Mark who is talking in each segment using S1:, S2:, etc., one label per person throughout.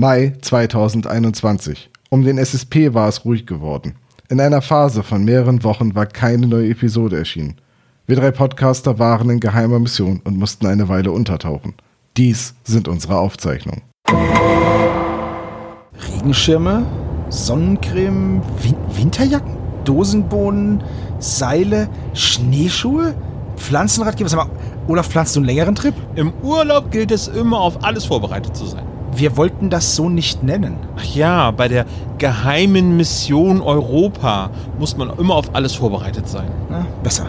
S1: Mai 2021. Um den SSP war es ruhig geworden. In einer Phase von mehreren Wochen war keine neue Episode erschienen. Wir drei Podcaster waren in geheimer Mission und mussten eine Weile untertauchen. Dies sind unsere Aufzeichnungen.
S2: Regenschirme, Sonnencreme, Win Winterjacken, Dosenbohnen, Seile, Schneeschuhe, Pflanzenratgeber. Sag mal, Olaf, planst du einen längeren Trip?
S3: Im Urlaub gilt es immer, auf alles vorbereitet zu sein.
S2: Wir wollten das so nicht nennen.
S3: Ach ja, bei der geheimen Mission Europa muss man immer auf alles vorbereitet sein.
S2: Na, besser.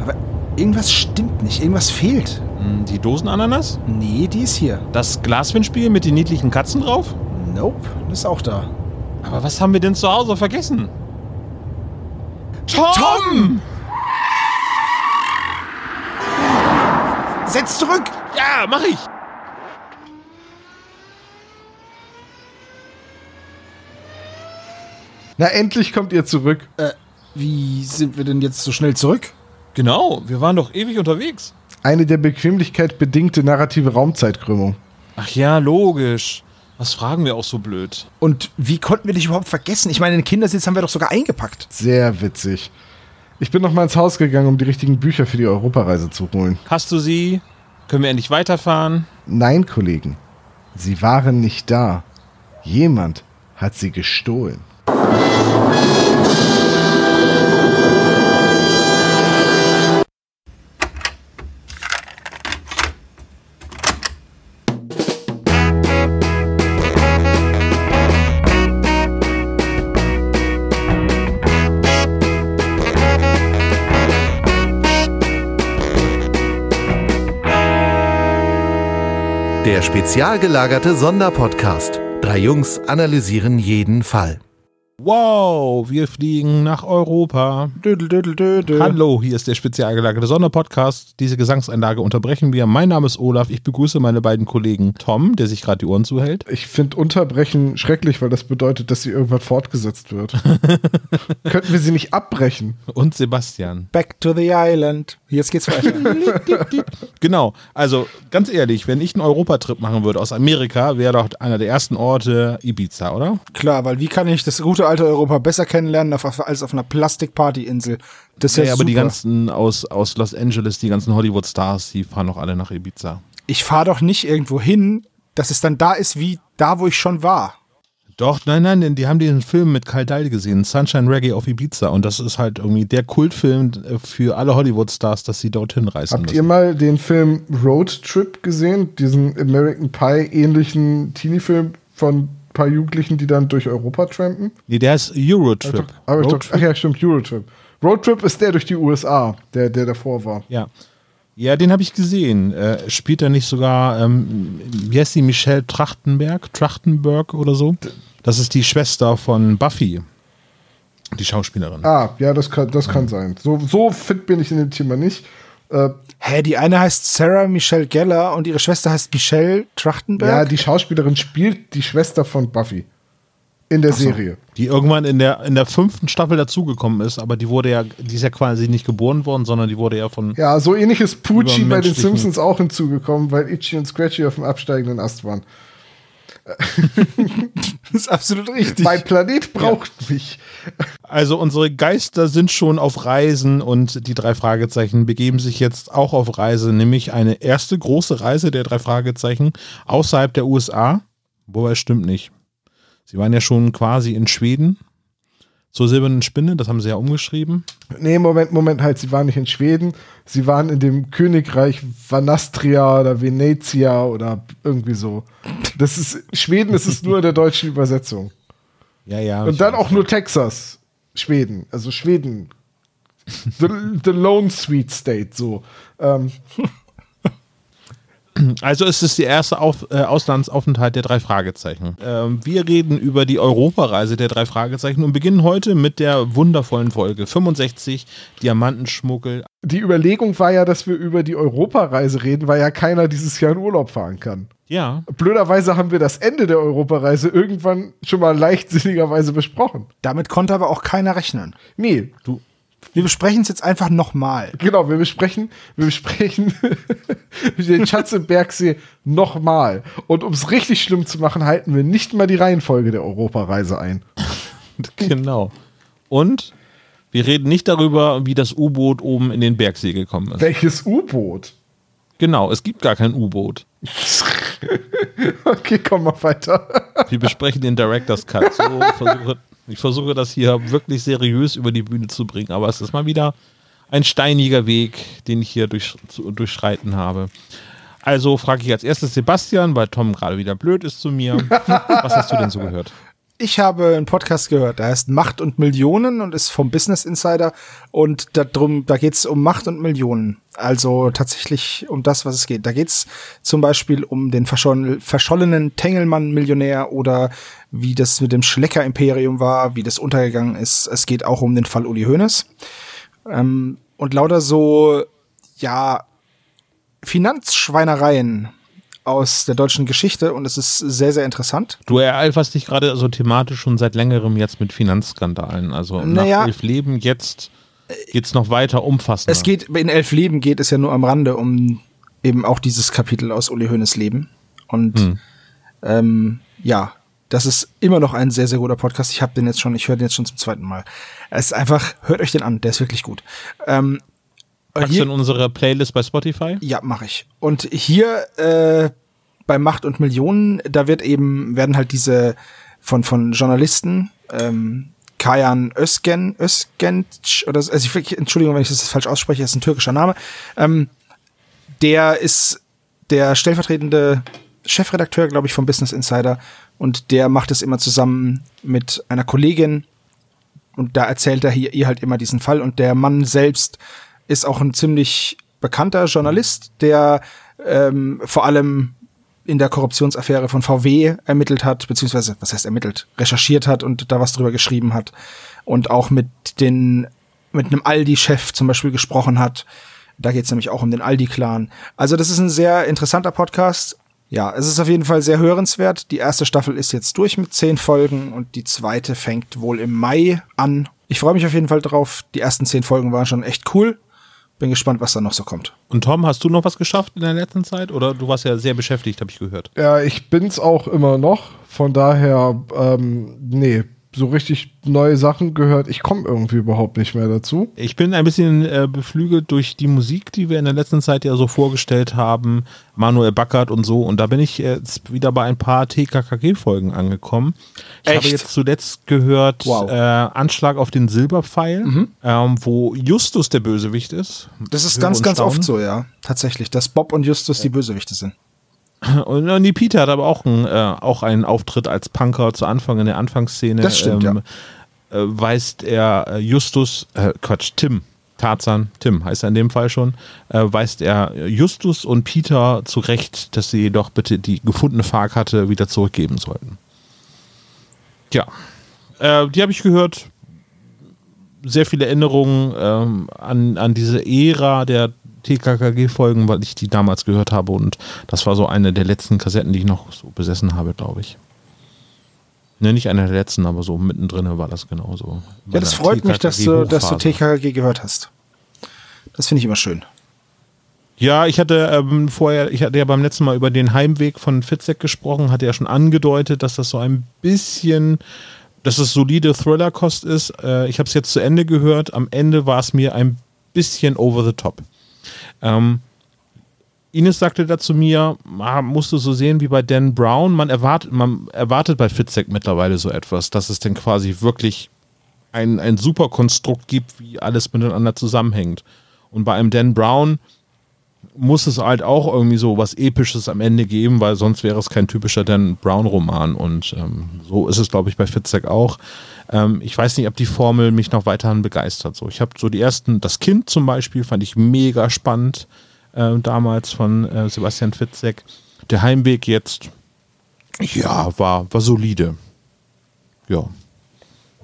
S2: Aber irgendwas stimmt nicht, irgendwas fehlt.
S3: Hm, Die Dosenananas?
S2: Nee, die ist hier.
S3: Das Glaswindspiel mit den niedlichen Katzen drauf?
S2: Nope, ist auch da.
S3: Aber was haben wir denn zu Hause vergessen? Tom!
S2: Tom! Setz zurück!
S3: Ja, mach ich!
S1: Na, endlich kommt ihr zurück.
S2: Äh, wie sind wir denn jetzt so schnell zurück?
S3: Genau, wir waren doch ewig unterwegs.
S1: Eine der Bequemlichkeit bedingte narrative Raumzeitkrümmung.
S3: Ach ja, logisch. Was fragen wir auch so blöd?
S2: Und wie konnten wir dich überhaupt vergessen? Ich meine, den Kindersitz haben wir doch sogar eingepackt.
S1: Sehr witzig. Ich bin noch mal ins Haus gegangen, um die richtigen Bücher für die Europareise zu holen.
S3: Hast du sie? Können wir endlich weiterfahren?
S1: Nein, Kollegen. Sie waren nicht da. Jemand hat sie gestohlen.
S4: Der spezial gelagerte Sonderpodcast. Drei Jungs analysieren jeden Fall.
S3: Wow, wir fliegen nach Europa.
S2: Dödel, dödel, dödel.
S3: Hallo, hier ist der spezial gelagerte Sonderpodcast. Diese Gesangseinlage unterbrechen wir. Mein Name ist Olaf. Ich begrüße meine beiden Kollegen Tom, der sich gerade die Ohren zuhält.
S1: Ich finde Unterbrechen schrecklich, weil das bedeutet, dass sie irgendwann fortgesetzt wird. Könnten wir sie nicht abbrechen?
S3: Und Sebastian.
S2: Back to the island. Jetzt geht's weiter.
S3: Genau, also ganz ehrlich, wenn ich einen Europatrip machen würde aus Amerika, wäre doch einer der ersten Orte Ibiza, oder?
S2: Klar, weil wie kann ich das gute alte Europa besser kennenlernen als auf einer Plastikpartyinsel? Das ist ja,
S3: Ja, aber die ganzen aus, aus Los Angeles, die ganzen Hollywood-Stars, die fahren doch alle nach Ibiza.
S2: ich fahre doch nicht irgendwo hin, dass es dann da ist wie da, wo ich schon war.
S3: Doch, nein, nein, denn die haben diesen Film mit Karl Dahl gesehen, Sunshine Reggae auf Ibiza. Und das ist halt irgendwie der Kultfilm äh, für alle Hollywood-Stars, dass sie dorthin reisen
S1: Habt
S3: müssen.
S1: ihr mal den Film Road Trip gesehen? Diesen American Pie ähnlichen Teenie-Film von ein paar Jugendlichen, die dann durch Europa trampen?
S3: nee, der ist Eurotrip.
S1: Aber doch, ach ja, stimmt, Eurotrip. Roadtrip ist der durch die USA, der, der davor war.
S3: Ja. Ja, den habe ich gesehen. Äh, spielt er nicht sogar, ähm, wie heißt die, Michelle Trachtenberg? Trachtenberg oder so? Das ist die Schwester von Buffy. Die Schauspielerin.
S1: Ah, ja, das kann, das kann sein. So, so fit bin ich in dem Thema nicht. Äh,
S2: Hä, die eine heißt Sarah Michelle Geller und ihre Schwester heißt Michelle Trachtenberg?
S1: ja, die Schauspielerin spielt die Schwester von Buffy. In der Serie.
S3: Die irgendwann in der, in der fünften Staffel dazugekommen ist, aber die wurde ja, die ist ja quasi nicht geboren worden, sondern die wurde ja von.
S1: Ja, so ähnlich ist Poochie
S3: Über
S1: bei den Simpsons auch hinzugekommen, weil Itchy und Scratchy auf dem absteigenden Ast waren.
S2: das ist absolut richtig.
S1: Mein Planet braucht mich.
S3: Also unsere Geister sind schon auf Reisen und die drei Fragezeichen begeben sich jetzt auch auf Reise, nämlich eine erste große Reise der drei Fragezeichen außerhalb der USA. Wobei es stimmt nicht. Sie waren ja schon quasi in Schweden zur silbernen Spinne, das haben sie ja umgeschrieben.
S1: Nee, Moment, Moment, halt, sie waren nicht in Schweden, sie waren in dem Königreich Vanastria oder Venezia oder irgendwie so. Das ist, Schweden ist es nur in der deutschen Übersetzung.
S3: Ja, ja.
S1: Und dann auch nur Texas, Schweden, also Schweden. The, the Lone Sweet State, so. Ähm,
S3: Also ist es der erste Auf, äh, Auslandsaufenthalt der drei Fragezeichen. Ähm, wir reden über die Europareise der drei Fragezeichen und beginnen heute mit der wundervollen Folge 65 Diamantenschmuggel.
S1: die Überlegung war ja, dass wir über die Europareise reden, weil ja keiner dieses Jahr in Urlaub fahren kann.
S3: Ja,
S1: Blöderweise haben wir das Ende der Europareise irgendwann schon mal leichtsinnigerweise besprochen.
S2: Damit konnte aber auch keiner rechnen.
S1: Nee,
S3: du,
S2: Wir besprechen es jetzt einfach nochmal.
S1: Genau, wir besprechen, wir besprechen den Schatz im Bergsee nochmal. Und um es richtig schlimm zu machen, halten wir nicht mal die Reihenfolge der Europareise ein.
S3: genau. Und wir reden nicht darüber, wie das U-Boot oben in den Bergsee gekommen ist.
S1: Welches U-Boot?
S3: Genau, es gibt gar kein U-Boot.
S1: okay, komm mal weiter.
S3: Wir besprechen den Director's Cut. So, versuche, ich versuche das hier wirklich seriös über die Bühne zu bringen, aber es ist mal wieder ein steiniger Weg, den ich hier durch, zu, durchschreiten habe. Also frage ich als erstes Sebastian, weil Tom gerade wieder blöd ist zu mir. Was hast du denn so gehört?
S2: Ich habe einen Podcast gehört, der heißt Macht und Millionen und ist vom Business Insider. Und darum, da geht es um Macht und Millionen. Also tatsächlich um das, was es geht. Da geht es zum Beispiel um den verschollenen Tengelmann-Millionär oder wie das mit dem Schlecker-Imperium war, wie das untergegangen ist. Es geht auch um den Fall Uli Hoeneß. Ähm, und lauter so, ja, Finanzschweinereien aus der deutschen Geschichte und es ist sehr, sehr interessant.
S3: Du ereiferst dich gerade so thematisch schon seit längerem jetzt mit Finanzskandalen. Also naja, nach elf Leben jetzt geht es noch weiter umfassender.
S2: Es geht, in elf Leben geht es ja nur am Rande um eben auch dieses Kapitel aus Uli Hoeneß Leben. Und hm. ähm, ja, das ist immer noch ein sehr, sehr guter Podcast. Ich habe den jetzt schon, ich höre den jetzt schon zum zweiten Mal. Es ist einfach, hört euch den an, der ist wirklich gut. Ähm,
S3: Packst du in unsere Playlist bei Spotify?
S2: Ja, mache ich. Und hier äh, bei Macht und Millionen, da wird eben, werden halt diese von, von Journalisten, ähm, Kajan Özgen, Özgen, oder also ich, Entschuldigung, wenn ich das falsch ausspreche, das ist ein türkischer Name. Ähm, der ist der stellvertretende Chefredakteur, glaube ich, vom Business Insider und der macht es immer zusammen mit einer Kollegin und da erzählt er ihr halt immer diesen Fall und der Mann selbst ist auch ein ziemlich bekannter Journalist, der ähm, vor allem in der Korruptionsaffäre von VW ermittelt hat, beziehungsweise, was heißt ermittelt, recherchiert hat und da was drüber geschrieben hat und auch mit den, mit einem Aldi-Chef zum Beispiel gesprochen hat. Da geht es nämlich auch um den Aldi-Clan. Also das ist ein sehr interessanter Podcast. Ja, es ist auf jeden Fall sehr hörenswert. Die erste Staffel ist jetzt durch mit zehn Folgen und die zweite fängt wohl im Mai an. Ich freue mich auf jeden Fall drauf. Die ersten zehn Folgen waren schon echt cool bin gespannt, was da noch so kommt.
S3: Und Tom, hast du noch was geschafft in der letzten Zeit? Oder du warst ja sehr beschäftigt, habe ich gehört.
S1: Ja, ich bin's auch immer noch. Von daher, ähm, nee, so richtig neue Sachen gehört. Ich komme irgendwie überhaupt nicht mehr dazu.
S3: Ich bin ein bisschen äh, beflügelt durch die Musik, die wir in der letzten Zeit ja so vorgestellt haben. Manuel Backert und so. Und da bin ich jetzt wieder bei ein paar TKKG-Folgen angekommen. Ich Echt? habe jetzt zuletzt gehört wow. äh, Anschlag auf den Silberpfeil, mhm. ähm, wo Justus der Bösewicht ist.
S2: Das ist ganz, ganz oft so, ja. Tatsächlich, dass Bob und Justus ja. die Bösewichte sind.
S3: Und die Peter hat aber auch, ein, äh, auch einen Auftritt als Punker zu Anfang in der Anfangsszene.
S2: Das stimmt, ähm,
S3: ja. Äh, weist er äh, Justus, äh, Quatsch, Tim, Tarzan, Tim heißt er in dem Fall schon, äh, weist er Justus und Peter zurecht, dass sie doch bitte die gefundene Fahrkarte wieder zurückgeben sollten. Ja, äh, die habe ich gehört. Sehr viele Erinnerungen ähm, an, an diese Ära der TKKG-Folgen, weil ich die damals gehört habe und das war so eine der letzten Kassetten, die ich noch so besessen habe, glaube ich. Ne, nicht eine der letzten, aber so mittendrin war das genauso.
S2: Ja, das freut mich, dass du, dass du TKKG gehört hast. Das finde ich immer schön.
S3: Ja, ich hatte ähm, vorher, ich hatte ja beim letzten Mal über den Heimweg von Fitzek gesprochen, hatte ja schon angedeutet, dass das so ein bisschen, dass es solide Thriller-Kost ist. Äh, ich habe es jetzt zu Ende gehört. Am Ende war es mir ein bisschen over the top. Ähm, Ines sagte dazu mir, man musst du so sehen wie bei Dan Brown, man erwartet, man erwartet bei Fitzek mittlerweile so etwas, dass es denn quasi wirklich ein, ein super Konstrukt gibt, wie alles miteinander zusammenhängt. Und bei einem Dan Brown muss es halt auch irgendwie so was Episches am Ende geben, weil sonst wäre es kein typischer Dan Brown-Roman. Und ähm, so ist es, glaube ich, bei Fitzek auch. Ähm, ich weiß nicht, ob die Formel mich noch weiterhin begeistert. So, ich habe so die ersten, das Kind zum Beispiel, fand ich mega spannend äh, damals von äh, Sebastian Fitzek. Der Heimweg jetzt, ja, war, war solide. Ja.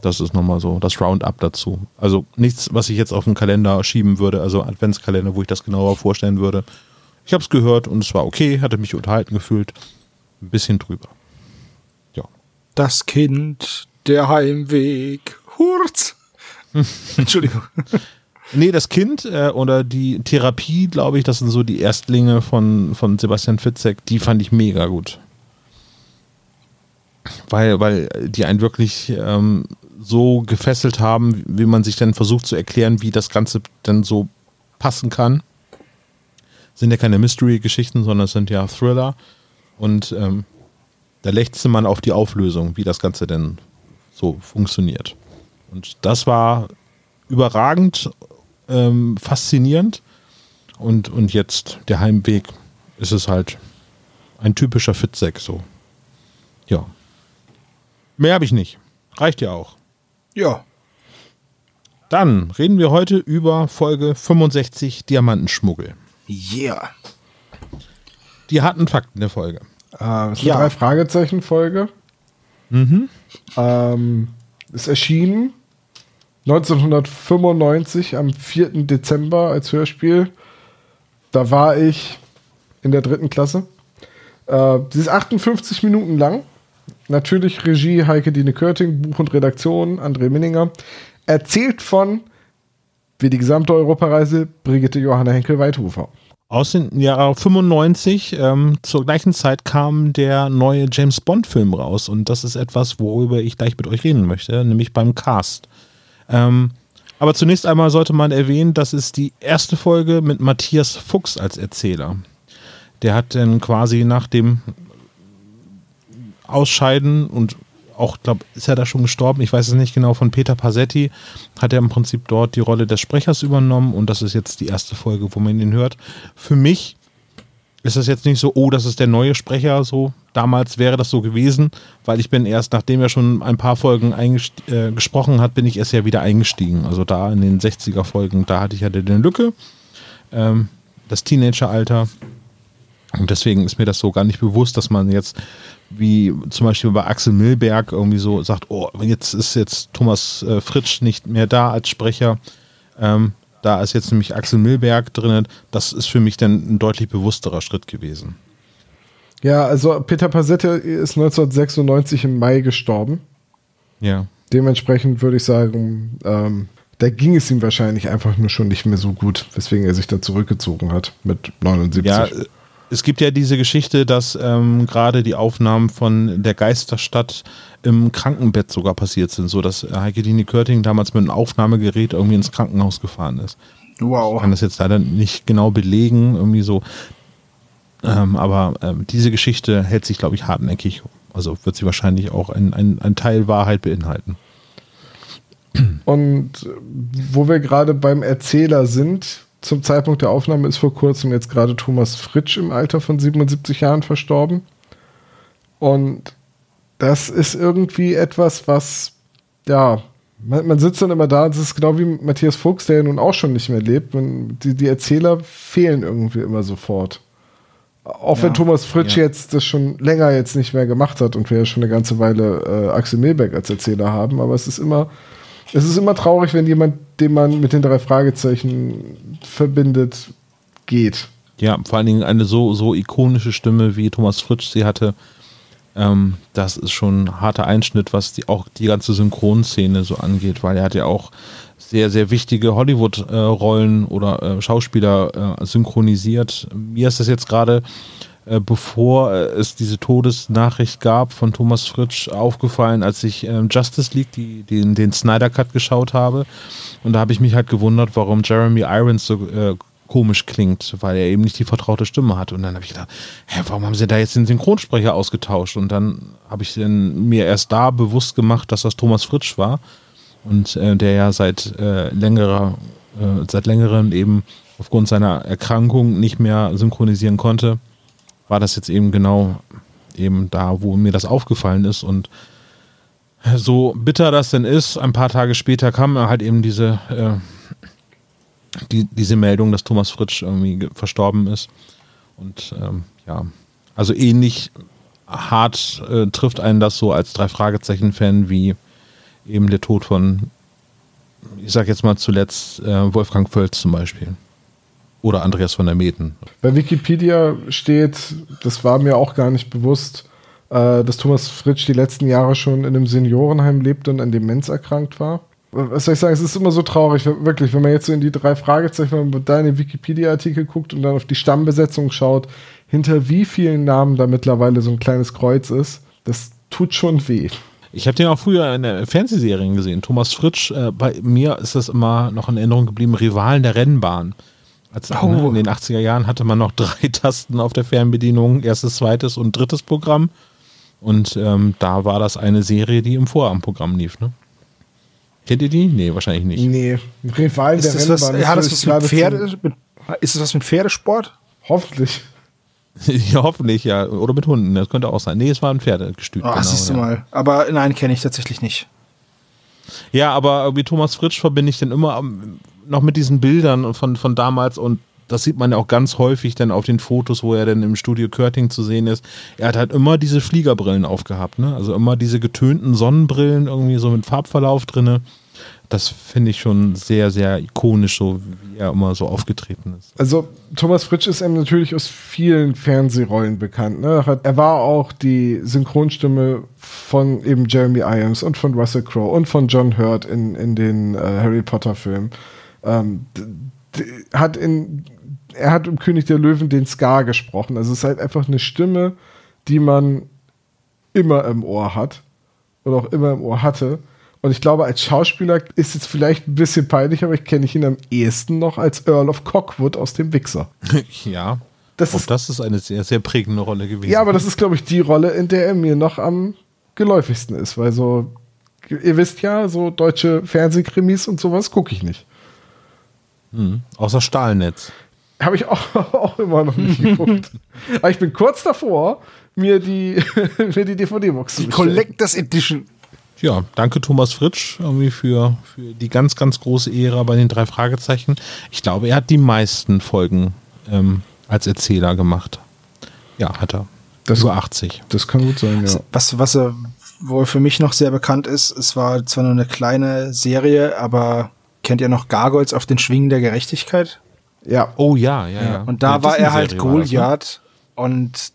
S3: Das ist nochmal so das Roundup dazu. Also nichts, was ich jetzt auf den Kalender schieben würde, also Adventskalender, wo ich das genauer vorstellen würde. Ich habe es gehört und es war okay, hatte mich unterhalten gefühlt. Ein bisschen drüber. Ja.
S2: Das Kind, der Heimweg, Hurz. Entschuldigung.
S3: Nee, das Kind äh, oder die Therapie, glaube ich, das sind so die Erstlinge von, von Sebastian Fitzek, die fand ich mega gut. Weil, weil die einen wirklich ähm, so gefesselt haben, wie man sich dann versucht zu erklären, wie das Ganze dann so passen kann. Sind ja keine Mystery-Geschichten, sondern es sind ja Thriller. Und ähm, da lechzte man auf die Auflösung, wie das Ganze denn so funktioniert. Und das war überragend, ähm, faszinierend. Und, und jetzt der Heimweg ist es halt ein typischer Fitzek so. Ja. Mehr habe ich nicht. Reicht ja auch.
S2: Ja.
S3: Dann reden wir heute über Folge 65 Diamantenschmuggel.
S2: Yeah.
S3: Die harten Fakten der Folge.
S1: Äh, ist eine
S2: Ja.
S1: Drei-Fragezeichen-Folge. Ähm, ist erschienen 1995 am 4. Dezember als Hörspiel. Da war ich in der dritten Klasse. Äh, sie ist 58 Minuten lang. Natürlich Regie Heike Dine Körting, Buch und Redaktion André Minninger. Erzählt von, wie die gesamte Europareise, Brigitte Johanna Henkel-Weithofer.
S3: Aus dem Jahr 95, ähm, zur gleichen Zeit kam der neue James Bond-Film raus und das ist etwas, worüber ich gleich mit euch reden möchte, nämlich beim Cast. Ähm, aber zunächst einmal sollte man erwähnen, das ist die erste Folge mit Matthias Fuchs als Erzähler. Der hat dann quasi nach dem Ausscheiden und auch, glaube ist er da schon gestorben, ich weiß es nicht genau, von Peter Passetti, hat er im Prinzip dort die Rolle des Sprechers übernommen und das ist jetzt die erste Folge, wo man ihn hört. Für mich ist das jetzt nicht so, oh, das ist der neue Sprecher, so. Damals wäre das so gewesen, weil ich bin erst, nachdem er schon ein paar Folgen äh, gesprochen hat, bin ich erst ja wieder eingestiegen. Also da in den 60er Folgen, da hatte ich ja eine Lücke, ähm, das Teenageralter. Und deswegen ist mir das so gar nicht bewusst, dass man jetzt, wie zum Beispiel bei Axel Milberg, irgendwie so sagt, oh, jetzt ist jetzt Thomas äh, Fritsch nicht mehr da als Sprecher. Ähm, da ist jetzt nämlich Axel Milberg drin. Das ist für mich dann ein deutlich bewussterer Schritt gewesen.
S1: Ja, also Peter Passetti ist 1996 im Mai gestorben.
S3: Ja.
S1: Dementsprechend würde ich sagen, ähm, da ging es ihm wahrscheinlich einfach nur schon nicht mehr so gut, weswegen er sich da zurückgezogen hat mit 79.
S3: Ja, es gibt ja diese Geschichte, dass ähm, gerade die Aufnahmen von der Geisterstadt im Krankenbett sogar passiert sind, so dass Heike Dini Körting damals mit einem Aufnahmegerät irgendwie ins Krankenhaus gefahren ist. Ich
S2: Wow.
S3: kann das jetzt leider nicht genau belegen, irgendwie so. Ähm, aber ähm, diese Geschichte hält sich, glaube ich, hartnäckig. Also wird sie wahrscheinlich auch ein, ein, ein Teil Wahrheit beinhalten.
S1: Und wo wir gerade beim Erzähler sind, zum Zeitpunkt der Aufnahme ist vor kurzem jetzt gerade Thomas Fritsch im Alter von 77 Jahren verstorben. Und das ist irgendwie etwas, was, ja, man, man sitzt dann immer da, das ist genau wie Matthias Fuchs, der ja nun auch schon nicht mehr lebt. Man, die, die Erzähler fehlen irgendwie immer sofort. Auch wenn
S2: Ja,
S1: Thomas Fritsch
S3: ja.
S1: jetzt das schon länger jetzt nicht mehr gemacht hat und wir ja schon eine ganze Weile äh, Axel Milberg als Erzähler haben, aber es ist immer, es ist immer traurig, wenn jemand, den man mit den drei Fragezeichen verbindet, geht.
S3: Ja, vor allen Dingen eine so, so ikonische Stimme, wie Thomas Fritsch sie hatte. Ähm, das ist schon ein harter Einschnitt, was die, auch die ganze Synchronszene so angeht, weil er hat ja auch sehr, sehr wichtige Hollywood-Rollen oder äh, Schauspieler äh, synchronisiert. Mir ist das jetzt gerade, äh, bevor äh, es diese Todesnachricht gab von Thomas Fritsch, aufgefallen, als ich ähm, Justice League, die, den, den Snyder Cut geschaut habe. Und da habe ich mich halt gewundert, warum Jeremy Irons so äh, komisch klingt, weil er eben nicht die vertraute Stimme hat. Und dann habe ich gedacht, hä, warum haben sie da jetzt den Synchronsprecher ausgetauscht? Und dann habe ich dann mir erst da bewusst gemacht, dass das Thomas Fritsch war und äh, der ja seit äh, längerer, äh, seit längerem eben aufgrund seiner Erkrankung nicht mehr synchronisieren konnte, war das jetzt eben genau eben da, wo mir das aufgefallen ist und so bitter das denn ist, ein paar Tage später kam halt eben diese äh, die, diese Meldung, dass Thomas Fritsch irgendwie ge- verstorben ist. Und ähm, ja, also ähnlich hart äh, trifft einen das so als drei Fragezeichen-Fan wie eben der Tod von, ich sag jetzt mal zuletzt, äh, Wolfgang Völz zum Beispiel. Oder Andreas von der Meten.
S1: Bei Wikipedia steht, das war mir auch gar nicht bewusst, äh, dass Thomas Fritsch die letzten Jahre schon in einem Seniorenheim lebte und an Demenz erkrankt war. was soll ich sagen, es ist immer so traurig, wirklich, wenn man jetzt so in die drei Fragezeichen, wenn man da in den Wikipedia-Artikel guckt und dann auf die Stammbesetzung schaut, hinter wie vielen Namen da mittlerweile so ein kleines Kreuz ist, das tut schon weh.
S3: Ich habe den auch früher in der Fernsehserien gesehen. Thomas Fritsch, äh, bei mir ist das immer noch in Erinnerung geblieben, Rivalen der Rennbahn. Als,
S2: Oh.
S3: ne, in den 80er Jahren hatte man noch drei Tasten auf der Fernbedienung, erstes, zweites und drittes Programm. Und ähm, da war das eine Serie, die im Vorabendprogramm lief. Ne? Kennt ihr die? Nee, wahrscheinlich nicht.
S1: Nee, Rival der
S2: Ist das was,
S1: Rennbahn.
S2: ja, das
S1: für
S2: was mit Pferde, mit, ist das was mit Pferdesport?
S1: Hoffentlich.
S3: ja, hoffentlich, ja. Oder mit Hunden, das könnte auch sein. Nee, es war ein Pferdegestüt.
S2: Ah, siehst du
S3: ja.
S2: mal. Aber nein, kenne ich tatsächlich nicht.
S3: Ja, aber irgendwie Thomas Fritsch verbinde ich dann immer noch mit diesen Bildern von, von damals und das sieht man ja auch ganz häufig dann auf den Fotos, wo er dann im Studio Körting zu sehen ist. Er hat halt immer diese Fliegerbrillen aufgehabt, ne? Also immer diese getönten Sonnenbrillen irgendwie so mit Farbverlauf drinne. Das finde ich schon sehr, sehr ikonisch, so wie er immer so aufgetreten ist.
S1: Also Thomas Fritsch ist einem natürlich aus vielen Fernsehrollen bekannt. Ne? Er Er war auch die Synchronstimme von eben Jeremy Irons und von Russell Crowe und von John Hurt in, in den äh, Harry Potter Filmen. Ähm, hat in, er hat im König der Löwen den Scar gesprochen. Also es ist halt einfach eine Stimme, die man immer im Ohr hat oder auch immer im Ohr hatte. Und ich glaube, als Schauspieler ist es vielleicht ein bisschen peinlich, aber ich kenne ihn am ehesten noch als Earl of Cockwood aus dem Wichser.
S3: ja.
S1: Das
S3: auch
S1: ist-
S3: das ist eine sehr, sehr prägende Rolle gewesen.
S1: Ja, aber das ist, glaube ich, die Rolle, in der er mir noch am geläufigsten ist, weil so, ihr wisst ja, so deutsche Fernsehkrimis und sowas gucke ich nicht.
S3: Mhm. Außer Stahlnetz.
S1: Habe ich auch, auch immer noch nicht geguckt. aber ich bin kurz davor, mir die, mir die DVD-Box zu
S2: Die. Collectors Edition.
S3: Ja, danke Thomas Fritsch irgendwie für, für die ganz, ganz große Ära bei den drei Fragezeichen. Ich glaube, er hat die meisten Folgen ähm, als Erzähler gemacht. Ja, hat er.
S1: Das-
S3: Über 80.
S1: Das kann gut sein, ja.
S2: Was, was er wohl für mich noch sehr bekannt ist, es war zwar nur eine kleine Serie, aber kennt ihr noch Gargoyles auf den Schwingen der Gerechtigkeit?
S1: Ja,
S3: Oh ja, ja, ja.
S2: Und da
S3: Eine
S2: war er halt
S3: ne?
S2: Goliath und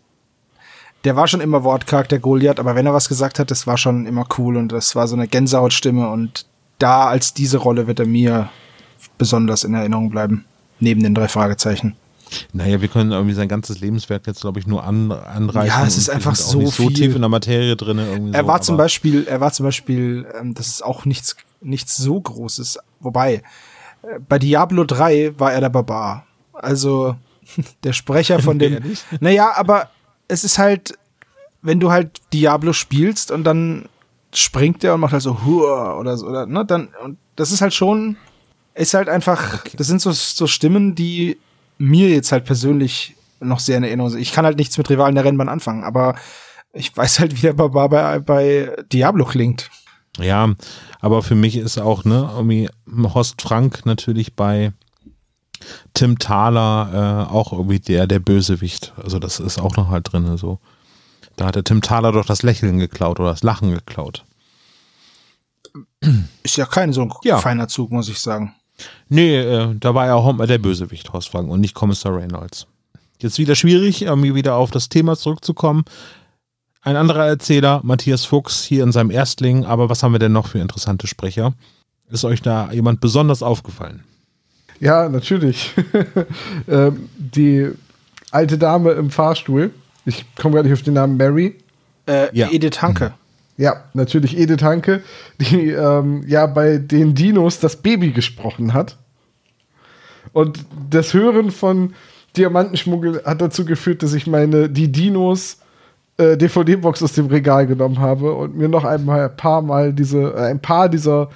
S2: der war schon immer wortkarg, der Goliath, aber wenn er was gesagt hat, das war schon immer cool und das war so eine Gänsehautstimme und da als diese Rolle wird er mir besonders in Erinnerung bleiben. Neben den drei Fragezeichen.
S3: Naja, wir können irgendwie sein ganzes Lebenswerk jetzt, glaube ich, nur an, anreißen.
S2: Ja, es ist einfach so
S3: so
S2: viel.
S3: tief in der Materie drin.
S2: Er
S3: so,
S2: war zum Beispiel, er war zum Beispiel, ähm, das ist auch nichts, nichts so Großes. Wobei, äh, bei Diablo 3 war er der Barbar. Also, der Sprecher von dem. Naja, aber es ist halt, wenn du halt Diablo spielst und dann springt er und macht halt so Hua oder so, oder, ne, dann, und das ist halt schon, ist halt einfach, das sind so, so Stimmen, die mir jetzt halt persönlich noch sehr in Erinnerung sind. Ich kann halt nichts mit Rivalen der Rennbahn anfangen, aber ich weiß halt, wie der Barbar bei, bei Diablo klingt.
S3: Ja, aber für mich ist auch, ne, irgendwie Horst Frank natürlich bei Tim Thaler äh, auch irgendwie der, der Bösewicht. Also das ist auch noch halt drin. So. Da hat der Tim Thaler doch das Lächeln geklaut oder das Lachen geklaut.
S2: Ist ja kein so ein
S3: Ja.
S2: feiner Zug, muss ich sagen.
S3: Nee, äh, da war ja auch der Bösewicht, Horst Frank, und nicht Kommissar Reynolds. Jetzt wieder schwierig, irgendwie wieder auf das Thema zurückzukommen. Ein anderer Erzähler, Matthias Fuchs, hier in seinem Erstling, aber was haben wir denn noch für interessante Sprecher? Ist euch da jemand besonders aufgefallen?
S1: Ja, natürlich. ähm, die alte Dame im Fahrstuhl, ich komme gar nicht auf den Namen Mary.
S2: Äh,
S3: Ja.
S2: Edith Hanke.
S1: Ja, natürlich Edith Hanke, die ähm, ja bei den Dinos das Baby gesprochen hat. Und das Hören von Diamantenschmuggel hat dazu geführt, dass ich meine die Dinos äh, DVD-Box aus dem Regal genommen habe und mir noch einmal ein paar Mal diese, äh, ein paar dieser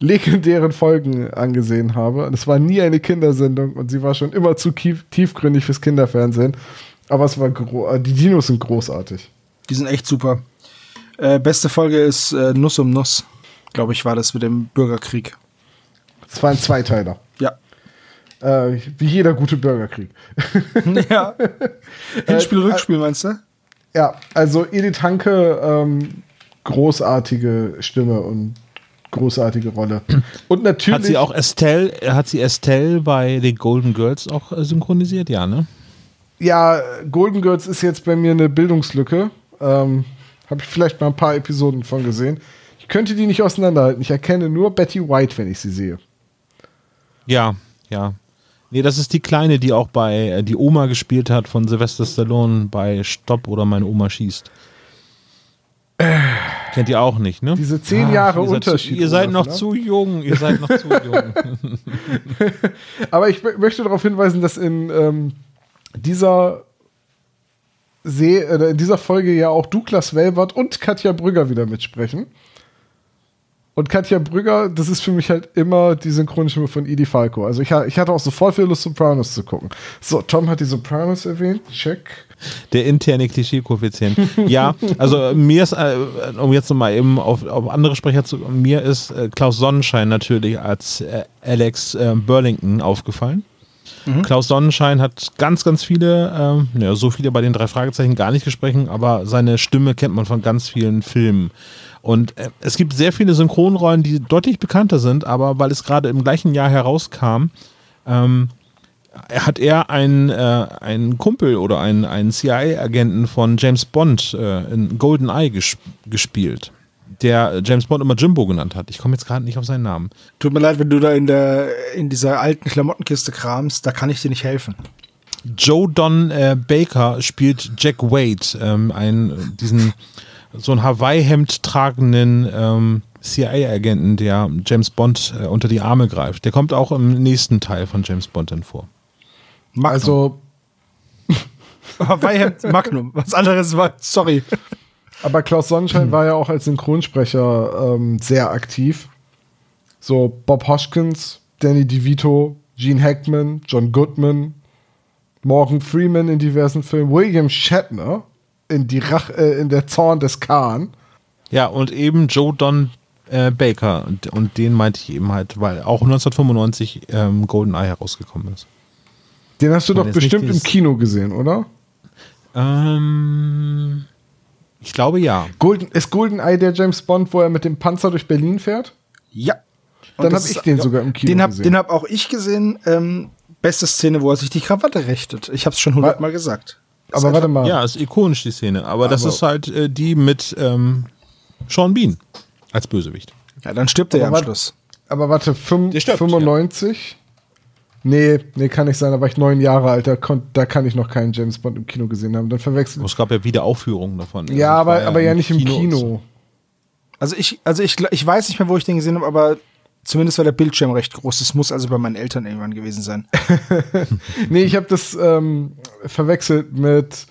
S1: legendären Folgen angesehen habe. Und es war nie eine Kindersendung und sie war schon immer zu tief, tiefgründig fürs Kinderfernsehen. Aber es war äh, die Dinos sind großartig.
S2: Die sind echt super. Äh, beste Folge ist äh, Nuss um Nuss. Glaube ich, war das mit dem Bürgerkrieg.
S1: Es war ein Zweiteiler.
S2: Ja.
S1: Äh, wie jeder gute Bürgerkrieg.
S2: ja. Hinspiel, Rückspiel, meinst du?
S1: Ja, also Edith Hanke, ähm, großartige Stimme und großartige Rolle. Und natürlich.
S3: Hat sie auch Estelle, hat sie Estelle bei den Golden Girls auch äh, synchronisiert? Ja, ne?
S1: Ja, Golden Girls ist jetzt bei mir eine Bildungslücke. Ähm, Habe ich vielleicht mal ein paar Episoden von gesehen. Ich könnte die nicht auseinanderhalten. Ich erkenne nur Betty White, wenn ich sie sehe.
S3: Ja, ja. Nee, das ist die Kleine, die auch bei äh, die Oma gespielt hat von Sylvester Stallone bei Stopp oder meine Oma schießt. Kennt ihr auch nicht, ne?
S1: Diese zehn Jahre
S3: ihr seid
S1: Unterschied.
S3: Zu, ihr seid noch zu jung, ihr seid noch zu jung.
S1: Aber ich mö- möchte darauf hinweisen, dass in ähm, dieser Se äh, in dieser Folge ja auch Douglas Welbert und Katja Brügger wieder mitsprechen. Und Katja Brügger, das ist für mich halt immer die Synchronstimme von Edie Falco. Also ich, ich hatte auch sofort wieder Lust, Sopranos zu gucken. So, Tom hat die Sopranos erwähnt. Check.
S3: Der interne Klischee-Koeffizient. Ja, also mir ist, äh, um jetzt nochmal eben auf, auf andere Sprecher zu mir ist äh, Klaus Sonnenschein natürlich als äh, Alex äh, Burlington aufgefallen. Klaus Sonnenschein hat ganz, ganz viele, ähm, ja, so viele bei den drei Fragezeichen gar nicht gesprochen, aber seine Stimme kennt man von ganz vielen Filmen. Und äh, es gibt sehr viele Synchronrollen, die deutlich bekannter sind, aber weil es gerade im gleichen Jahr herauskam, ähm, hat er einen, äh, einen Kumpel oder einen, einen CIA-Agenten von James Bond äh, in GoldenEye ges gespielt, der James Bond immer Jimbo genannt hat. Ich komme jetzt gerade nicht auf seinen Namen.
S2: Tut mir leid, wenn du da in der in dieser alten Klamottenkiste kramst, da kann ich dir nicht helfen.
S3: Joe Don äh, Baker spielt Jack Wade, ähm, einen, diesen so ein Hawaii-Hemd tragenden ähm, CIA-Agenten, der James Bond äh, unter die Arme greift. Der kommt auch im nächsten Teil von James Bond dann vor.
S2: Magnum.
S1: Also,
S2: Hawaii Magnum. Was anderes war, sorry.
S1: Aber Klaus Sonnenschein war ja auch als Synchronsprecher ähm, sehr aktiv. So Bob Hoskins, Danny DeVito, Gene Hackman, John Goodman, Morgan Freeman in diversen Filmen, William Shatner in, die Rach, äh, in der Zorn des Khan.
S3: Ja, und eben Joe Don äh, Baker. Und, und den meinte ich eben halt, weil auch 1995 ähm, GoldenEye herausgekommen ist.
S1: Den hast du doch bestimmt im Kino gesehen, oder?
S3: Ähm, ich glaube ja.
S1: Golden, ist GoldenEye der James Bond, wo er mit dem Panzer durch Berlin fährt?
S2: Ja. Und
S1: Dann habe ich den sogar im Kino
S2: Den hab,
S1: gesehen.
S2: den hab auch ich gesehen. Ähm, beste Szene, wo er sich die Krawatte richtet. Ich hab's schon hundertmal gesagt. Das
S1: Aber
S2: ist
S1: warte mal.
S3: Ja, ist ikonisch die Szene. Aber, das
S1: Aber-
S3: ist halt äh, die mit ähm, Sean Bean als Bösewicht.
S2: Ja, dann stirbt er ja am
S1: Aber
S2: Schluss.
S1: Aber warte, fünf,
S3: stirbt,
S1: 95? Nee, nee, kann nicht sein, da war ich neun Jahre alt, da, kon, da kann ich noch keinen James Bond im Kino gesehen haben. Dann verwechselt.
S3: Es gab ja wieder Aufführungen davon.
S1: Ja,
S3: Also es
S1: aber, aber ja
S3: im
S1: nicht im Kino.
S3: so.
S2: Also ich, also ich, ich weiß nicht mehr, wo ich den gesehen habe, aber zumindest war der Bildschirm recht groß. Das muss also bei meinen Eltern irgendwann gewesen sein.
S1: Nee, ich habe das ähm, verwechselt mit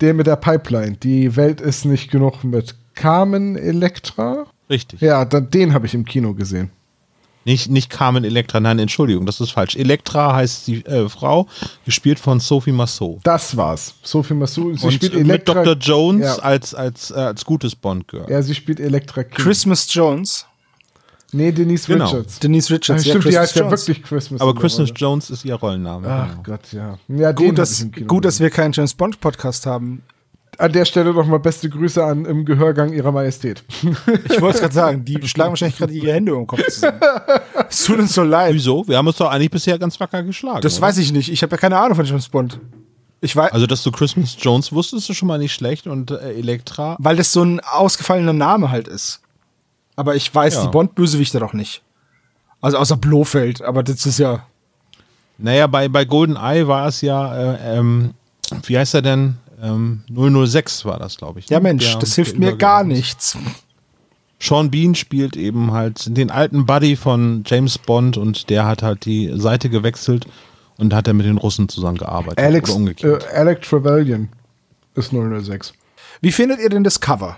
S1: dem mit der Pipeline. Die Welt ist nicht genug mit Carmen Electra.
S3: Richtig.
S1: Ja, dann, den habe ich im Kino gesehen.
S3: Nicht, nicht Carmen Electra, nein, Entschuldigung, das ist falsch. Electra heißt die äh, Frau, gespielt von Sophie Massot.
S1: Das war's. Sophie Massou. Sie
S3: Und
S1: spielt
S3: mit
S1: Elektra.
S3: Dr. Jones
S1: Ja.
S3: als, als, äh, als gutes Bond-Girl.
S1: Ja, sie spielt Elektra King.
S2: Christmas Jones.
S1: Nee, Denise
S3: Genau.
S1: Richards.
S2: Denise Richards.
S1: Ah, stimmt, die
S2: Christmas
S1: heißt ja
S2: Jones.
S1: wirklich Christmas.
S3: Aber Christmas
S1: Rolle.
S3: Jones ist ihr Rollenname.
S1: Ach
S3: genau.
S1: Gott, ja. Ja,
S2: Gut, dass, gut, dass wir keinen James Bond Podcast haben.
S1: An der Stelle nochmal beste Grüße an im Gehörgang ihrer Majestät.
S2: Ich wollte gerade sagen, die schlagen wahrscheinlich gerade ihre Hände um den Kopf zusammen. Es tut uns so leid.
S3: Wieso? Wir haben uns doch eigentlich bisher ganz wacker geschlagen.
S2: Das
S3: oder?
S2: weiß ich nicht. Ich habe ja keine Ahnung von James Bond. Ich weiß,
S3: Also, dass du Christmas Jones wusstest, ist schon mal nicht schlecht und äh, Elektra.
S2: weil das so ein ausgefallener Name halt ist. Aber ich weiß
S3: Ja.
S2: die Bond-Bösewichte doch nicht. Also außer Blofeld, aber das ist ja.
S3: Naja, bei, bei GoldenEye war es ja, äh, ähm, wie heißt er denn? Ähm, 006 war das, glaube ich.
S2: Ja,
S3: ne?
S2: Mensch,
S3: Der-
S2: das hilft mir gar nichts.
S3: Sean Bean spielt eben halt den alten Buddy von James Bond und der hat halt die Seite gewechselt und hat er mit den Russen zusammengearbeitet.
S1: Alex,
S3: oder
S1: äh. Alec Trevelyan ist 006.
S2: Wie findet ihr denn das Cover?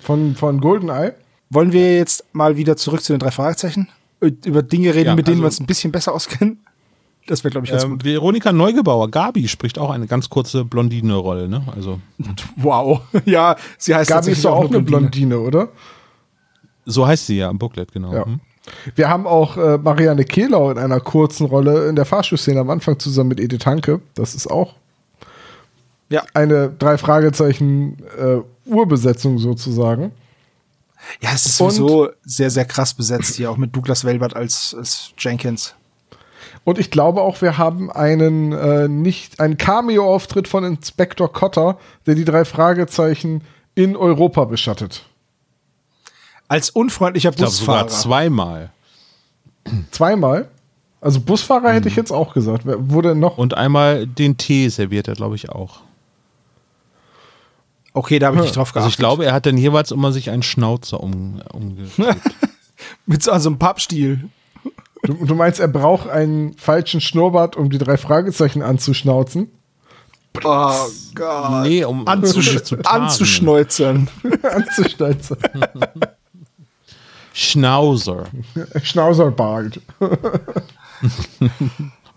S1: Von, von GoldenEye?
S2: Wollen wir jetzt mal wieder zurück zu den drei Fragezeichen? Ö- Über Dinge reden,
S3: Ja,
S2: mit denen
S3: also-
S2: wir uns ein bisschen besser auskennen? Das wäre, glaube ich, ganz
S3: ähm,
S2: gut.
S3: Veronika Neugebauer, Gabi, spricht auch eine ganz kurze Blondine-Rolle. Ne? Also
S2: Wow. Ja, sie heißt
S1: Gabi ist doch auch eine Blondine, oder?
S3: so heißt sie ja im Booklet, genau.
S1: Ja.
S3: Hm.
S1: Wir haben auch äh, Marianne Kehlau in einer kurzen Rolle in der Fahrstuhlszene am Anfang zusammen mit Edith Hanke. Das ist auch
S2: Ja.
S1: eine drei Fragezeichen äh, Urbesetzung sozusagen.
S2: Ja, es ist
S1: Und-
S2: sowieso sehr, sehr krass besetzt hier, auch mit Douglas Welbert als, als Jenkins.
S1: Und ich glaube auch, wir haben einen äh, nicht einen Cameo-Auftritt von Inspektor Cotter, der die drei Fragezeichen in Europa beschattet.
S2: Als unfreundlicher
S3: Ich glaube sogar
S2: Busfahrer.
S3: zweimal.
S1: Zweimal? Also Busfahrer hätte ich jetzt auch gesagt. Wer wurde noch?
S3: Und einmal den Tee serviert er, glaube ich, auch.
S2: Okay, da habe ich nicht drauf geachtet.
S3: Also ich glaube, er hat dann jeweils immer sich einen Schnauzer um, umgeklebt.
S2: Mit so also einem Pappstiel.
S1: Du, du meinst, er braucht einen falschen Schnurrbart, um die drei Fragezeichen anzuschnauzen?
S2: Oh Gott.
S3: nee, um
S2: Anzusch anzuschneuzen.
S1: Anzuschnauzen.
S3: Schnauzer.
S1: Schnauzerbart.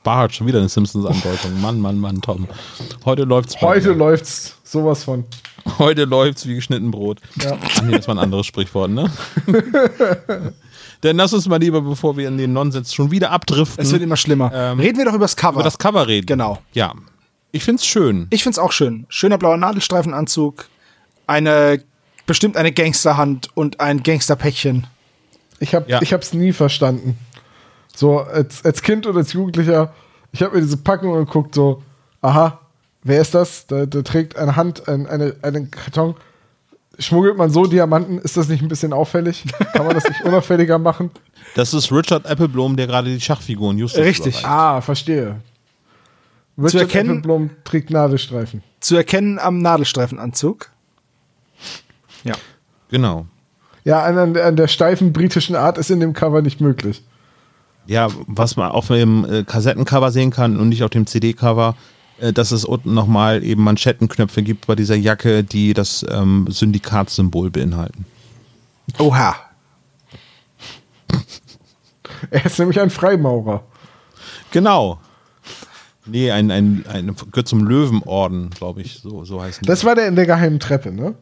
S3: Bart, schon wieder eine Simpsons-Andeutung. Mann, Mann, Mann, Tom. Heute läuft's.
S1: Heute
S3: dir.
S1: läuft's sowas von.
S3: Heute läuft's wie geschnitten Brot.
S1: Ja.
S3: Ach nee, das war ein anderes Sprichwort, ne? Dann lass uns mal lieber, bevor wir in den Nonsens schon wieder abdriften,
S2: Es wird immer schlimmer.
S3: Ähm,
S2: Reden wir doch über das Cover.
S3: über das Cover reden.
S2: Genau.
S3: Ja. Ich find's schön.
S2: Ich find's auch schön. Schöner blauer Nadelstreifenanzug, eine bestimmt eine Gangsterhand und ein Gangsterpäckchen.
S1: Ich, hab,
S3: Ja.
S1: ich hab's nie verstanden. So, als, als Kind oder als Jugendlicher, ich habe mir diese Packung geguckt, so, aha, wer ist das? Da, da trägt eine Hand ein, eine, einen Karton. Schmuggelt man so Diamanten? Ist das nicht ein bisschen auffällig? Kann man das nicht unauffälliger machen?
S3: Das ist Richard Appleblom, der gerade die Schachfiguren Justus
S2: Richtig.
S3: überreicht.
S1: Ah, verstehe. Richard
S2: erkennen-
S1: Appleblom trägt Nadelstreifen.
S2: Zu erkennen am Nadelstreifenanzug. Ja.
S3: Genau.
S1: Ja, an, an, der- steifen britischen Art ist in dem Cover nicht möglich.
S3: Ja, was man auf dem äh, Kassettencover sehen kann und nicht auf dem CD-Cover, dass es unten nochmal eben Manschettenknöpfe gibt bei dieser Jacke, die das ähm, Syndikatssymbol beinhalten.
S2: Oha.
S1: Er ist nämlich ein Freimaurer.
S3: Genau. Nee, ein, ein, ein gehört zum Löwenorden, glaube ich, so, so heißt
S1: Das war der in der geheimen Treppe, ne?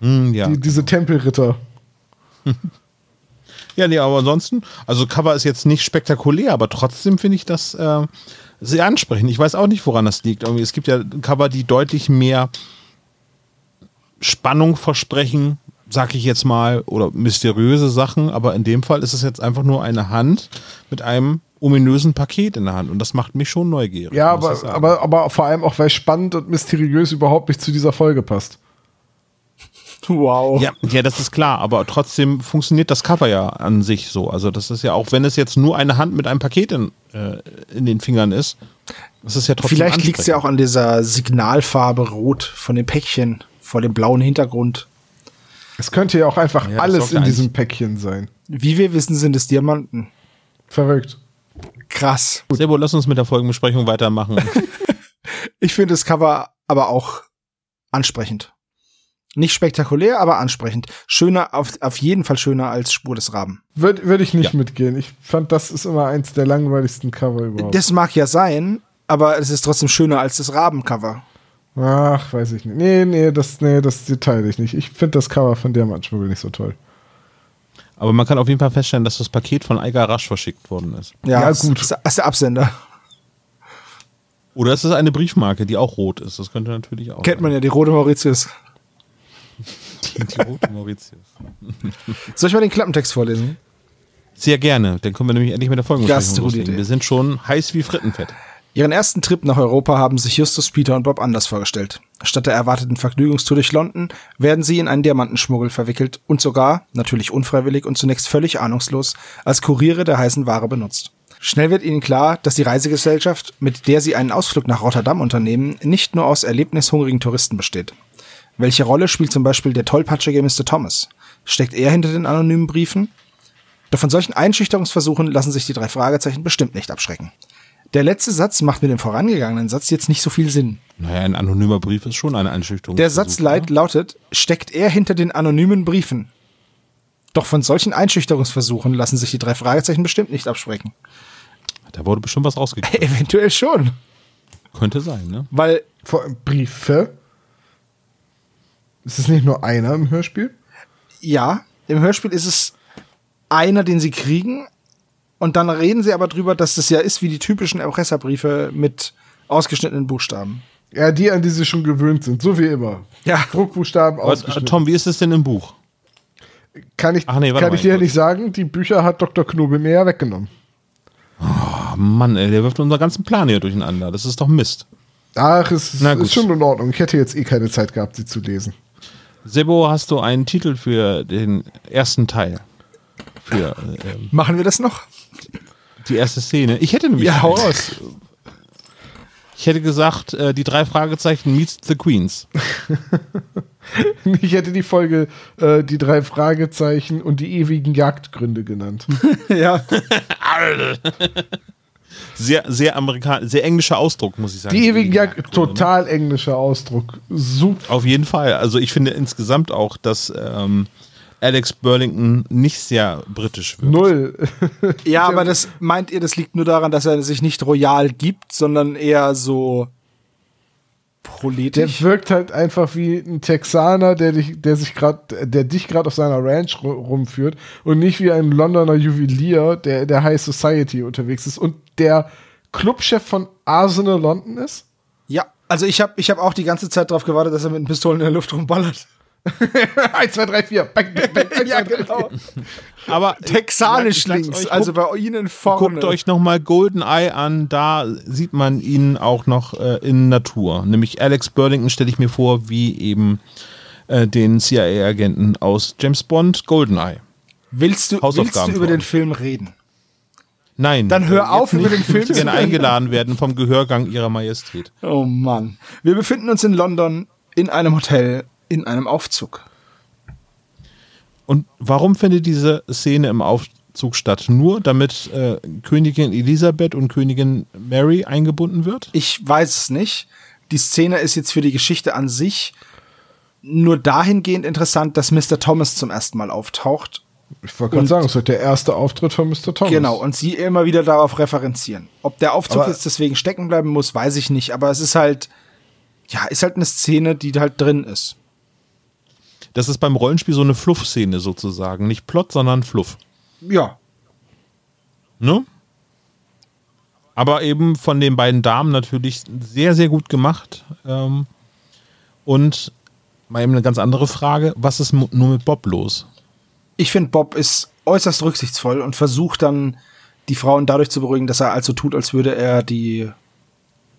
S3: Hm, ja.
S1: Die, diese Tempelritter.
S3: ja, nee, aber ansonsten, also Cover ist jetzt nicht spektakulär, aber trotzdem finde ich das äh, sehr ansprechend. Ich weiß auch nicht, woran das liegt. Irgendwie, es gibt ja Cover, die deutlich mehr Spannung versprechen, sag ich jetzt mal, oder mysteriöse Sachen, aber in dem Fall ist es jetzt einfach nur eine Hand mit einem ominösen Paket in der Hand und das macht mich schon neugierig.
S1: Ja, aber, aber, aber vor allem auch, weil spannend und mysteriös überhaupt nicht zu dieser Folge passt.
S2: Wow.
S3: Ja, ja, das ist klar, aber trotzdem funktioniert das Cover ja an sich so. Also das ist ja auch, wenn es jetzt nur eine Hand mit einem Paket in, äh, in den Fingern ist, das ist ja trotzdem
S2: Vielleicht liegt es ja auch an dieser Signalfarbe Rot von dem Päckchen vor dem blauen Hintergrund.
S1: Es könnte ja auch einfach
S3: Ja,
S1: alles in diesem Päckchen sein.
S2: Wie wir wissen, sind es Diamanten.
S1: Verrückt.
S2: Krass.
S3: Sebo, lass uns mit der Folgenbesprechung weitermachen.
S2: Ich finde das Cover aber auch ansprechend. Nicht spektakulär, aber ansprechend. Schöner, auf, auf jeden Fall schöner als Spur des Raben.
S1: Würde würd ich nicht
S3: Ja.
S1: mitgehen. Ich fand, das ist immer eins der langweiligsten Cover überhaupt.
S2: Das mag ja sein, aber es ist trotzdem schöner als das Rabencover.
S1: Ach, weiß ich nicht. Nee, nee, das, nee, das teile ich nicht. Ich finde das Cover von Diamantschmuggel nicht so toll.
S3: aber man kann auf jeden Fall feststellen, dass das Paket von Eiger Rasch verschickt worden ist.
S2: Ja,
S1: Ja,
S2: das
S1: gut.
S2: Ist, ist der Absender.
S3: Oder es ist eine Briefmarke, die auch rot ist. Das könnte natürlich auch
S2: Kennt man ja, die rote Mauritius.
S3: Die, rote Mauritius.
S2: Soll ich mal den Klappentext vorlesen?
S3: Sehr gerne. Dann können wir nämlich endlich mit der Folgenbesprechung
S2: gute
S3: loslegen. Wir sind schon heiß wie Frittenfett.
S2: Ihren ersten Trip nach Europa haben sich Justus, Peter und Bob anders vorgestellt. Statt der erwarteten Vergnügungstour durch London werden sie in einen Diamantenschmuggel verwickelt und sogar, natürlich unfreiwillig und zunächst völlig ahnungslos, als Kuriere der heißen Ware benutzt. Schnell wird ihnen klar, dass die Reisegesellschaft, mit der sie einen Ausflug nach Rotterdam unternehmen, nicht nur aus erlebnishungrigen Touristen besteht. Welche Rolle spielt zum Beispiel der tollpatschige Mr. Thomas? Steckt er hinter den anonymen Briefen? Doch von solchen Einschüchterungsversuchen lassen sich die drei Fragezeichen bestimmt nicht abschrecken. Der letzte Satz macht mit dem vorangegangenen Satz jetzt nicht so viel Sinn.
S3: Naja, ein anonymer Brief ist schon eine Einschüchterung.
S2: Der Satz leit, lautet, steckt er hinter den anonymen Briefen? Doch von solchen Einschüchterungsversuchen lassen sich die drei Fragezeichen bestimmt nicht abschrecken.
S3: Da wurde bestimmt was rausgekriegt.
S2: Eventuell schon.
S3: Könnte sein, ne?
S2: Weil,
S1: Vor allem Briefe. Ist es nicht nur einer im Hörspiel?
S2: ja, im Hörspiel ist es einer, den sie kriegen. Und dann reden sie aber drüber, dass das ja ist wie die typischen Erpresserbriefe mit ausgeschnittenen Buchstaben.
S1: Ja, die, an die sie schon gewöhnt sind. So wie immer.
S2: Ja.
S1: Druckbuchstaben ausgeschnitten.
S3: Tom, wie ist es denn im Buch?
S1: kann ich,
S3: Ach nee,
S1: kann ich dir
S3: kurz.
S1: nicht sagen, die Bücher hat Dr. Knobel mir ja weggenommen.
S3: Oh Mann, ey, der wirft unseren ganzen Plan hier durcheinander. Das ist doch Mist.
S1: Ach, es ist, ist schon in Ordnung. Ich hätte jetzt eh keine Zeit gehabt, sie zu lesen.
S3: Sebo, hast du einen Titel für den ersten Teil? Für ähm,
S2: Machen wir das noch?
S3: die erste Szene. Ich hätte nämlich.
S2: Ja, hau raus.
S3: Ich hätte gesagt, äh, die drei Fragezeichen meets the Queens.
S1: Ich hätte die Folge äh, die drei Fragezeichen und die ewigen Jagdgründe genannt.
S2: ja.
S3: Sehr, sehr amerikanisch, sehr englischer Ausdruck, muss ich sagen.
S1: Die ewigen Jagd,
S3: Jagdgründe, ne?
S1: total englischer Ausdruck. Super.
S3: Auf jeden Fall. Also ich finde insgesamt auch, dass ähm, Alex Burlington nicht sehr britisch wird.
S1: Null.
S2: Ja, aber das meint ihr, das liegt nur daran, dass er sich nicht royal gibt, sondern eher so
S1: Der
S2: proletisch.
S1: wirkt halt einfach wie ein Texaner, der dich, der sich gerade, der dich gerade auf seiner Ranch ru- rumführt und nicht wie ein Londoner Juwelier, der in der High Society unterwegs ist und der Clubchef von Arsenal London ist.
S2: Ja, also ich habe ich hab auch die ganze Zeit darauf gewartet, dass er mit den Pistolen in der Luft rumballert.
S1: 1, 2, 3, 4. Bang, bang, bang, 1, 2, 3, 4.
S3: Aber
S2: Texanisch links,
S3: euch,
S2: also
S3: guckt,
S2: bei Ihnen vorne.
S3: guckt euch nochmal GoldenEye an, da sieht man ihn auch noch äh, in Natur. Nämlich Alex Burlington stelle ich mir vor, wie eben äh, den CIA-Agenten aus James Bond GoldenEye.
S2: Willst du, willst du über den. Film reden?
S3: Nein.
S2: Dann hör
S3: äh,
S2: auf, über den Film zu reden.
S3: eingeladen werden vom Gehörgang ihrer Majestät.
S2: Oh Mann. Wir befinden uns in London in einem Hotel, in einem Aufzug.
S3: Und warum findet diese Szene im Aufzug statt? Nur damit äh, Königin Elisabeth und Königin Mary eingebunden wird?
S2: Ich weiß es nicht. Die Szene ist jetzt für die Geschichte an sich nur dahingehend interessant, dass Mr. Thomas zum ersten Mal auftaucht.
S1: Ich wollte gerade sagen, es wird der erste Auftritt von Mr. Thomas.
S2: Genau, und sie immer wieder darauf referenzieren. Ob der Aufzug
S1: Aber-
S2: jetzt deswegen stecken bleiben muss, weiß ich nicht, aber es ist halt, ja, ist halt eine Szene, die halt drin ist.
S3: Das ist beim Rollenspiel so eine Fluff-Szene sozusagen. Nicht Plot, sondern Fluff.
S2: Ja.
S3: Ne? Aber eben von den beiden Damen natürlich sehr, sehr gut gemacht. Ähm, und mal eben eine ganz andere Frage: Was ist nur mit Bob los?
S2: Ich finde, Bob ist äußerst rücksichtsvoll und versucht dann, die Frauen dadurch zu beruhigen, dass er also tut, als würde er die,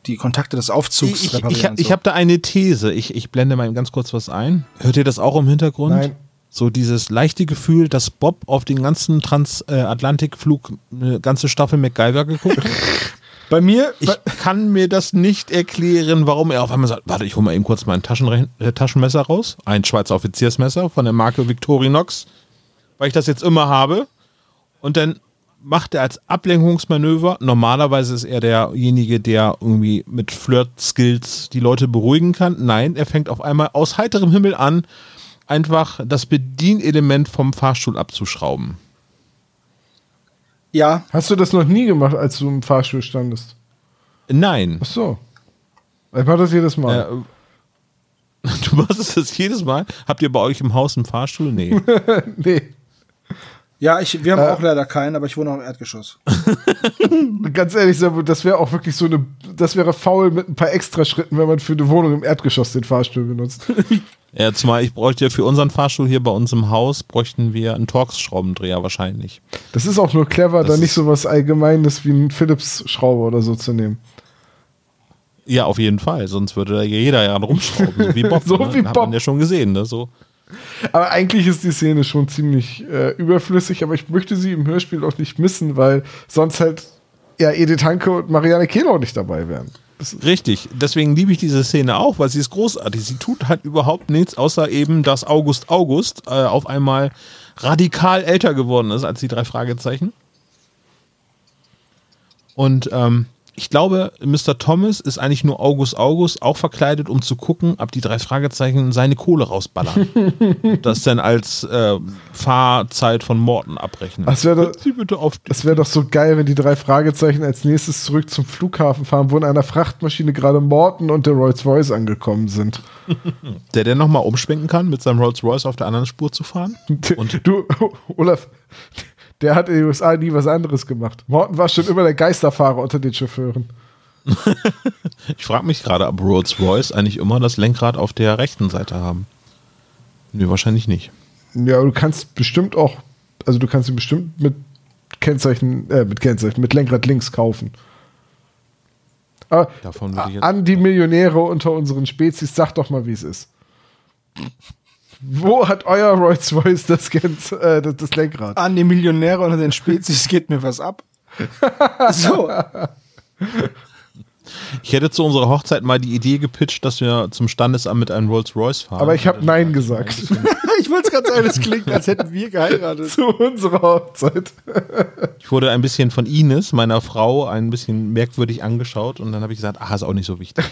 S2: die Kontakte des Aufzugs
S3: Ich, ich,
S2: reparieren.
S3: ich, ich
S2: so.
S3: habe da eine These. Ich, ich blende mal ganz kurz was ein. Hört ihr das auch im Hintergrund?
S1: Nein.
S3: So dieses leichte Gefühl, dass Bob auf den ganzen Transatlantikflug eine ganze Staffel MacGyver geguckt hat.
S2: Bei mir,
S3: Ich kann mir das nicht erklären, warum er auf einmal sagt, warte, ich hole mal eben kurz mein Taschenre äh, Taschenmesser raus. Ein Schweizer Offiziersmesser von der Marke Victorinox, weil ich das jetzt immer habe. Und dann macht er als Ablenkungsmanöver, normalerweise ist er derjenige, der irgendwie mit Flirt-Skills die Leute beruhigen kann. Nein, er fängt auf einmal aus heiterem Himmel an, einfach das Bedienelement vom Fahrstuhl abzuschrauben.
S2: ja,
S1: Hast du das noch nie gemacht, als du im Fahrstuhl standest?
S3: Nein.
S1: Ach so. Ich mach das jedes Mal.
S3: Äh, du machst das jedes Mal? Habt ihr bei euch im Haus einen Fahrstuhl? Nee.
S1: Nee.
S2: Ja, ich, wir haben
S1: Äh.
S2: auch leider keinen, aber ich wohne auch im Erdgeschoss.
S1: Ganz ehrlich, das wäre auch wirklich so eine, das wäre faul mit ein paar Extraschritten, wenn man für eine Wohnung im Erdgeschoss den Fahrstuhl benutzt.
S3: Ja, zumal ich bräuchte ja für unseren Fahrstuhl hier bei uns im Haus, bräuchten wir einen Torx-Schraubendreher wahrscheinlich.
S1: Das ist auch nur clever,
S3: Das
S1: da nicht so was Allgemeines wie ein Philips-Schraube oder so zu nehmen.
S3: Ja, auf jeden Fall, sonst würde da jeder ja rumschrauben, so wie Bob.
S1: So
S3: ne?
S1: wie
S3: Hat
S1: Bob.
S3: man ja schon gesehen, ne? So.
S1: Aber eigentlich ist die Szene schon ziemlich äh, überflüssig, aber ich möchte sie im Hörspiel auch nicht missen, weil sonst halt ja Edith Hanke und Marianne Kehlau nicht dabei wären.
S3: Richtig, deswegen liebe ich diese Szene auch, weil sie ist großartig. Sie tut halt überhaupt nichts, außer eben, dass August August äh, auf einmal radikal älter geworden ist als die drei Fragezeichen. Und ähm, ich glaube, Mr. Thomas ist eigentlich nur August August auch verkleidet, um zu gucken, ob die drei Fragezeichen seine Kohle rausballern. das dann als äh, Fahrzeit von Morton abrechnen.
S1: Das wär doch- das wäre doch so geil, wenn die drei Fragezeichen als nächstes zurück zum Flughafen fahren, wo in einer Frachtmaschine gerade Morton und der Rolls-Royce angekommen sind.
S3: der, der nochmal umschwenken kann, mit seinem Rolls Royce auf der anderen Spur zu fahren. Und
S1: du, Olaf, der hat in den USA nie was anderes gemacht. Morton war schon immer der Geisterfahrer unter den Chauffeuren.
S3: Ich frage mich gerade, ob Rolls Royce eigentlich immer das Lenkrad auf der rechten Seite haben. Nee, wahrscheinlich nicht.
S1: Ja, du kannst bestimmt auch, also du kannst ihn bestimmt mit Kennzeichen, äh, mit Kennzeichen, mit Lenkrad links kaufen. Aber
S3: Davon würde ich jetzt-
S1: an die Millionäre unter unseren Spezies, sag doch mal, wie es ist. Wo hat euer Rolls-Royce das, Gens- äh, das, das Lenkrad?
S2: An die Millionäre unter den Spezies geht mir was ab. So.
S3: Ich hätte zu unserer Hochzeit mal die Idee gepitcht, dass wir zum Standesamt mit einem Rolls-Royce fahren.
S1: Aber ich habe Nein gesagt
S2: Ich wollte es gerade sagen, das klingt, als hätten wir geheiratet.
S1: zu unserer Hochzeit.
S3: Ich wurde ein bisschen von Ines, meiner Frau, ein bisschen merkwürdig angeschaut und dann habe ich gesagt, ach, ist auch nicht so wichtig.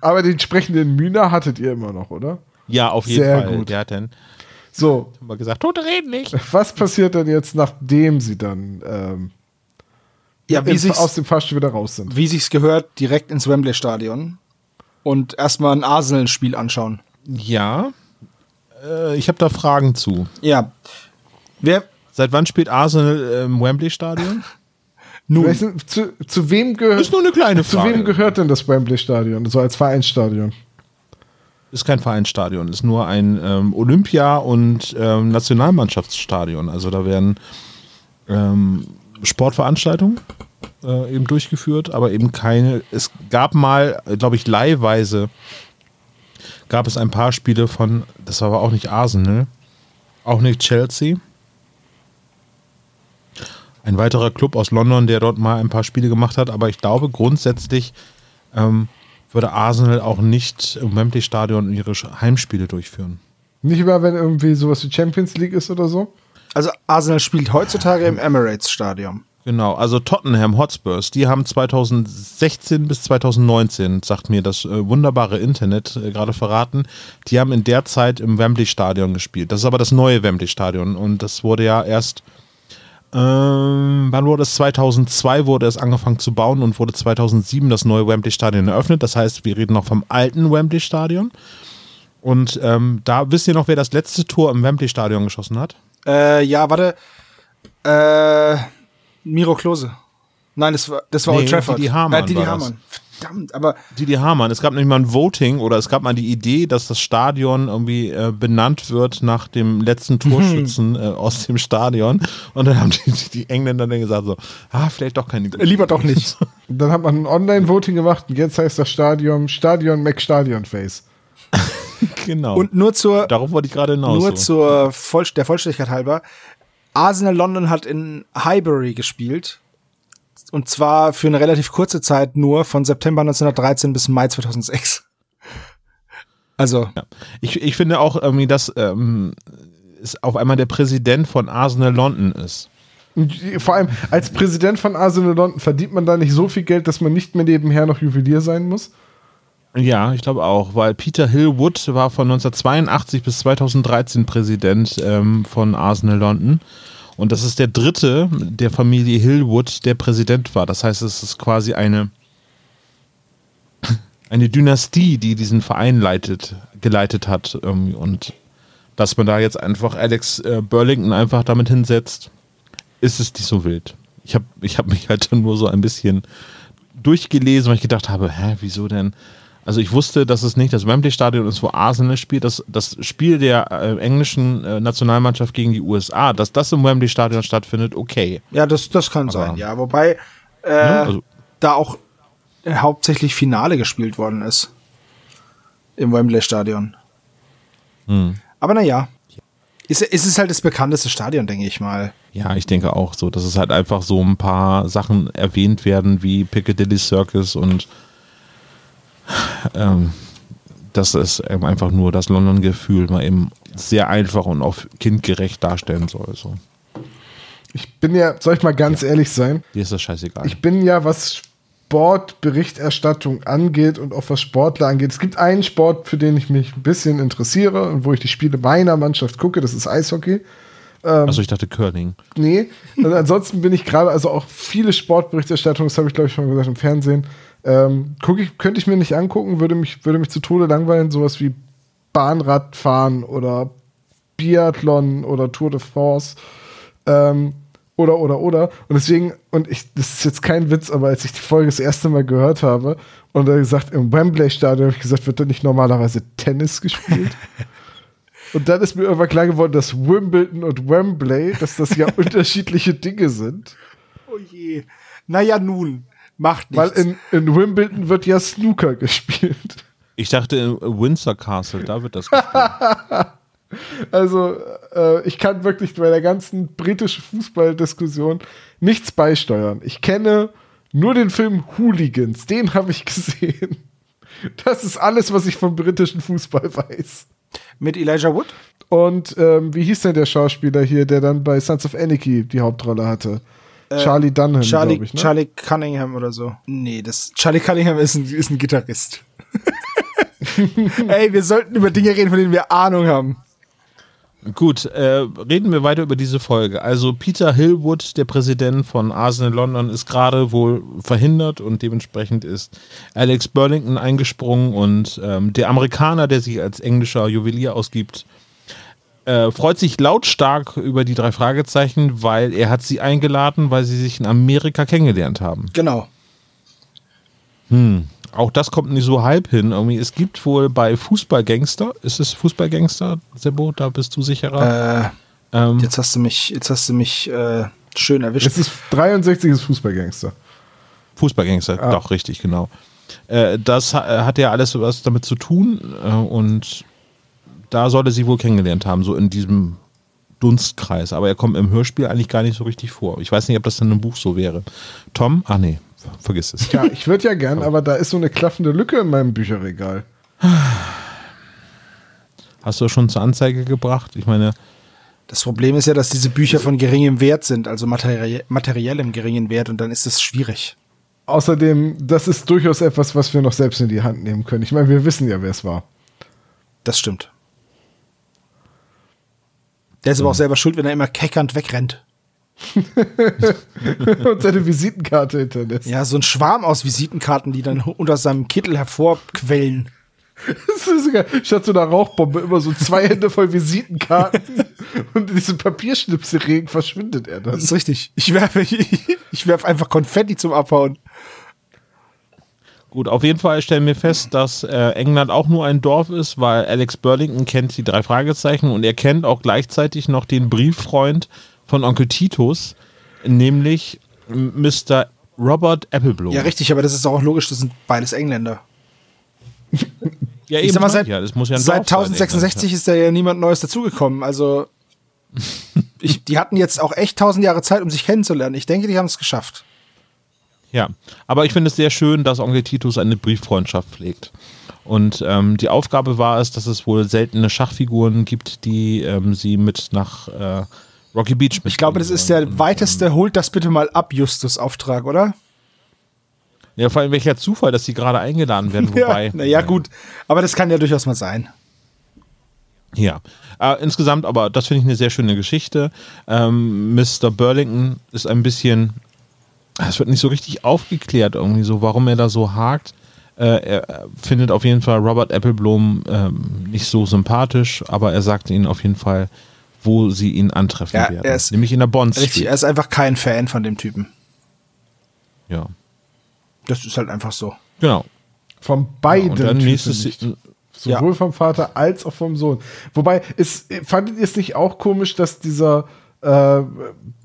S1: Aber den sprechenden Mühner hattet ihr immer noch, oder?
S3: Ja, auf jeden
S1: Sehr
S3: Fall.
S1: gut.
S3: Der hat dann
S1: So,
S3: immer gesagt, Tote reden nicht.
S1: was passiert denn jetzt, nachdem sie dann ähm,
S2: Ja, wie
S1: in,
S2: sich's,
S1: aus dem Fahrstuhl wieder raus sind?
S2: wie sich's gehört, direkt ins Wembley-Stadion und erstmal ein Arsenal-Spiel anschauen.
S3: Ja, äh, ich habe da Fragen zu.
S2: Ja. Wer
S3: Seit wann spielt Arsenal im Wembley-Stadion?
S2: nun?
S1: Du, zu, zu wem gehört
S3: Ist nur eine kleine
S1: zu
S3: Frage.
S1: wem gehört denn das Wembley-Stadion? So als Vereinsstadion.
S3: Ist kein Vereinsstadion, ist nur ein ähm, Olympia- und ähm, Nationalmannschaftsstadion. Also da werden ähm, Sportveranstaltungen äh, eben durchgeführt, aber eben keine. Es gab mal, glaube ich, leihweise gab es ein paar Spiele von, das war aber auch nicht Arsenal, auch nicht Chelsea. Ein weiterer Club aus London, der dort mal ein paar Spiele gemacht hat, aber ich glaube grundsätzlich ähm, würde Arsenal auch nicht im Wembley-Stadion ihre Sch- Heimspiele durchführen.
S1: Nicht immer, wenn irgendwie sowas wie Champions League ist oder so?
S2: Also Arsenal spielt heutzutage im Emirates-Stadion.
S3: Genau, also Tottenham Hotspurs, die haben 2016 bis 2019, sagt mir das äh, wunderbare Internet äh, gerade verraten, die haben in der Zeit im Wembley-Stadion gespielt. Das ist aber das neue Wembley-Stadion und das wurde ja erst, ähm, wann wurde es? 2002 wurde es angefangen zu bauen und wurde 2007 das neue Wembley-Stadion eröffnet. Das heißt, wir reden noch vom alten Wembley-Stadion. Und ähm, da wisst ihr noch, wer das letzte Tor im Wembley-Stadion geschossen hat?
S2: Äh, ja, warte. Äh, Miro Klose. Nein, das war, das war
S3: Nee,
S2: Old Trafford.
S3: Didi Hamann
S2: Nein, Didi
S3: war das.
S2: Hamann. Verdammt, aber
S3: Didi Hamann. Es gab nämlich mal ein Voting oder es gab mal die Idee, dass das Stadion irgendwie äh, benannt wird nach dem letzten Torschützen äh, aus dem Stadion. Und dann haben die, die Engländer dann gesagt so, ah, vielleicht doch keine
S2: lieber doch nicht.
S1: Dann hat man ein Online-Voting gemacht und jetzt heißt das Stadion Stadion McStadion Face.
S3: Genau.
S2: Und nur zur,
S3: darauf wollte ich gerade hinaus.
S2: nur
S3: so.
S2: zur Voll der Vollständigkeit halber. Arsenal London hat in Highbury gespielt. Und zwar für eine relativ kurze Zeit nur, von September 1913 bis Mai 2006. Also,
S3: Ich, ich finde auch irgendwie, dass ähm, es auf einmal der Präsident von Arsenal London ist.
S1: Vor allem als Präsident von Arsenal London verdient man da nicht so viel Geld, dass man nicht mehr nebenher noch Juwelier sein muss.
S3: Ja, ich glaube auch, weil Peter Hillwood war von 1982 bis 2013 Präsident ähm, von Arsenal London. Und das ist der dritte der Familie Hillwood, der Präsident war. Das heißt, es ist quasi eine, eine Dynastie, die diesen Verein leitet, geleitet hat. Und dass man da jetzt einfach Alex äh, Burlington einfach damit hinsetzt, ist es nicht so wild. Ich habe ich hab mich halt nur so ein bisschen durchgelesen, weil ich gedacht habe, hä, wieso denn? Also ich wusste, dass es nicht das Wembley-Stadion ist, wo Arsenal spielt. Das, das Spiel der äh, englischen äh, Nationalmannschaft gegen die USA, dass das im Wembley-Stadion stattfindet, okay.
S2: ja, das, das kann sein, ja. Wobei äh,
S3: Ne? Also,
S2: da auch äh, hauptsächlich Finale gespielt worden ist. Im Wembley-Stadion.
S3: hm.
S2: Aber naja. Ist, ist es halt das bekannteste Stadion, denke ich mal.
S3: Ja, ich denke auch so, dass es halt einfach so ein paar Sachen erwähnt werden, wie Piccadilly Circus und ähm, dass es eben einfach nur das London-Gefühl mal eben sehr einfach und auch kindgerecht darstellen soll. So.
S1: Ich bin ja, soll ich mal ganz ehrlich sein,
S3: Dir ist das scheißegal.
S1: ich bin ja, was Sportberichterstattung angeht und auch was Sportler angeht. Es gibt einen Sport, für den ich mich ein bisschen interessiere und wo ich die Spiele meiner Mannschaft gucke, das ist Eishockey.
S3: also ich dachte Curling.
S1: Nee, also ansonsten bin ich gerade, also auch viele Sportberichterstattungen, das habe ich glaube ich schon gesagt im Fernsehen, ähm, guck ich, könnte ich mir nicht angucken, würde mich, würde mich zu Tode langweilen, sowas wie Bahnradfahren oder Biathlon oder Tour de France. Ähm, oder, oder, oder. Und deswegen, und ich, das ist jetzt kein Witz, aber als ich die Folge das erste Mal gehört habe und er gesagt, im Wembley-Stadion, habe ich gesagt, wird da nicht normalerweise Tennis gespielt? und dann ist mir irgendwann klar geworden, dass Wimbledon und Wembley, dass das ja unterschiedliche Dinge sind.
S2: Oh je. Naja, nun. Macht
S1: Weil
S2: nichts.
S1: in, in Wimbledon wird ja Snooker gespielt.
S3: Ich dachte in Windsor Castle, da wird das gespielt.
S1: Also, äh, ich kann wirklich bei der ganzen britischen Fußballdiskussion nichts beisteuern. Ich kenne nur den Film Hooligans, den habe ich gesehen. Das ist alles, was ich vom britischen Fußball weiß.
S2: Mit Elijah Wood?
S1: Und ähm, wie hieß denn der Schauspieler hier, der dann bei Sons of Anarchy die Hauptrolle hatte? Charlie Dunham,
S2: Charlie,
S1: ich. Ne?
S2: Charlie Cunningham oder so. Nee, das Charlie Cunningham ist ein, ist ein Gitarrist. Ey, wir sollten über Dinge reden, von denen wir Ahnung haben.
S3: Gut, äh, reden wir weiter über diese Folge. Also Peter Hillwood, der Präsident von Arsenal London, ist gerade wohl verhindert und dementsprechend ist Alex Burlington eingesprungen und ähm, der Amerikaner, der sich als englischer Juwelier ausgibt, äh, freut sich lautstark über die drei Fragezeichen, weil er hat sie eingeladen, weil sie sich in Amerika kennengelernt haben.
S2: Genau.
S3: Hm. Auch das kommt nicht so halb hin. Irgendwie, es gibt wohl bei Fußballgangster, ist es Fußballgangster, Sebo, da bist du sicherer?
S2: Äh, ähm, jetzt hast du mich, jetzt hast du mich äh, schön erwischt.
S1: Es ist 63 ist Fußballgangster.
S3: Fußballgangster, ah. doch, richtig, genau. Äh, das hat ja alles was damit zu tun äh, und da sollte sie wohl kennengelernt haben, so in diesem Dunstkreis. Aber er kommt im Hörspiel eigentlich gar nicht so richtig vor. Ich weiß nicht, ob das dann im Buch so wäre. Tom? Ach nee, vergiss es.
S1: Ja, ich würde ja gern, aber da ist so eine klaffende Lücke in meinem Bücherregal.
S3: Hast du schon zur Anzeige gebracht? Ich meine.
S2: Das Problem ist ja, dass diese Bücher von geringem Wert sind, also materie materiellem geringen Wert, und dann ist es schwierig.
S1: Außerdem, das ist durchaus etwas, was wir noch selbst in die Hand nehmen können. Ich meine, wir wissen ja, wer es war.
S2: Das stimmt. Der ist aber auch selber schuld, wenn er immer keckernd wegrennt.
S1: und seine Visitenkarte hinterlässt.
S2: Ja, so ein Schwarm aus Visitenkarten, die dann unter seinem Kittel hervorquellen.
S1: Das ist sogar, statt so einer Rauchbombe immer so zwei Hände voll Visitenkarten und in diesem Papierschnipselregen verschwindet er dann.
S2: Das ist richtig. Ich werfe, ich, ich werfe einfach Konfetti zum Abhauen.
S3: Gut, auf jeden Fall stellen wir fest, dass äh, England auch nur ein Dorf ist, weil Alex Burlington kennt die drei Fragezeichen und er kennt auch gleichzeitig noch den Brieffreund von Onkel Titus, nämlich Mr. Robert Appleblom.
S2: Ja, richtig, aber das ist auch logisch, das sind beides Engländer.
S3: ja, eben.
S2: Ich sag mal, seit,
S3: ja, das muss ja
S2: seit 1066 ist da ja niemand Neues dazugekommen. Also, ich, die hatten jetzt auch echt tausend Jahre Zeit, um sich kennenzulernen. Ich denke, die haben es geschafft.
S3: Ja, aber ich finde es sehr schön, dass Onkel Titus eine Brieffreundschaft pflegt. Und ähm, die Aufgabe war es, dass es wohl seltene Schachfiguren gibt, die ähm, sie mit nach äh, Rocky Beach
S2: Ich glaube, das ist der weiteste, holt das bitte mal ab, Justus-Auftrag, oder?
S3: Ja, vor allem welcher Zufall, dass sie gerade eingeladen werden, wobei.
S2: ja, naja, gut, aber das kann ja durchaus mal sein.
S3: Ja, äh, insgesamt, aber das finde ich eine sehr schöne Geschichte. Ähm, Mr. Burlington ist ein bisschen es wird nicht so richtig aufgeklärt irgendwie so, warum er da so hakt. Äh, er findet auf jeden Fall Robert Appleblom ähm, nicht so sympathisch, aber er sagt ihnen auf jeden Fall, wo sie ihn antreffen
S2: ja,
S3: werden.
S2: Er ist,
S3: nämlich in der Bond Street.
S2: Richtig, er ist einfach kein Fan von dem Typen.
S3: Ja.
S2: Das ist halt einfach so.
S3: Genau.
S1: Von beiden. Ja, und
S3: dann nächstes,
S1: Sowohl ja. vom Vater als auch vom Sohn. Wobei, ist, fandet ihr es nicht auch komisch, dass dieser äh,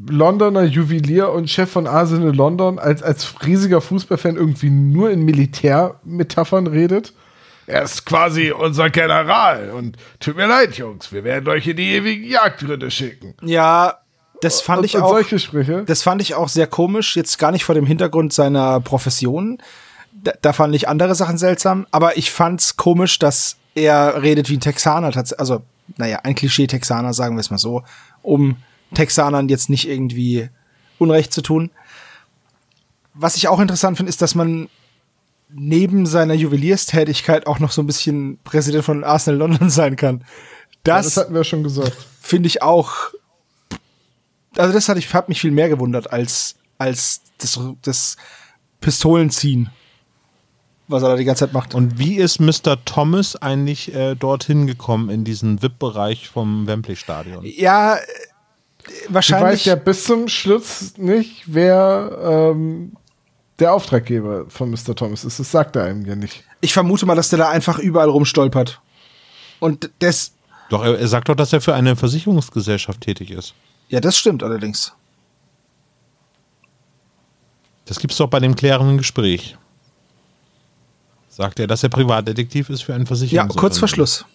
S1: Londoner Juwelier und Chef von Arsenal London als, als riesiger Fußballfan irgendwie nur in Militärmetaphern redet. Er ist quasi unser General und tut mir leid, Jungs, wir werden euch in die ewigen Jagdgründe schicken.
S2: Ja, das fand
S1: und,
S2: ich auch.
S1: Solche Sprüche.
S2: Das fand ich auch sehr komisch, jetzt gar nicht vor dem Hintergrund seiner Profession. Da, da fand ich andere Sachen seltsam, aber ich fand's komisch, dass er redet wie ein Texaner, also, naja, ein Klischee-Texaner, sagen wir es mal so, um Texanern jetzt nicht irgendwie Unrecht zu tun. Was ich auch interessant finde, ist, dass man neben seiner Juwelierstätigkeit auch noch so ein bisschen Präsident von Arsenal London sein kann. Das,
S1: ja, das hatten wir schon gesagt.
S2: Finde ich auch. Also das hat, ich, hat mich viel mehr gewundert als als das, das Pistolenziehen, was er da die ganze Zeit macht.
S3: Und wie ist Mr. Thomas eigentlich äh, dorthin gekommen in diesen VIP-Bereich vom Wembley-Stadion?
S2: Ja, wahrscheinlich. Ich weiß
S1: ja bis zum Schluss nicht, wer ähm, der Auftraggeber von Mr. Thomas ist. Das sagt er einem ja nicht.
S2: Ich vermute mal, dass der da einfach überall rumstolpert. Und das.
S3: Doch, er, er sagt doch, dass er für eine Versicherungsgesellschaft tätig ist.
S2: Ja, das stimmt allerdings.
S3: Das gibt's doch bei dem klärenden Gespräch. Sagt er, dass er Privatdetektiv ist für einen
S2: Ja,
S3: Versicherungsunternehmen.
S2: kurz vor Schluss.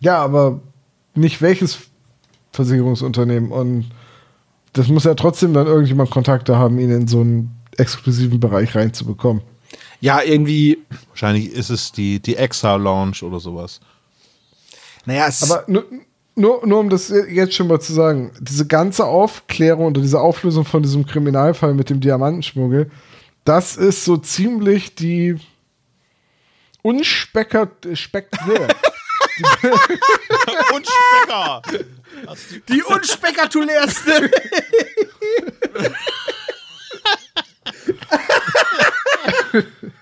S1: Ja, aber nicht welches Versicherungsunternehmen. Und das muss ja trotzdem dann irgendjemand Kontakte haben, ihn in so einen exklusiven Bereich reinzubekommen.
S2: Ja, irgendwie,
S3: Wahrscheinlich ist es die, die Exa-Lounge oder sowas.
S2: naja, es
S1: Aber nur, nur, nur um das jetzt schon mal zu sagen, diese ganze Aufklärung oder diese Auflösung von diesem Kriminalfall mit dem Diamantenschmuggel, das ist so ziemlich die unspekert,
S3: Und Specker!
S2: die unspektakulärste.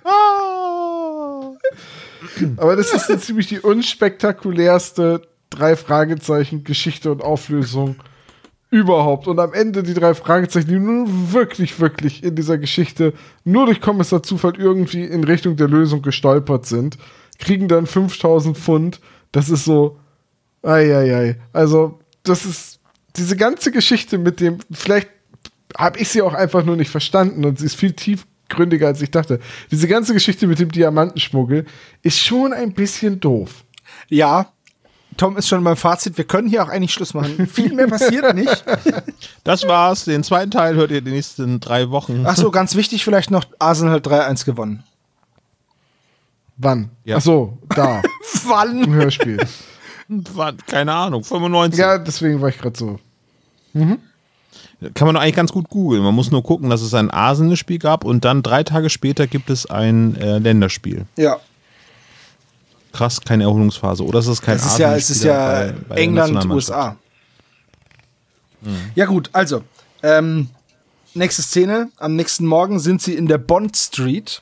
S1: aber das ist so ziemlich die unspektakulärste drei Fragezeichen Geschichte und Auflösung überhaupt. Und am Ende die drei Fragezeichen, die nur wirklich, wirklich in dieser Geschichte nur durch Kommissar Zufall irgendwie in Richtung der Lösung gestolpert sind, kriegen dann 5000 Pfund. Das ist so, Eieiei. Also, das ist diese ganze Geschichte mit dem, vielleicht habe ich sie auch einfach nur nicht verstanden und sie ist viel tiefgründiger, als ich dachte. Diese ganze Geschichte mit dem Diamantenschmuggel ist schon ein bisschen doof.
S2: Ja, Tom ist schon beim Fazit. Wir können hier auch eigentlich Schluss machen. Viel mehr passiert nicht.
S3: Das war's. Den zweiten Teil hört ihr die nächsten drei Wochen.
S2: Ach so, ganz wichtig vielleicht noch, Arsenal hat 3-1 gewonnen.
S1: Wann?
S3: Ja.
S1: Ach so, da, im
S2: Wann?
S1: Hörspiel.
S3: War, keine Ahnung, 95.
S1: ja, deswegen war ich gerade so.
S3: Kann man doch eigentlich ganz gut googeln. Man muss nur gucken, dass es ein Arsenal-Spiel gab und dann drei Tage später gibt es ein äh, Länderspiel.
S2: Ja,
S3: Krass, keine Erholungsphase. Oder ist es kein
S2: es ist ja, es ist ja
S3: bei- bei
S2: England? USA. Ja gut, also, ähm, nächste Szene. Am nächsten Morgen sind sie in der Bond Street.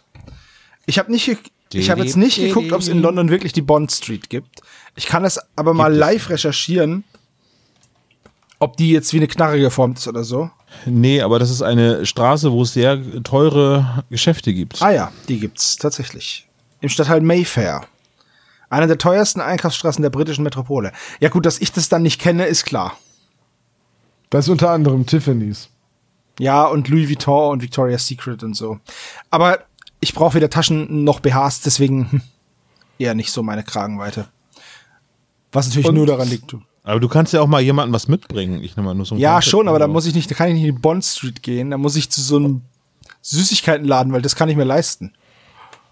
S2: Ich habe nicht, ich habe jetzt nicht geguckt, ob es in London wirklich die Bond Street gibt. Ich kann das aber mal
S3: es.
S2: live recherchieren, ob die jetzt wie eine Knarre geformt ist oder so.
S3: Nee, aber das ist eine Straße, wo es sehr teure Geschäfte gibt.
S2: Ah ja, die gibt's tatsächlich. Im Stadtteil Mayfair. Eine der teuersten Einkaufsstraßen der britischen Metropole. Ja gut, dass ich das dann nicht kenne, ist klar.
S1: Das ist unter anderem Tiffany's.
S2: Ja, und Louis Vuitton und Victoria's Secret und so. Aber ich brauche weder Taschen noch BHs, deswegen hm, eher nicht so meine Kragenweite. Was natürlich
S1: Und-
S2: nur daran liegt. du-
S3: Aber du kannst ja auch mal jemandem was mitbringen. Ich nehme mal nur so ein
S2: Ja,
S3: Concept
S2: schon, aber da muss ich nicht, da kann ich nicht in die Bond Street gehen, da muss ich zu so einem Süßigkeitenladen, weil das kann ich mir leisten.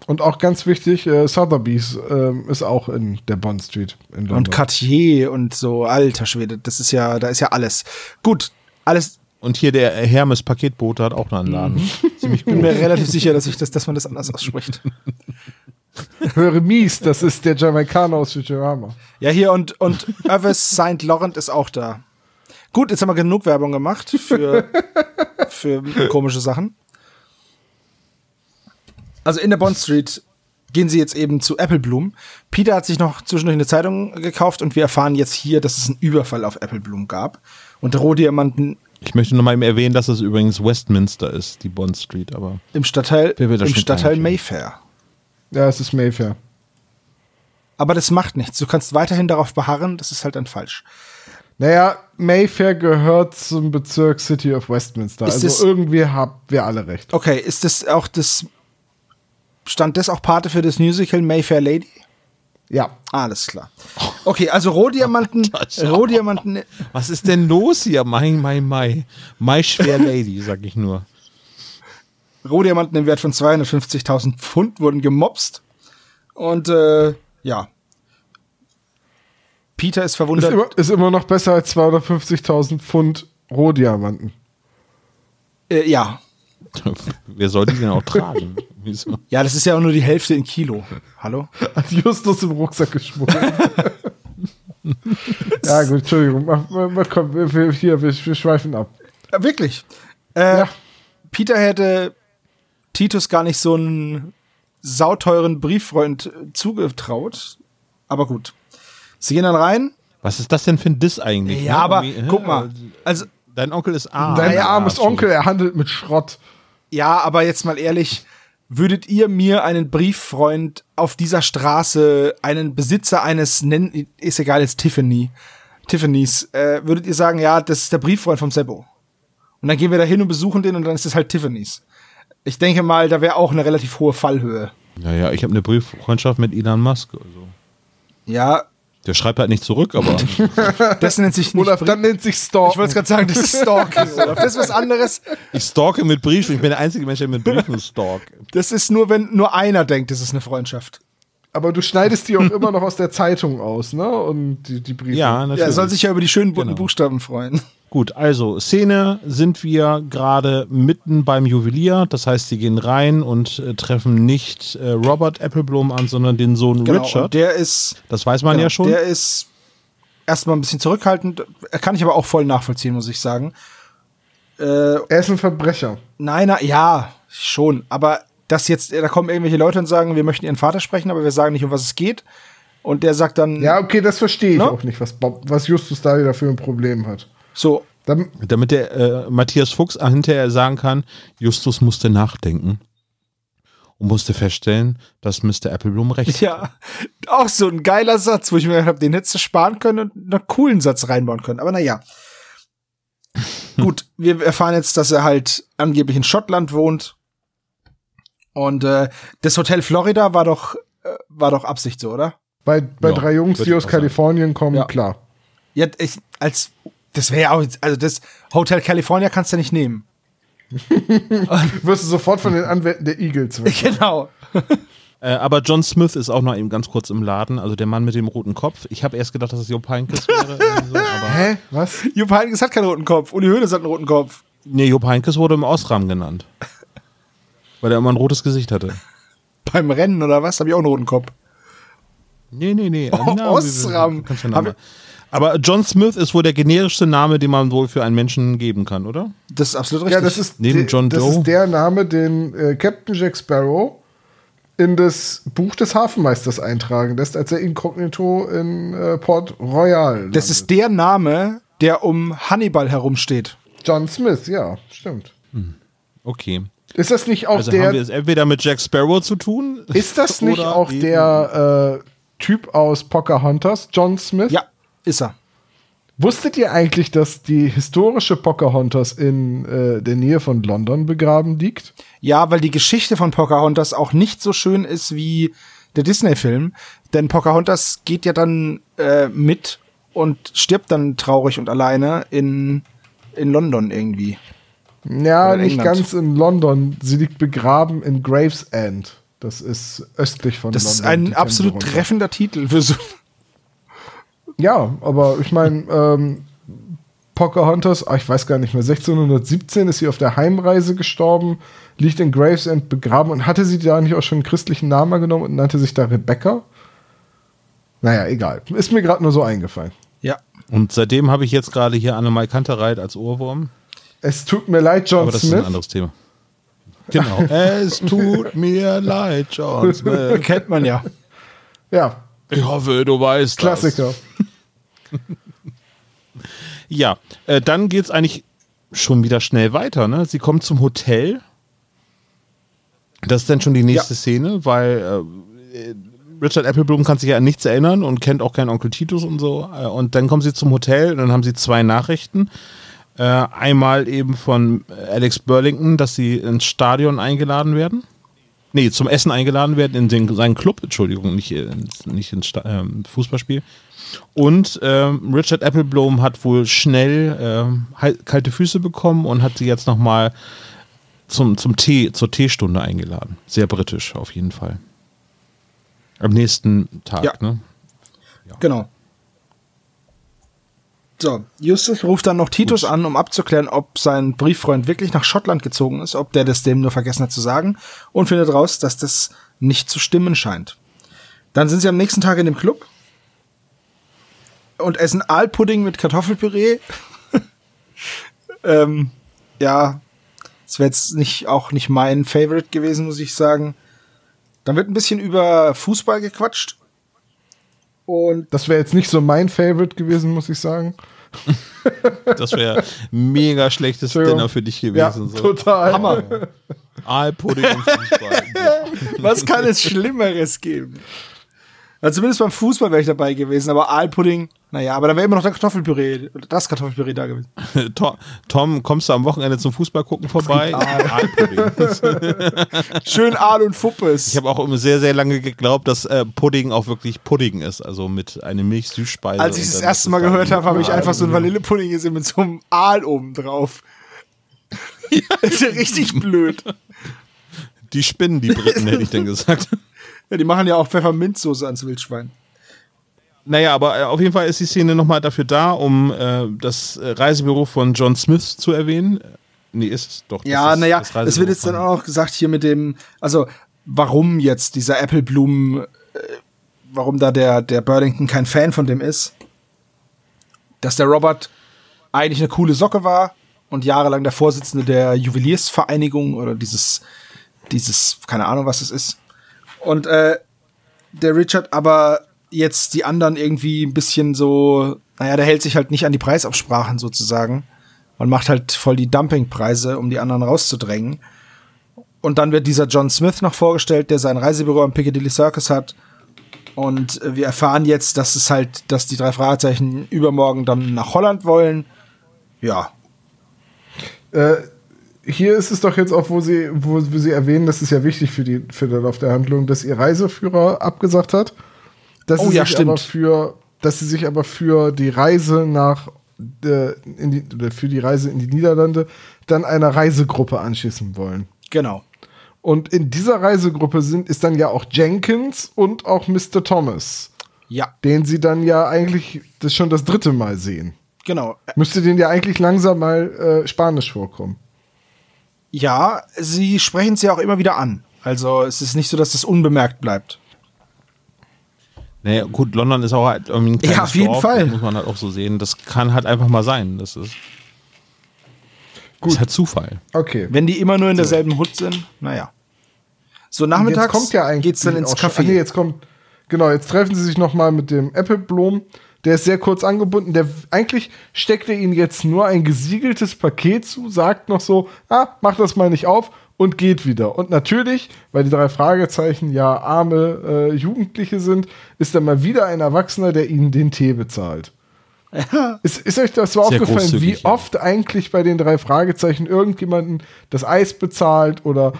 S1: Und auch ganz wichtig, äh, Sotheby's ähm, ist auch in der Bond Street in London.
S2: Und Cartier und so, alter Schwede, das ist ja, da ist ja alles. Gut, alles,
S3: Und hier der Hermes Paketbote hat auch noch einen Laden.
S2: Mhm.
S3: Ziemlich
S2: bin mir relativ sicher, dass ich das, dass man das anders ausspricht.
S1: Höre Mies, das ist der Jamaikaner aus Futurama.
S2: Ja, hier und, und Irvis St. Laurent ist auch da. Gut, jetzt haben wir genug Werbung gemacht für, für komische Sachen. Also in der Bond Street gehen sie jetzt eben zu Apple Bloom. Peter hat sich noch zwischendurch eine Zeitung gekauft und wir erfahren jetzt hier, dass es einen Überfall auf Apple Bloom gab. Und der Rohdiamanten
S3: Ich möchte noch mal eben erwähnen, dass es übrigens Westminster ist, die Bond Street, aber
S2: im Stadtteil, im Stadtteil? Mayfair.
S1: Ja, es ist Mayfair.
S2: Aber das macht nichts. Du kannst weiterhin darauf beharren, das ist halt dann falsch.
S1: Naja, Mayfair gehört zum Bezirk City of Westminster.
S2: Ist
S1: also irgendwie haben wir alle recht.
S2: Okay, ist das auch das. Stand das auch Pate für das Musical Mayfair Lady?
S1: Ja.
S2: Alles klar. Okay, also Rohdiamanten, Rohdiamanten,
S3: was ist denn los hier? Mai, Mai, Mai. Mai schwer Lady, sag ich nur.
S2: Rohdiamanten im Wert von 250.000 Pfund wurden gemobst. Und äh, ja. Peter ist
S1: Ist
S2: verwundert.
S1: immer, ist immer noch besser als 250.000 Pfund Rohdiamanten.
S2: Äh, ja.
S3: Wer soll die denn auch tragen? Wieso?
S2: Ja, das ist ja auch nur die Hälfte in Kilo. Hallo?
S1: Hat Justus im Rucksack geschmuggelt. ja, gut, Entschuldigung. Komm, wir, hier, wir, wir schweifen ab.
S2: Ja, wirklich. Äh,
S1: Ja.
S2: Peter hätte Titus gar nicht so einen sauteuren Brieffreund äh, zugetraut. Aber gut. Sie gehen dann rein.
S3: Was ist das denn für ein Diss eigentlich?
S2: Ja,
S3: ne?
S2: aber
S3: Irgendwie,
S2: guck
S3: hä?
S2: mal. Also,
S3: Dein Onkel ist arm.
S1: Dein
S2: ja,
S1: armes. Onkel, er handelt mit Schrott.
S2: Ja, aber jetzt mal ehrlich. Würdet ihr mir einen Brieffreund auf dieser Straße, einen Besitzer eines, nenn, ist egal, jetzt Tiffany, Tiffany's, äh, würdet ihr sagen, ja, das ist der Brieffreund vom Seppo? Und dann gehen wir da hin und besuchen den und dann ist das halt Tiffany's. Ich denke mal, da wäre auch eine relativ hohe Fallhöhe.
S3: Naja, ich habe eine Brieffreundschaft mit Elon Musk. Also.
S2: Ja,
S3: Der schreibt halt nicht zurück, aber
S2: das nennt sich nicht.
S1: Olaf, dann nennt sich
S2: ich
S1: Stalk.
S2: wollte gerade sagen, das ist. Olaf. Das ist was anderes.
S3: ich stalke mit Briefen. Ich bin der einzige Mensch, der mit Briefen stalkt.
S2: Das ist nur, wenn nur einer denkt, das ist eine Freundschaft.
S1: Aber du schneidest die auch immer noch aus der Zeitung aus, ne? Und die, die Briefe.
S3: Ja,
S2: Ja,
S3: natürlich.
S2: er soll sich ja über die schönen bunten
S3: Genau.
S2: Buchstaben freuen.
S3: Gut, also Szene sind wir gerade mitten beim Juwelier. Das heißt, sie gehen rein und äh, treffen nicht äh, Robert Appleblom an, sondern den Sohn
S2: Genau. Und
S3: Richard.
S2: der ist,
S3: Das weiß man
S2: genau,
S3: ja schon.
S2: der ist erstmal ein bisschen zurückhaltend. Kann ich aber auch voll nachvollziehen, muss ich sagen. Äh,
S1: Er ist ein Verbrecher.
S2: nein, na, ja, schon. Aber das jetzt, da kommen irgendwelche Leute und sagen, wir möchten ihren Vater sprechen, aber wir sagen nicht, um was es geht. Und der sagt dann,
S1: Ja, okay, das verstehe ich
S2: Ne?
S1: auch nicht, was, Bob, was Justus da wieder für ein Problem hat.
S2: So,
S1: Dann,
S3: Damit der äh, Matthias Fuchs hinterher sagen kann, Justus musste nachdenken und musste feststellen, dass Mr. Appleblom recht
S2: ja, auch so ein geiler Satz, wo ich mir gedacht habe, den hättest du sparen können und einen coolen Satz reinbauen können. Aber naja. Gut, wir erfahren jetzt, dass er halt angeblich in Schottland wohnt. Und äh, das Hotel Florida war doch, äh, war doch Absicht so, oder?
S1: bei bei
S3: Ja,
S1: drei Jungs, die aus
S3: sagen.
S1: Kalifornien kommen,
S2: Ja.
S1: klar.
S2: Ja, ich, als, das wäre ja auch, also das Hotel California kannst du nicht nehmen.
S1: Wirst du sofort von den Anwälten der Eagles.
S2: Genau.
S3: Äh, aber John Smith ist auch noch eben ganz kurz im Laden, also der Mann mit dem roten Kopf. Ich habe erst gedacht, dass es Jupp Heynckes wäre. so, aber
S1: Hä? Was?
S2: Jupp Heynckes hat keinen roten Kopf. Uli Hoeneß hat einen roten Kopf.
S3: nee, Jupp Heynckes wurde im Ausrahmen genannt. Weil er immer ein rotes Gesicht hatte.
S2: Beim Rennen oder was? Habe ich auch einen roten Kopf.
S3: Nee, nee, nee.
S2: Oh,
S3: einen
S2: Hab
S3: Aber John Smith ist wohl der generischste Name, den man wohl für einen Menschen geben kann, oder?
S2: Das ist absolut richtig.
S1: Ja, das ist,
S3: Neben
S1: de-
S3: John
S1: das
S3: Doe?
S1: ist der Name, den äh, Captain Jack Sparrow in das Buch des Hafenmeisters eintragen lässt, als er inkognito in äh, Port Royal.
S2: Das ist der Name, der um Hannibal herumsteht.
S1: John Smith, ja, stimmt.
S3: Okay.
S1: Ist das nicht auch
S3: Also haben wir
S1: der?
S3: es entweder mit Jack Sparrow zu tun?
S1: Ist das nicht auch
S3: eben-
S1: der äh, Typ aus Pocahontas, John Smith?
S2: Ja, ist er.
S1: Wusstet ihr eigentlich, dass die historische Pocahontas in äh, der Nähe von London begraben liegt?
S2: Ja, weil die Geschichte von Pocahontas auch nicht so schön ist wie der Disney-Film. Denn Pocahontas geht ja dann äh, mit und stirbt dann traurig und alleine in, in London irgendwie.
S1: Ja, nicht
S2: England.
S1: ganz in London. Sie liegt begraben in Gravesend. Das ist östlich von
S2: Das
S1: London.
S2: ist
S1: die
S2: ein absolut
S1: runter.
S2: treffender Titel für so.
S1: Ja, aber ich meine, ähm, Pocahontas, ah, ich weiß gar nicht mehr, 1617 ist sie auf der Heimreise gestorben, liegt in Gravesend begraben und hatte sie da nicht auch schon einen christlichen Namen genommen und nannte sich da Rebecca? Naja, egal. Ist mir gerade nur so eingefallen.
S2: Ja.
S3: Und seitdem habe ich jetzt gerade hier Annemai Kantereit als Ohrwurm.
S1: Es tut mir leid, John
S3: Aber das ist ein
S1: Smith.
S3: anderes Thema. Genau. es tut mir leid, John Smith.
S2: Kennt man ja.
S1: Ja,
S3: Ich hoffe, du weißt
S1: Klassiker.
S3: das. Ja, äh, dann geht's eigentlich schon wieder schnell weiter. Ne? Sie kommt zum Hotel. Das ist dann schon die nächste
S2: Ja.
S3: Szene, weil äh, Richard Appleblom kann sich ja an nichts erinnern und kennt auch keinen Onkel Titus und so. Äh, und dann kommen sie zum Hotel und dann haben sie zwei Nachrichten. Äh, einmal eben von Alex Burlington, dass sie ins Stadion eingeladen werden. Nee, zum Essen eingeladen werden in den, seinen Club, Entschuldigung, nicht, ins, nicht ins ähm, Fußballspiel. Und ähm, Richard Appleblom hat wohl schnell ähm, kalte Füße bekommen und hat sie jetzt nochmal zum, zum Tee, zur Teestunde eingeladen. Sehr britisch, auf jeden Fall. Am nächsten Tag,
S2: Ja.
S3: ne?
S2: Genau. So, Justus ruft dann noch Titus an, um abzuklären, ob sein Brieffreund wirklich nach Schottland gezogen ist, ob der das dem nur vergessen hat zu sagen und findet raus, dass das nicht zu stimmen scheint. Dann sind sie am nächsten Tag in dem Club und essen Aalpudding mit Kartoffelpüree. ähm, ja, das wäre jetzt nicht, auch nicht mein Favorite gewesen, muss ich sagen. Dann wird ein bisschen über Fußball gequatscht. Und
S1: Das wäre jetzt nicht so mein Favorite gewesen, muss ich sagen.
S3: Das wäre mega schlechtes. Dinner für dich
S1: Ja,
S3: gewesen. so.
S1: total.
S2: Hammer.
S3: Aalpudding und Fußball.
S2: Was kann es Schlimmeres geben? Also zumindest beim Fußball wäre ich dabei gewesen, aber Aalpudding, Naja, aber da wäre immer noch der Kartoffelpüree, das Kartoffelpüree da gewesen.
S3: Tom, Tom, kommst du am Wochenende zum Fußball gucken vorbei? Aalpudding.
S2: Schön Aal und Fuppes.
S3: Ich habe auch immer sehr, sehr lange geglaubt, dass äh, Pudding auch wirklich Pudding ist, also mit einer Milchsüßspeise.
S2: Als ich das erste Mal gehört habe, habe ich einfach so ein Vanillepudding gesehen mit so einem Aal oben drauf. Das ist ja richtig blöd.
S3: Die spinnen, die Briten, hätte ich dann gesagt.
S2: Ja, die machen ja auch Pfefferminzsoße ans Wildschwein.
S3: Naja, aber äh, auf jeden Fall ist die Szene nochmal dafür da, um äh, das äh, Reisebüro von John Smith zu erwähnen. Äh, Nee, ist es doch.
S2: Ja, naja,
S3: das
S2: es wird jetzt dann auch noch gesagt hier mit dem, also warum jetzt dieser Applebloom, äh, warum da der, der Burlington kein Fan von dem ist. Dass der Robert eigentlich eine coole Socke war und jahrelang der Vorsitzende der Juweliersvereinigung oder dieses, dieses, keine Ahnung, was es ist. Und äh, der Richard aber jetzt die anderen irgendwie ein bisschen so, naja, der hält sich halt nicht an die Preisabsprachen sozusagen und macht halt voll die Dumpingpreise, um die anderen rauszudrängen. Und dann wird dieser John Smith noch vorgestellt, der sein Reisebüro am Piccadilly Circus hat. Und äh, wir erfahren jetzt, dass es halt, dass die drei Fragezeichen übermorgen dann nach Holland wollen. Ja.
S1: Äh, hier ist es doch jetzt auch, wo sie, wo, wo sie erwähnen, das ist ja wichtig für, die, für den Lauf der Handlung, dass ihr Reiseführer abgesagt hat. Dass
S2: Oh
S1: sie
S2: ja,
S1: sich
S2: stimmt.
S1: aber für, dass sie sich aber für die Reise nach äh, in die, für die Reise in die Niederlande dann einer Reisegruppe anschließen wollen.
S2: Genau.
S1: Und in dieser Reisegruppe sind, ist dann ja auch Jenkins und auch Mr. Thomas,
S2: Ja,
S1: den sie dann ja eigentlich das schon das dritte Mal sehen.
S2: genau.
S1: Müsste denen ja eigentlich langsam mal äh, Spanisch vorkommen.
S2: Ja, sie sprechen es ja auch immer wieder an. Also es ist nicht so, dass das unbemerkt bleibt.
S3: Naja, gut, London ist auch halt irgendwie ein kleines
S2: Ja, auf jeden
S3: Dorf,
S2: Fall.
S3: Das muss man halt auch so sehen. Das kann halt einfach mal sein. Das ist,
S1: Gut.
S3: ist halt Zufall.
S1: Okay.
S2: Wenn die immer nur in derselben Hut sind, naja. So
S1: Und
S2: nachmittags
S1: jetzt kommt ja eigentlich
S2: geht's dann ins
S1: schon-
S2: Café.
S1: Ach nee, jetzt kommt genau, jetzt treffen sie sich noch mal mit dem Appleblom. Der ist sehr kurz angebunden. Der eigentlich steckt er ihnen jetzt nur ein gesiegeltes Paket zu, sagt noch so, ah, mach das mal nicht auf und geht wieder. Und natürlich, weil die drei Fragezeichen ja arme äh, Jugendliche sind, ist dann mal wieder ein Erwachsener, der ihnen den Tee bezahlt. Ist, ist euch das so
S3: Sehr
S1: aufgefallen, wie
S3: großzügig, ja.
S1: oft eigentlich bei den drei Fragezeichen irgendjemanden das Eis bezahlt oder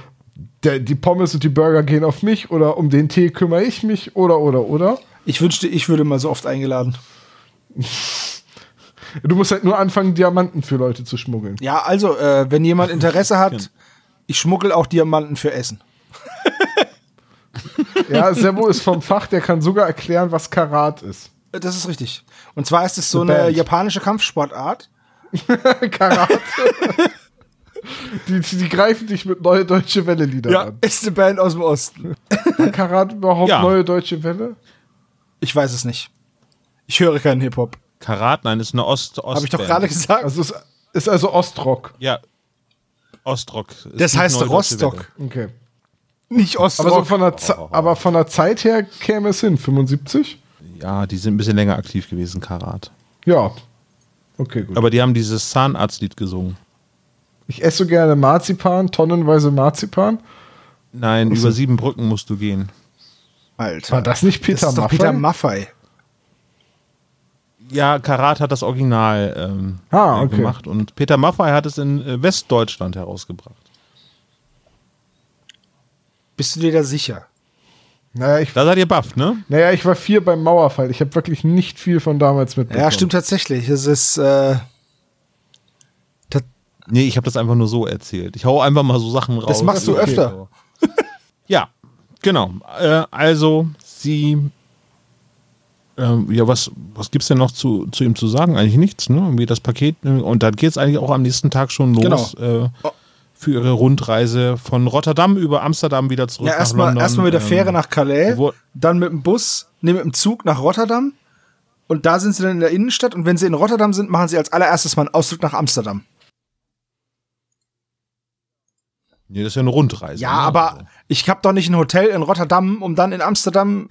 S1: der, die Pommes und die Burger gehen auf mich oder um den Tee kümmere ich mich oder oder oder?
S2: Ich wünschte, ich würde mal so oft eingeladen.
S1: Du musst halt nur anfangen, Diamanten für Leute zu schmuggeln.
S2: Ja, also, äh, wenn jemand Interesse hat, ich schmuggel auch Diamanten für Essen.
S1: Ja, Sebo ist vom Fach, der kann sogar erklären, was Karat ist.
S2: Äh, Das ist richtig. Und zwar ist es so eine japanische Kampfsportart.
S1: Karat. Die, die, die greifen dich mit neue deutsche Welle-Lieder an.
S2: ist eine Band aus dem Osten.
S1: Hat Karat überhaupt
S3: Ja.
S1: neue deutsche Welle?
S2: Ich weiß es nicht. Ich höre keinen Hip-Hop.
S3: Karat, nein, ist eine Ost Ost
S2: Habe ich doch gerade gesagt.
S1: Also es ist also Ostrock.
S3: Ja. Ostrock. Ist
S2: Das heißt
S3: Neue
S2: Rostock.
S1: Okay.
S2: Nicht Ostrock.
S1: Aber, so von der Ze- aber von der Zeit her käme es hin. 75?
S3: Ja, die sind ein bisschen länger aktiv gewesen, Karat.
S1: Ja. Okay, gut.
S3: Aber die haben dieses Zahnarztlied gesungen.
S1: Ich esse so gerne Marzipan, tonnenweise Marzipan.
S3: Nein, über sieben Brücken musst du gehen.
S2: Alter.
S1: War das nicht Peter
S2: das ist doch
S1: Maffay?
S2: Peter Maffei.
S3: Ja, Karat hat das Original ähm,
S1: Ah,
S3: äh,
S1: okay.
S3: gemacht und Peter Maffay hat es in äh, Westdeutschland herausgebracht.
S2: Bist du dir da sicher?
S1: Naja, ich,
S3: Da seid ihr baff, ne?
S1: naja, ich war vier beim Mauerfall. Ich habe wirklich nicht viel von damals mitbekommen.
S2: Ja, stimmt tatsächlich. Es ist, äh,
S3: Nee, ich habe das einfach nur so erzählt. Ich hau einfach mal so Sachen raus.
S2: Das machst du
S3: Okay.
S2: öfter.
S3: Ja, genau. Äh, also, sie. Ähm, ja, was, was gibt's denn noch zu, zu ihm zu sagen? Eigentlich nichts, ne? Irgendwie das Paket. ne? Und dann geht's eigentlich auch am nächsten Tag schon los. Äh, für ihre Rundreise von Rotterdam über Amsterdam wieder zurück
S2: ja,
S3: nach
S2: erstmal
S3: London.
S2: erstmal mit der
S3: Ähm,
S2: Fähre nach Calais, dann mit dem Bus, nee, mit dem Zug nach Rotterdam. Und da sind sie dann in der Innenstadt. Und wenn sie in Rotterdam sind, machen sie als allererstes mal einen Ausflug nach Amsterdam.
S3: Nee, das ist ja eine Rundreise.
S2: Ja,
S3: ne?
S2: aber
S3: Also.
S2: ich hab doch nicht ein Hotel in Rotterdam, um dann in Amsterdam.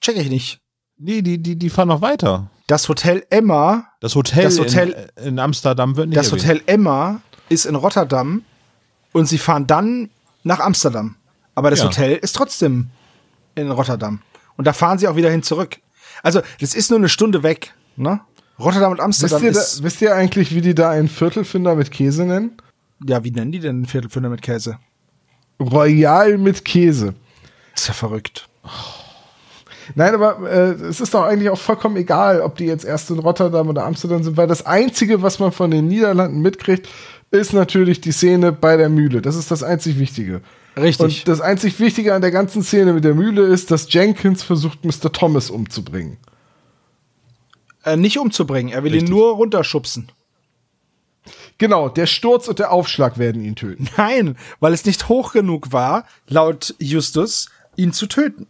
S2: Check ich nicht.
S3: Nee, die, die, die fahren noch weiter.
S2: Das Hotel Emma,
S3: Das Hotel,
S2: Das Hotel-
S3: in, in Amsterdam wird nicht
S2: das
S3: erwähnt.
S2: Hotel Emma ist in Rotterdam und sie fahren dann nach Amsterdam. Aber das
S3: Ja.
S2: Hotel ist trotzdem in Rotterdam. Und da fahren sie auch wieder hin zurück. Also, das ist nur eine Stunde weg. Ne? Rotterdam und Amsterdam
S1: Wisst ihr, da,
S2: ist.
S1: wisst ihr eigentlich, wie die da einen Viertelfinder mit Käse nennen?
S2: Ja, wie nennen die denn einen Viertelfinder mit Käse?
S1: Royal mit Käse.
S2: Ist ja verrückt.
S1: Nein, aber äh, es ist doch eigentlich auch vollkommen egal, ob die jetzt erst in Rotterdam oder Amsterdam sind, weil das Einzige, was man von den Niederlanden mitkriegt, ist natürlich die Szene bei der Mühle. Das ist das einzig Wichtige.
S2: Richtig.
S1: Und das einzig Wichtige an der ganzen Szene mit der Mühle ist, dass Jenkins versucht, Mr. Thomas umzubringen.
S2: äh, nicht umzubringen, er will
S3: Richtig.
S2: ihn nur runterschubsen.
S1: Genau, der Sturz und der Aufschlag werden ihn töten.
S2: Nein, weil es nicht hoch genug war, laut Justus, ihn zu töten.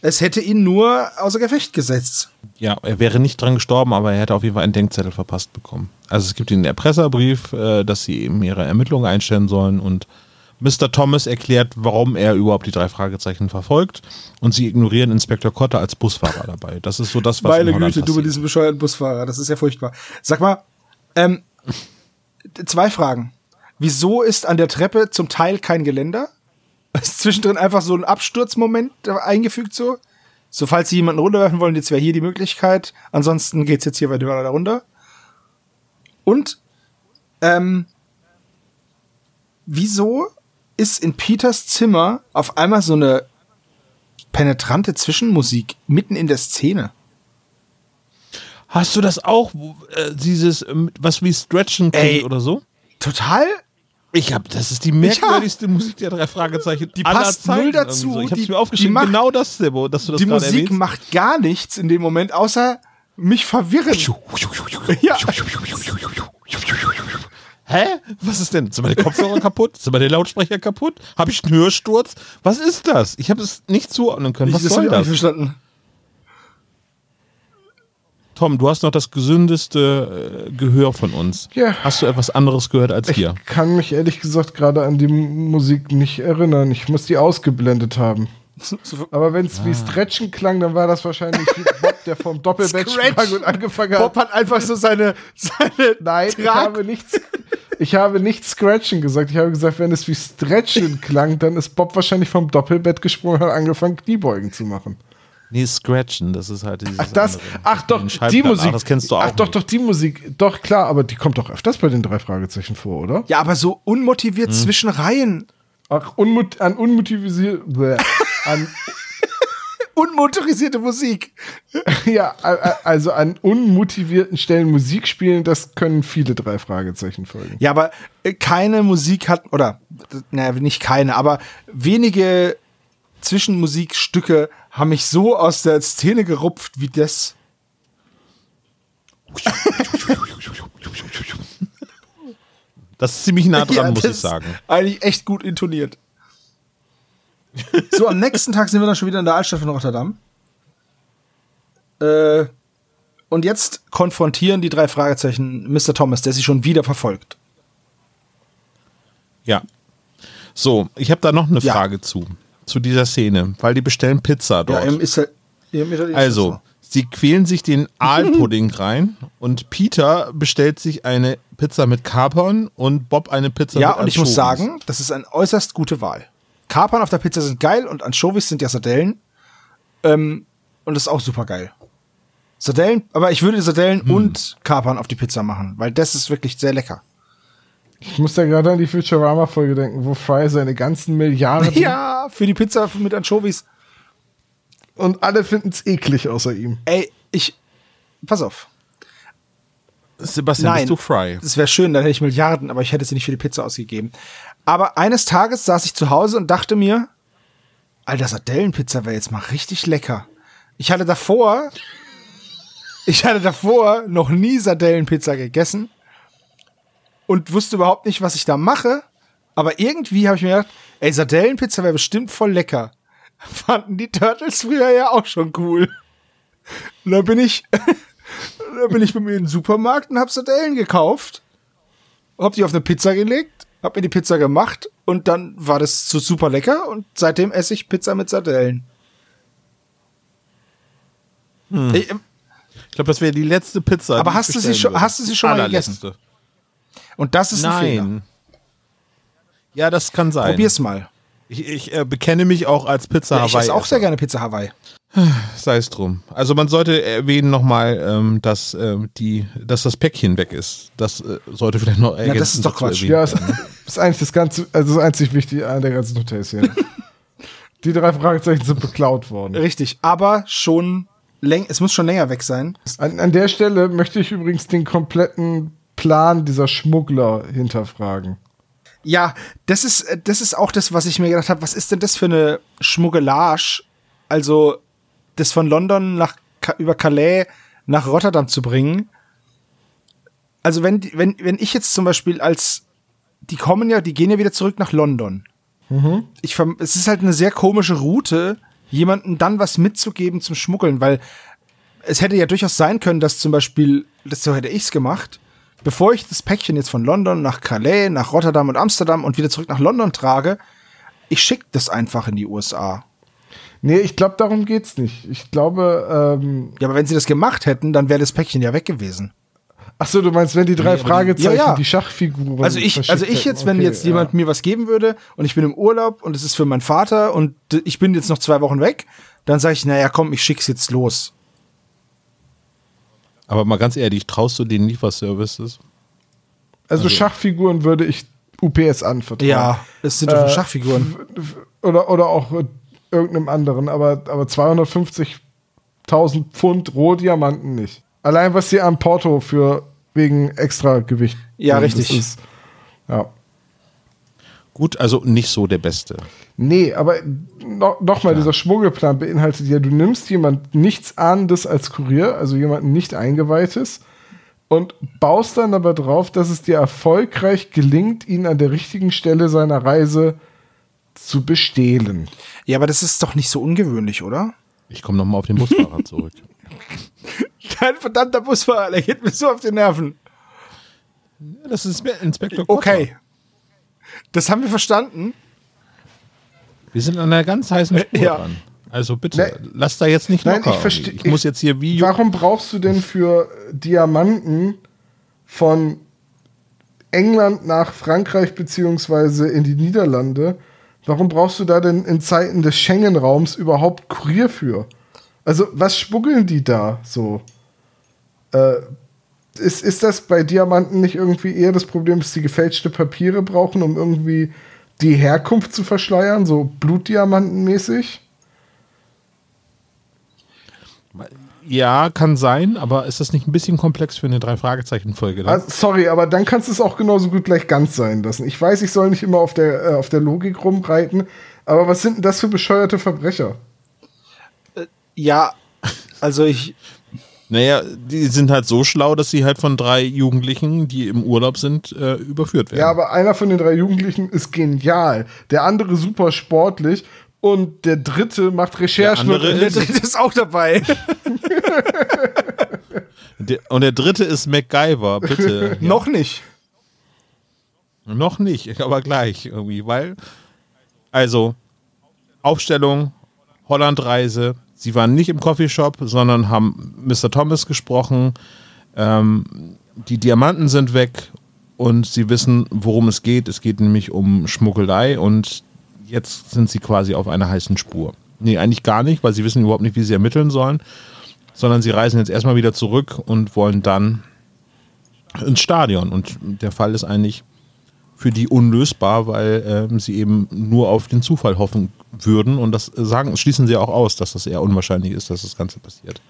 S2: Es hätte ihn nur außer Gefecht gesetzt.
S3: Ja, er wäre nicht dran gestorben, aber er hätte auf jeden Fall einen Denkzettel verpasst bekommen. Also es gibt ihnen einen Erpresserbrief, äh, dass sie eben ihre Ermittlungen einstellen sollen und Mr. Thomas erklärt, warum er überhaupt die drei Fragezeichen verfolgt und sie ignorieren Inspektor Cotter als Busfahrer dabei. Das ist so das, was
S2: Meine Güte, du mit diesem bescheuerten Busfahrer, das ist ja furchtbar. Sag mal, ähm, zwei Fragen. Wieso ist an der Treppe zum Teil kein Geländer? Ist zwischendrin einfach so ein Absturzmoment eingefügt so? So, falls Sie jemanden runterwerfen wollen, jetzt wäre hier die Möglichkeit. Ansonsten geht's jetzt hier weiter runter. Und, ähm, wieso ist in Peters Zimmer auf einmal so eine penetrante Zwischenmusik mitten in der Szene?
S3: Hast du das auch, äh, dieses, ähm, was wie Stretchen klingt
S2: Ey.
S3: oder so?
S2: Total
S3: Ich hab, das ist die merkwürdigste Musik der drei Fragezeichen.
S2: Die passt
S3: Zeiten
S2: null dazu.
S3: So. Ich hab's
S2: Die-
S3: mir aufgeschrieben,
S2: macht-
S3: genau das, Sebo, dass du das
S2: die Musik
S3: erwähnst.
S2: macht gar nichts in dem Moment, außer mich verwirren. Ja.
S3: Hä? Was ist denn? Sind meine Kopfhörer kaputt? Sind meine Lautsprecher kaputt? Habe ich einen Hörsturz? Was ist das? Ich habe es nicht zuordnen können. Was
S2: das hab
S3: soll
S2: ich auch nicht
S3: das?
S2: verstanden.
S3: Tom, du hast noch das gesündeste äh, Gehör von uns.
S1: Ja.
S3: Hast du etwas anderes gehört als
S1: Ich
S3: wir?
S1: kann mich ehrlich gesagt gerade an die Musik nicht erinnern. Ich muss die ausgeblendet haben. Aber wenn es
S2: Ah.
S1: wie Stretchen klang, dann war das wahrscheinlich wie Bob, der vom Doppelbett sprang und angefangen hat.
S2: Bob hat einfach so seine, seine
S1: Nein, ich habe nichts. Ich habe nicht Scratchen gesagt. Ich habe gesagt, wenn es wie Stretchen klang, dann ist Bob wahrscheinlich vom Doppelbett gesprungen und hat angefangen, Kniebeugen zu machen.
S3: Nee, Scratchen, das ist halt dieses
S1: Ach, das,
S3: andere.
S1: ach doch, die. Musik.
S3: Ach, das kennst du auch.
S1: Ach doch,
S3: nicht.
S1: doch, die Musik. Doch, klar, aber die kommt doch öfters bei den drei Fragezeichen vor, oder?
S2: Ja, aber so unmotiviert
S3: Hm.
S2: zwischen Reihen.
S1: Ach, unmut an unmotivisiert. an,
S2: Unmotorisierte Musik.
S1: ja, also an unmotivierten Stellen Musik spielen, das können viele drei Fragezeichen folgen.
S2: Ja, aber äh, keine Musik hat, oder, naja, nicht keine, aber wenige Zwischenmusikstücke haben mich so aus der Szene gerupft wie das.
S3: Das ist ziemlich nah dran,
S2: Ja,
S3: muss ich sagen.
S2: Eigentlich echt gut intoniert. so, am nächsten Tag sind wir dann schon wieder in der Altstadt von Rotterdam. Äh, und jetzt konfrontieren die drei Fragezeichen Mr. Thomas, der sie schon wieder verfolgt.
S3: Ja. So, ich habe da noch eine
S2: Ja.
S3: Frage zu. Zu dieser Szene, weil die bestellen Pizza dort.
S2: Ja, im ist im
S3: also,
S2: das
S3: sie quälen sich den Aalpudding rein und Peter bestellt sich eine Pizza mit Kapern und Bob eine Pizza
S2: Ja,
S3: mit
S2: und ich muss sagen, das ist eine äußerst gute Wahl. Kapern auf der Pizza sind geil und Anchovies sind ja Sardellen. Ähm, und das ist auch super geil. Sardellen, aber ich würde Sardellen
S3: Hm.
S2: und Kapern auf die Pizza machen, weil das ist wirklich sehr lecker.
S1: Ich muss da gerade an die Futurama-Folge denken, wo Fry seine ganzen Milliarden
S2: Ja, für die Pizza mit Anchovies.
S1: und alle finden es eklig außer ihm.
S2: Ey, ich. Pass auf.
S3: Sebastian,
S2: Nein.
S3: bist du Fry?
S2: Das wäre schön, dann hätte ich Milliarden, aber ich hätte sie nicht für die Pizza ausgegeben. Aber eines Tages saß ich zu Hause und dachte mir, Alter, Sardellenpizza wäre jetzt mal richtig lecker. Ich hatte davor, ich hatte davor noch nie Sardellenpizza gegessen und wusste überhaupt nicht, was ich da mache. Aber irgendwie habe ich mir gedacht, ey, Sardellenpizza wäre bestimmt voll lecker. Fanden die Turtles früher ja auch schon cool. Und da bin ich, da bin ich bei mir in den Supermarkt und hab Sardellen gekauft. Hab die auf eine Pizza gelegt, hab mir die Pizza gemacht und dann war das so super lecker und seitdem esse ich Pizza mit Sardellen. Ich, ähm,
S3: Ich glaube, das wäre die letzte Pizza.
S2: Aber
S3: ich
S2: hast du sie schon- hast du sie schon mal
S3: Ich, ich äh, bekenne mich auch als Pizza
S2: Ja, ich
S3: Hawaii.
S2: esse auch sehr gerne Pizza Hawaii.
S3: Sei es drum. Also man sollte erwähnen nochmal, ähm, dass, ähm, die, dass das Päckchen weg ist. Das äh, sollte vielleicht noch ergänzend
S2: das ist doch Quatsch.
S1: Ja, ist,
S3: werden.
S1: ist eigentlich das ganze, also das einzig Wichtige an der ganzen Hotels hier. Die drei Fragezeichen sind beklaut worden.
S2: Richtig, aber schon läng es muss schon länger weg sein.
S1: An, an der Stelle möchte ich übrigens den kompletten Plan dieser Schmuggler hinterfragen.
S2: Ja, das ist äh, das ist auch das, was ich mir gedacht habe, was ist denn das für eine Schmuggelage? Also das von London nach über Calais nach Rotterdam zu bringen. Also wenn wenn wenn ich jetzt zum Beispiel als die kommen ja, die gehen ja wieder zurück nach London. Ich verm- es ist halt eine sehr komische Route, jemandem dann was mitzugeben zum Schmuggeln, weil es hätte ja durchaus sein können, dass zum Beispiel, das so hätte ich's gemacht, bevor ich das Päckchen jetzt von London nach Calais, nach Rotterdam und Amsterdam und wieder zurück nach London trage, ich schicke das einfach in die USA.
S1: Nee, ich glaube, darum geht's nicht. Ich glaube, ähm,
S2: Ja, aber wenn sie das gemacht hätten, dann wäre das Päckchen ja weg gewesen.
S1: ach so, du meinst, wenn die drei Fragezeichen
S2: Ja, ja.
S1: die Schachfiguren
S2: Also ich, also ich jetzt, wenn
S1: Okay,
S2: jetzt jemand
S1: ja.
S2: mir was geben würde und ich bin im Urlaub und es ist für meinen Vater und ich bin jetzt noch zwei Wochen weg, dann sage ich, naja, komm, ich schick's jetzt los.
S3: Aber mal ganz ehrlich, traust du den Lieferservices?
S1: Also, Schachfiguren würde ich UPS anvertrauen.
S2: Ja, es sind doch
S1: Äh,
S2: Schachfiguren.
S1: Oder, oder auch äh, irgendeinem anderen, aber, aber 250.000 Pfund Rohdiamanten nicht. Allein was sie am Porto für wegen extra Gewicht.
S2: Ja,
S1: nehmen,
S2: richtig.
S1: Ist, ja.
S3: Gut, also nicht so der Beste.
S1: Nee, aber no, nochmal, dieser Schmuggelplan beinhaltet ja, du nimmst jemand nichts Ahnendes als Kurier, also jemanden nicht Eingeweihtes, und baust dann aber drauf, dass es dir erfolgreich gelingt, ihn an der richtigen Stelle seiner Reise zu bestehlen.
S2: Ja, aber das ist doch nicht so ungewöhnlich, oder?
S3: Ich komme nochmal auf den Busfahrer zurück.
S2: Dein verdammter Busfahrer, der geht mir so auf die Nerven.
S3: Ja, das ist Inspe- Inspektor Kotter.
S2: Okay. Das haben wir verstanden.
S3: Wir sind an einer ganz heißen Spur
S2: ja.
S3: dran. Also bitte,
S1: Ne-
S3: lass da jetzt nicht
S1: Nein,
S3: locker.
S1: ich verstehe.
S3: ich muss jetzt hier wie
S1: Warum brauchst du denn für Diamanten von England nach Frankreich beziehungsweise in die Niederlande? Warum brauchst du da denn in Zeiten des Schengen-Raums überhaupt Kurier für? Also, was schmuggeln die da so? Äh, ist, ist das bei Diamanten nicht irgendwie eher das Problem, dass sie gefälschte Papiere brauchen, um irgendwie die Herkunft zu verschleiern, so Blutdiamantenmäßig?
S3: Ja, kann sein, aber ist das nicht ein bisschen komplex für eine Drei-Fragezeichen-Folge?
S1: Also, sorry, aber dann kannst du es auch genauso gut gleich ganz sein lassen. Ich weiß, ich soll nicht immer auf der, äh, auf der Logik rumreiten, aber was sind denn das für bescheuerte Verbrecher?
S2: Ja, also ich.
S3: Naja, die sind halt so schlau, dass sie halt von drei Jugendlichen, die im Urlaub sind, äh, überführt werden.
S1: Ja, aber einer von den drei Jugendlichen ist genial, der andere super sportlich und der dritte macht Recherchen.
S3: Der andere
S1: und
S2: Der dritte ist auch dabei.
S3: Der, und der dritte ist MacGyver, bitte. ja.
S2: Noch nicht.
S3: Noch nicht, aber gleich irgendwie, weil, also, Aufstellung, Hollandreise, sie waren nicht im Coffeeshop, sondern haben Mr. Thomas gesprochen, ähm, die Diamanten sind weg und sie wissen, worum es geht. Es geht nämlich um Schmuggelei und jetzt sind sie quasi auf einer heißen Spur. Nee, eigentlich gar nicht, weil sie wissen überhaupt nicht, wie sie ermitteln sollen, sondern sie reisen jetzt erstmal wieder zurück und wollen dann ins Stadion. Und der Fall ist eigentlich für die unlösbar, weil ähm, sie eben nur auf den Zufall hoffen würden. Und das sagen, schließen sie auch aus, dass das eher unwahrscheinlich ist, dass das Ganze passiert.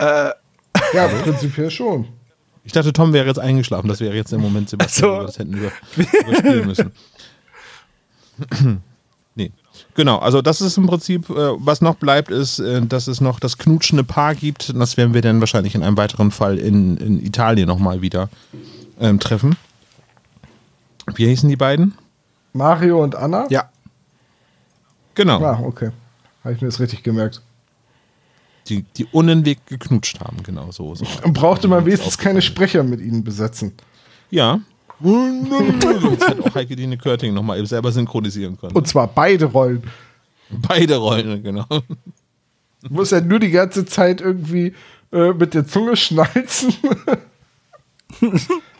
S1: Ja, prinzipiell schon.
S3: Ich dachte, Tom wäre jetzt eingeschlafen. Das wäre jetzt der Moment, Sebastian,
S2: Ach so.
S3: wo wir das hätten über, überspielen müssen. nee. Genau, also das ist im Prinzip, äh, was noch bleibt, ist, äh, dass es noch das knutschende Paar gibt. Das werden wir dann wahrscheinlich in einem weiteren Fall in, in Italien nochmal wieder ähm, treffen. Wie hießen die beiden?
S1: Mario und Anna?
S2: Ja.
S3: Genau.
S1: Ah, okay. Habe ich mir das richtig gemerkt.
S3: Die, die unentwegt geknutscht haben, genau so. so.
S1: Und brauchte man wenigstens keine Sprecher mit ihnen besetzen.
S3: Ja. Jetzt hätte auch Heike Dine Körting nochmal eben selber synchronisieren können.
S1: Und zwar beide Rollen.
S3: Beide Rollen, genau.
S1: Du musst ja nur die ganze Zeit irgendwie äh, mit der Zunge schnalzen.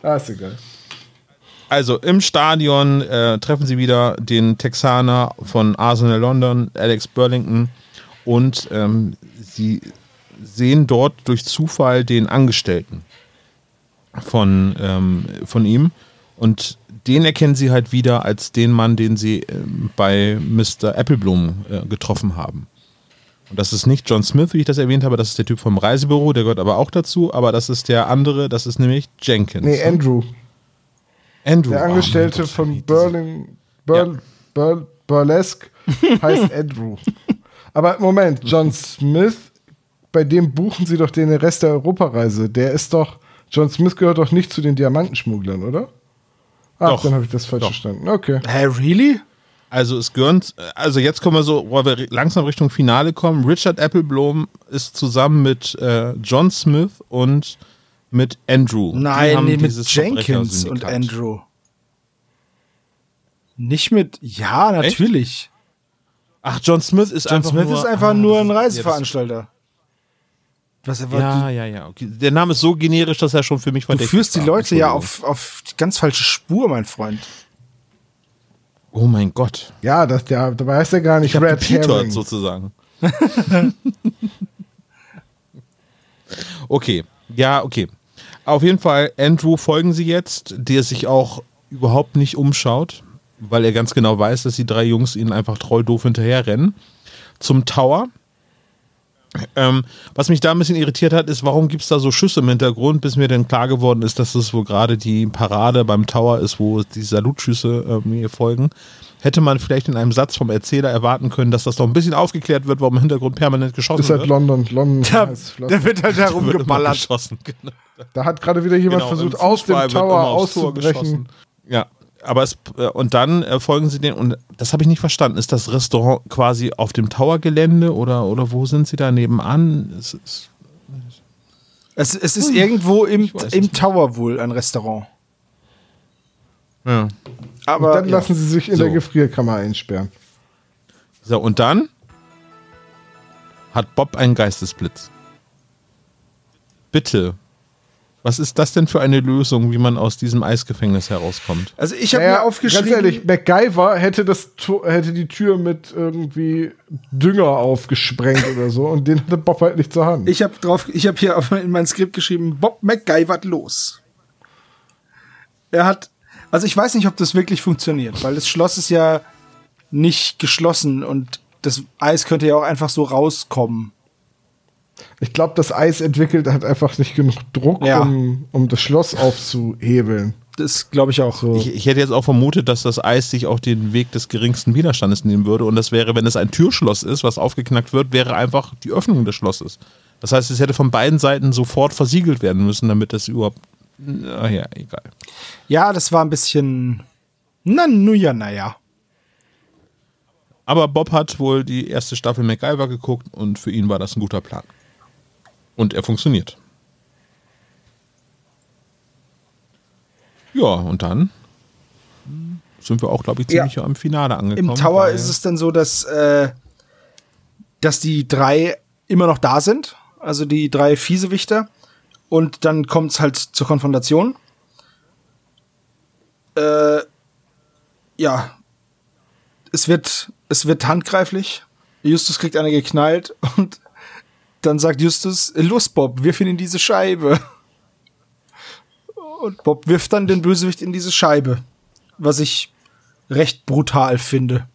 S1: ah, ist egal.
S3: Also im Stadion äh, treffen sie wieder den Texaner von Arsenal London, Alex Burlington, und ähm, sie sehen dort durch Zufall den Angestellten von, ähm, von ihm und den erkennen sie halt wieder als den Mann, den sie ähm, bei Mr. Appleblom äh, getroffen haben. Und das ist nicht John Smith, wie ich das erwähnt habe, das ist der Typ vom Reisebüro, der gehört aber auch dazu, aber das ist der andere, das ist nämlich Jenkins.
S1: Nee, Andrew.
S3: Andrew.
S1: Der
S3: Oh,
S1: Angestellte
S3: Gott,
S1: von Berlin, Bur, Bur, Burlesque heißt Andrew. Aber Moment, John Smith, bei dem buchen sie doch den Rest der Europareise. Der ist doch, John Smith gehört doch nicht zu den Diamantenschmugglern, oder? Ach,
S3: Doch.
S1: dann habe ich das falsch
S3: Doch.
S1: verstanden. Okay.
S2: Hä, really?
S3: Also es gehört, also jetzt kommen wir so, wo wir langsam Richtung Finale kommen. Richard Appleblom ist zusammen mit äh, John Smith und mit Andrew.
S2: Nein, nee, mit Jenkins und. Andrew. Nicht mit, ja, natürlich.
S3: Ach, John Smith ist
S2: John
S3: einfach
S2: Smith
S3: nur,
S2: ist einfach
S3: ah,
S2: nur ein Reiseveranstalter. Was
S3: das- Ja, ja, ja. Okay. Der Name ist so generisch, dass er schon für mich
S2: du
S3: verdächtig
S2: führst die
S3: war.
S2: Leute ja auf, auf die ganz falsche Spur, mein Freund.
S3: Oh mein Gott.
S1: Ja, das, der, dabei heißt er gar nicht
S3: Ich
S1: Red Herring.
S3: sozusagen. okay, ja, okay. Auf jeden Fall, Andrew folgen sie jetzt, der sich auch überhaupt nicht umschaut, weil er ganz genau weiß, dass die drei Jungs ihnen einfach treu doof hinterherrennen. Zum Tower. Ähm, was mich da ein bisschen irritiert hat, ist, warum gibt es da so Schüsse im Hintergrund, bis mir dann klar geworden ist, dass es wohl gerade die Parade beim Tower ist, wo die Salutschüsse äh, mir folgen. Hätte man vielleicht in einem Satz vom Erzähler erwarten können, dass das noch ein bisschen aufgeklärt wird, warum im Hintergrund permanent geschossen
S1: ist halt
S3: wird.
S1: London. London
S2: Da,
S1: ist
S2: da wird halt herumgeballert.
S3: geschossen, genau.
S1: Da hat gerade wieder jemand
S3: Genau,
S1: versucht, aus dem Tower auszubrechen.
S3: Ja, aber es, äh, und dann äh, folgen sie den, und das habe ich nicht verstanden. Ist das Restaurant quasi auf dem Tower-Gelände oder, oder wo sind sie da nebenan? Es ist,
S2: Es, es ist irgendwo im, im. Tower wohl ein Restaurant.
S3: Ja.
S2: Aber
S1: Und dann
S2: ja.
S1: lassen sie sich in
S3: So.
S1: der Gefrierkammer einsperren.
S3: So, und dann hat Bob einen Geistesblitz. Bitte. Was ist das denn für eine Lösung, wie man aus diesem Eisgefängnis herauskommt?
S2: also ich habe
S1: Naja,
S2: mir aufgeschrieben.
S1: Ganz ehrlich, MacGyver hätte, das, hätte die Tür mit irgendwie Dünger aufgesprengt oder so und den hatte Bob halt nicht zur Hand.
S2: Ich habe drauf, ich habe hier in mein Skript geschrieben, Bob MacGyvert los. Er hat, also ich weiß nicht, ob das wirklich funktioniert, weil das Schloss ist ja nicht geschlossen und das Eis könnte ja auch einfach so rauskommen.
S1: Ich glaube, das Eis entwickelt hat einfach nicht genug Druck,
S2: Ja.
S1: um, um das Schloss aufzuhebeln.
S2: Das glaube ich auch.
S1: So.
S3: Ich, ich hätte jetzt auch vermutet, dass das Eis sich auch den Weg des geringsten Widerstandes nehmen würde. Und das wäre, wenn es ein Türschloss ist, was aufgeknackt wird, wäre einfach die Öffnung des Schlosses. Das heißt, es hätte von beiden Seiten sofort versiegelt werden müssen, damit das überhaupt. Ach ja, egal.
S2: Ja, das war ein bisschen. Na, nu ja, naja.
S3: Aber Bob hat wohl die erste Staffel MacGyver geguckt und für ihn war das ein guter Plan. Und er funktioniert. Ja, und dann sind wir auch, glaube ich, ziemlich am Finale angekommen.
S2: Im Tower ist es dann so, dass, äh, dass die drei immer noch da sind, also die drei Fiesewichter. Und dann kommt es halt zur Konfrontation. Äh, ja, es wird, es wird handgreiflich. Justus kriegt eine geknallt und dann sagt Justus, los Bob, wirf ihn in diese Scheibe. Und Bob wirft dann den Bösewicht in diese Scheibe, was ich recht brutal finde.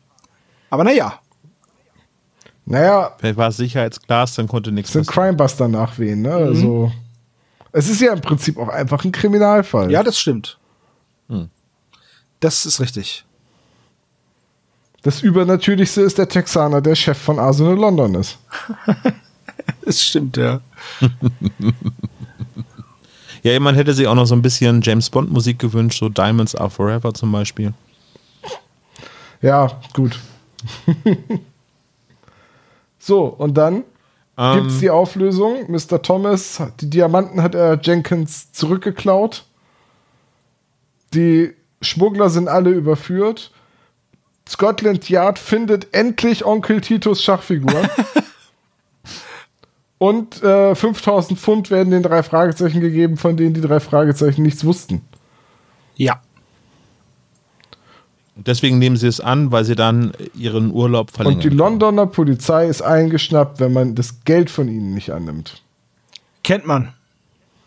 S2: Aber naja,
S1: Naja,
S3: Vielleicht war es Sicherheitsglas, dann konnte nichts
S1: es sind
S3: passieren.
S1: Crimebuster nachwehen, ne?
S2: Mhm.
S1: Also. Es ist ja im Prinzip auch einfach ein Kriminalfall.
S2: ja, das stimmt.
S3: Hm.
S2: Das ist richtig.
S1: Das Übernatürlichste ist der Texaner, der Chef von Arsenal London ist.
S2: Das stimmt, ja.
S3: Ja, man hätte sich auch noch so ein bisschen James Bond Musik gewünscht, so Diamonds Are Forever zum Beispiel.
S1: Ja, gut. so, und dann
S3: Ähm,
S1: gibt's die Auflösung. Mr. Thomas, die Diamanten hat er Jenkins zurückgeklaut. Die Schmuggler sind alle überführt. Scotland Yard findet endlich Onkel Titos Schachfigur. Und äh, 5000 Pfund werden den drei Fragezeichen gegeben, von denen die drei Fragezeichen nichts wussten.
S2: Ja.
S3: Und deswegen nehmen sie es an, weil sie dann ihren Urlaub verlängern.
S1: Und die Londoner Polizei ist eingeschnappt, wenn man das Geld von ihnen nicht annimmt.
S2: Kennt man.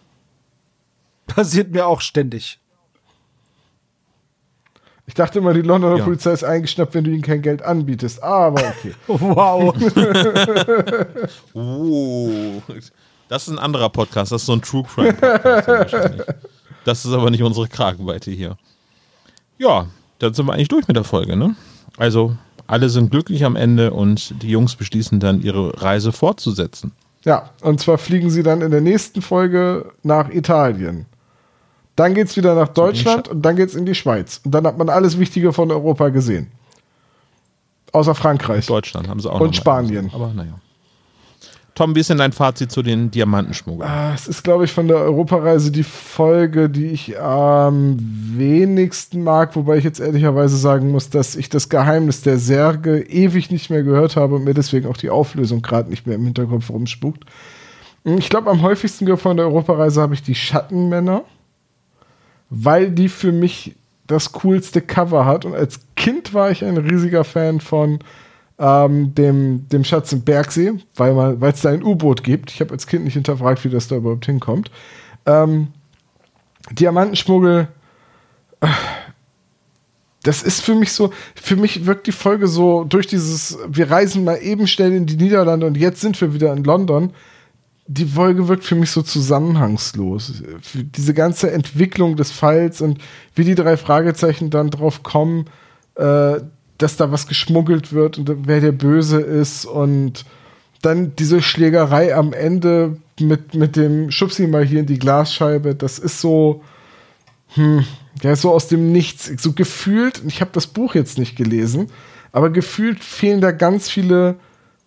S2: Passiert mir auch ständig.
S1: Ich dachte immer, die Londoner
S3: Ja.
S1: Polizei ist eingeschnappt, wenn du ihnen kein Geld anbietest. Aber okay.
S2: Wow.
S3: Oh, das ist ein anderer Podcast, das ist so ein True Crime Podcast. wahrscheinlich. das ist aber nicht unsere Kragenweite hier. Ja, dann sind wir eigentlich durch mit der Folge, ne? Also, alle sind glücklich am Ende und die Jungs beschließen dann, ihre Reise fortzusetzen.
S1: Ja, und zwar fliegen sie dann in der nächsten Folge nach Italien. Dann geht's wieder nach Deutschland und dann geht's in die Schweiz. Und dann hat man alles Wichtige von Europa gesehen. Außer Frankreich.
S3: Deutschland haben sie auch
S1: Und Spanien.
S3: Aber naja. Tom, wie ist denn dein Fazit zu den Diamantenschmuggeln?
S1: Ah, Es ist, glaube ich, von der Europareise die Folge, die ich am wenigsten mag, wobei ich jetzt ehrlicherweise sagen muss, dass ich das Geheimnis der Särge ewig nicht mehr gehört habe und mir deswegen auch die Auflösung gerade nicht mehr im Hinterkopf rumspukt. Ich glaube, am häufigsten von der Europareise habe ich die Schattenmänner, weil die für mich das coolste Cover hat. Und als Kind war ich ein riesiger Fan von ähm, dem, dem Schatz im Bergsee, weil es da ein U-Boot gibt. Ich habe als Kind nicht hinterfragt, wie das da überhaupt hinkommt. Ähm, Diamantenschmuggel, äh, das ist für mich so, für mich wirkt die Folge so durch dieses, wir reisen mal eben schnell in die Niederlande und jetzt sind wir wieder in London. Die Folge wirkt für mich so zusammenhangslos. Diese ganze Entwicklung des Falls und wie die drei Fragezeichen dann drauf kommen, äh, dass da was geschmuggelt wird und wer der Böse ist und dann diese Schlägerei am Ende mit, mit dem Schubsi mal hier in die Glasscheibe, das ist so, hm, ja, so aus dem Nichts. So gefühlt, ich habe das Buch jetzt nicht gelesen, aber gefühlt fehlen da ganz viele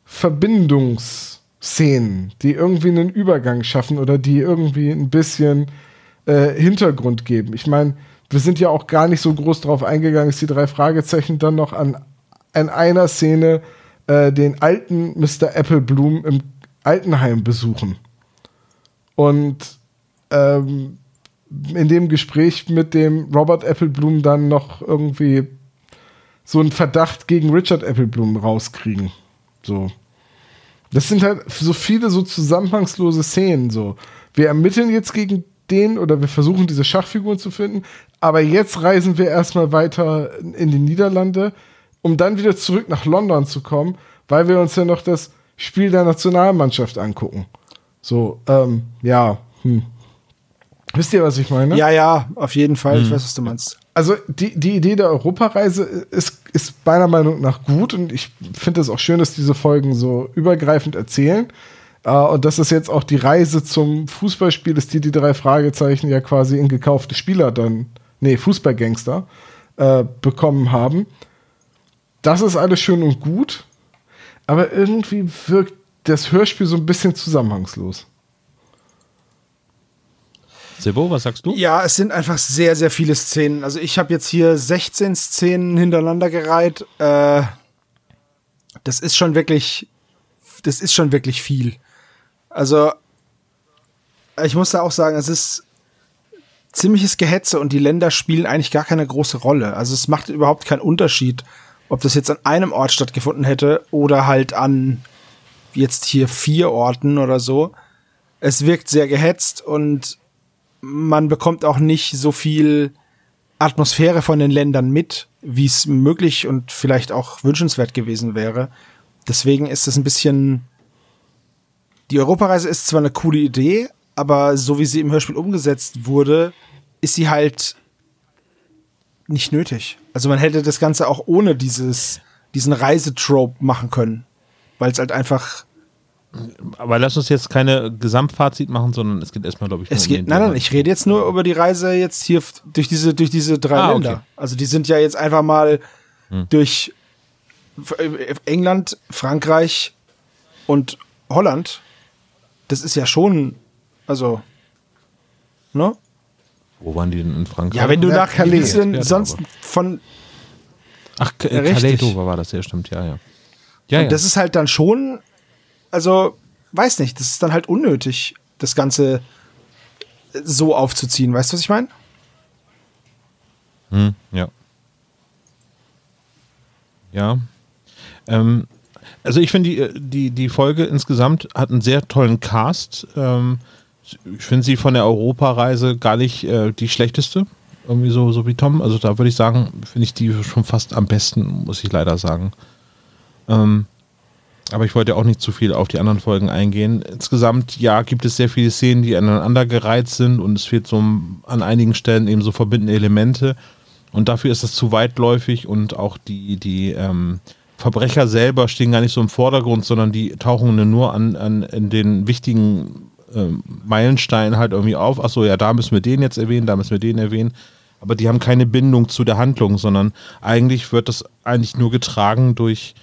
S1: Verbindungsszenen, die irgendwie einen Übergang schaffen oder die irgendwie ein bisschen äh, Hintergrund geben. Ich meine, wir sind ja auch gar nicht so groß drauf eingegangen, dass die drei Fragezeichen dann noch an, an einer Szene äh, den alten Mr. Appleblum im Altenheim besuchen. Und ähm, in dem Gespräch mit dem Robert Appleblum dann noch irgendwie so einen Verdacht gegen Richard Appleblum rauskriegen. So. Das sind halt so viele so zusammenhangslose Szenen. So. Wir ermitteln jetzt gegen den oder wir versuchen diese Schachfiguren zu finden, aber jetzt reisen wir erstmal weiter in die Niederlande, um dann wieder zurück nach London zu kommen, weil wir uns ja noch das Spiel der Nationalmannschaft angucken. So, ähm, ja, hm. Wisst ihr, was ich meine?
S2: ja, ja, auf jeden Fall. Ich weiß, was du meinst.
S1: Also die, die Idee der Europareise ist, ist meiner Meinung nach gut und ich finde es auch schön, dass diese Folgen so übergreifend erzählen. Äh, und dass es jetzt auch die Reise zum Fußballspiel ist, die die drei Fragezeichen ja quasi in gekaufte Spieler dann, nee, Fußballgangster, äh, bekommen haben. Das ist alles schön und gut, aber irgendwie wirkt das Hörspiel so ein bisschen zusammenhangslos.
S3: Sebo, was sagst du?
S2: Ja, es sind einfach sehr, sehr viele Szenen. Also ich habe jetzt hier 16 Szenen hintereinander gereiht. Äh, das ist schon wirklich, das ist schon wirklich viel. Also ich muss da auch sagen, es ist ziemliches Gehetze und die Länder spielen eigentlich gar keine große Rolle. Also es macht überhaupt keinen Unterschied, ob das jetzt an einem Ort stattgefunden hätte oder halt an jetzt hier vier Orten oder so. Es wirkt sehr gehetzt und man bekommt auch nicht so viel Atmosphäre von den Ländern mit, wie es möglich und vielleicht auch wünschenswert gewesen wäre. Deswegen ist es ein bisschen. Die Europareise ist zwar eine coole Idee, aber so wie sie im Hörspiel umgesetzt wurde, ist sie halt nicht nötig. Also man hätte das Ganze auch ohne dieses, diesen Reisetrope machen können. Weil es halt einfach.
S3: Aber lass uns jetzt keine Gesamtfazit machen, sondern es geht erstmal, glaube ich,
S2: Es geht, nein, nein, ich rede jetzt nur über die Reise jetzt hier durch diese, durch diese drei
S3: Ah,
S2: Länder.
S3: okay. Hm.
S2: Also die sind ja jetzt einfach mal durch F- äh, England, Frankreich und Holland. Das ist ja schon, also, ne?
S3: Wo waren die denn in Frankreich?
S2: Ja, wenn du
S1: Ja,
S2: nach,
S1: Calais.
S2: denn
S3: Ja,
S2: sonst
S3: aber-
S2: von,
S3: Ach, K- äh, Calais. Dover war das, ja, stimmt, ja, ja. Ja,
S2: und
S3: ja.
S2: das ist halt dann schon, also, weiß nicht, das ist dann halt unnötig, das Ganze so aufzuziehen. Weißt du, was ich meine?
S3: Hm, ja. Ja. Ähm, also ich finde, die, die, die Folge insgesamt hat einen sehr tollen Cast. Ähm, ich finde sie von der Europareise gar nicht äh, die schlechteste. Irgendwie so, so wie Tom. Also da würde ich sagen, finde ich die schon fast am besten, muss ich leider sagen. Ähm, aber ich wollte auch nicht zu viel auf die anderen Folgen eingehen. Insgesamt, ja, gibt es sehr viele Szenen, die aneinander gereiht sind und es fehlt so an einigen Stellen eben so verbindende Elemente. Und dafür ist es zu weitläufig und auch die, die ähm, Verbrecher selber stehen gar nicht so im Vordergrund, sondern die tauchen nur an, an in den wichtigen äh, Meilensteinen halt irgendwie auf. Achso, ja, da müssen wir den jetzt erwähnen, da müssen wir den erwähnen. Aber die haben keine Bindung zu der Handlung, sondern eigentlich wird das eigentlich nur getragen durch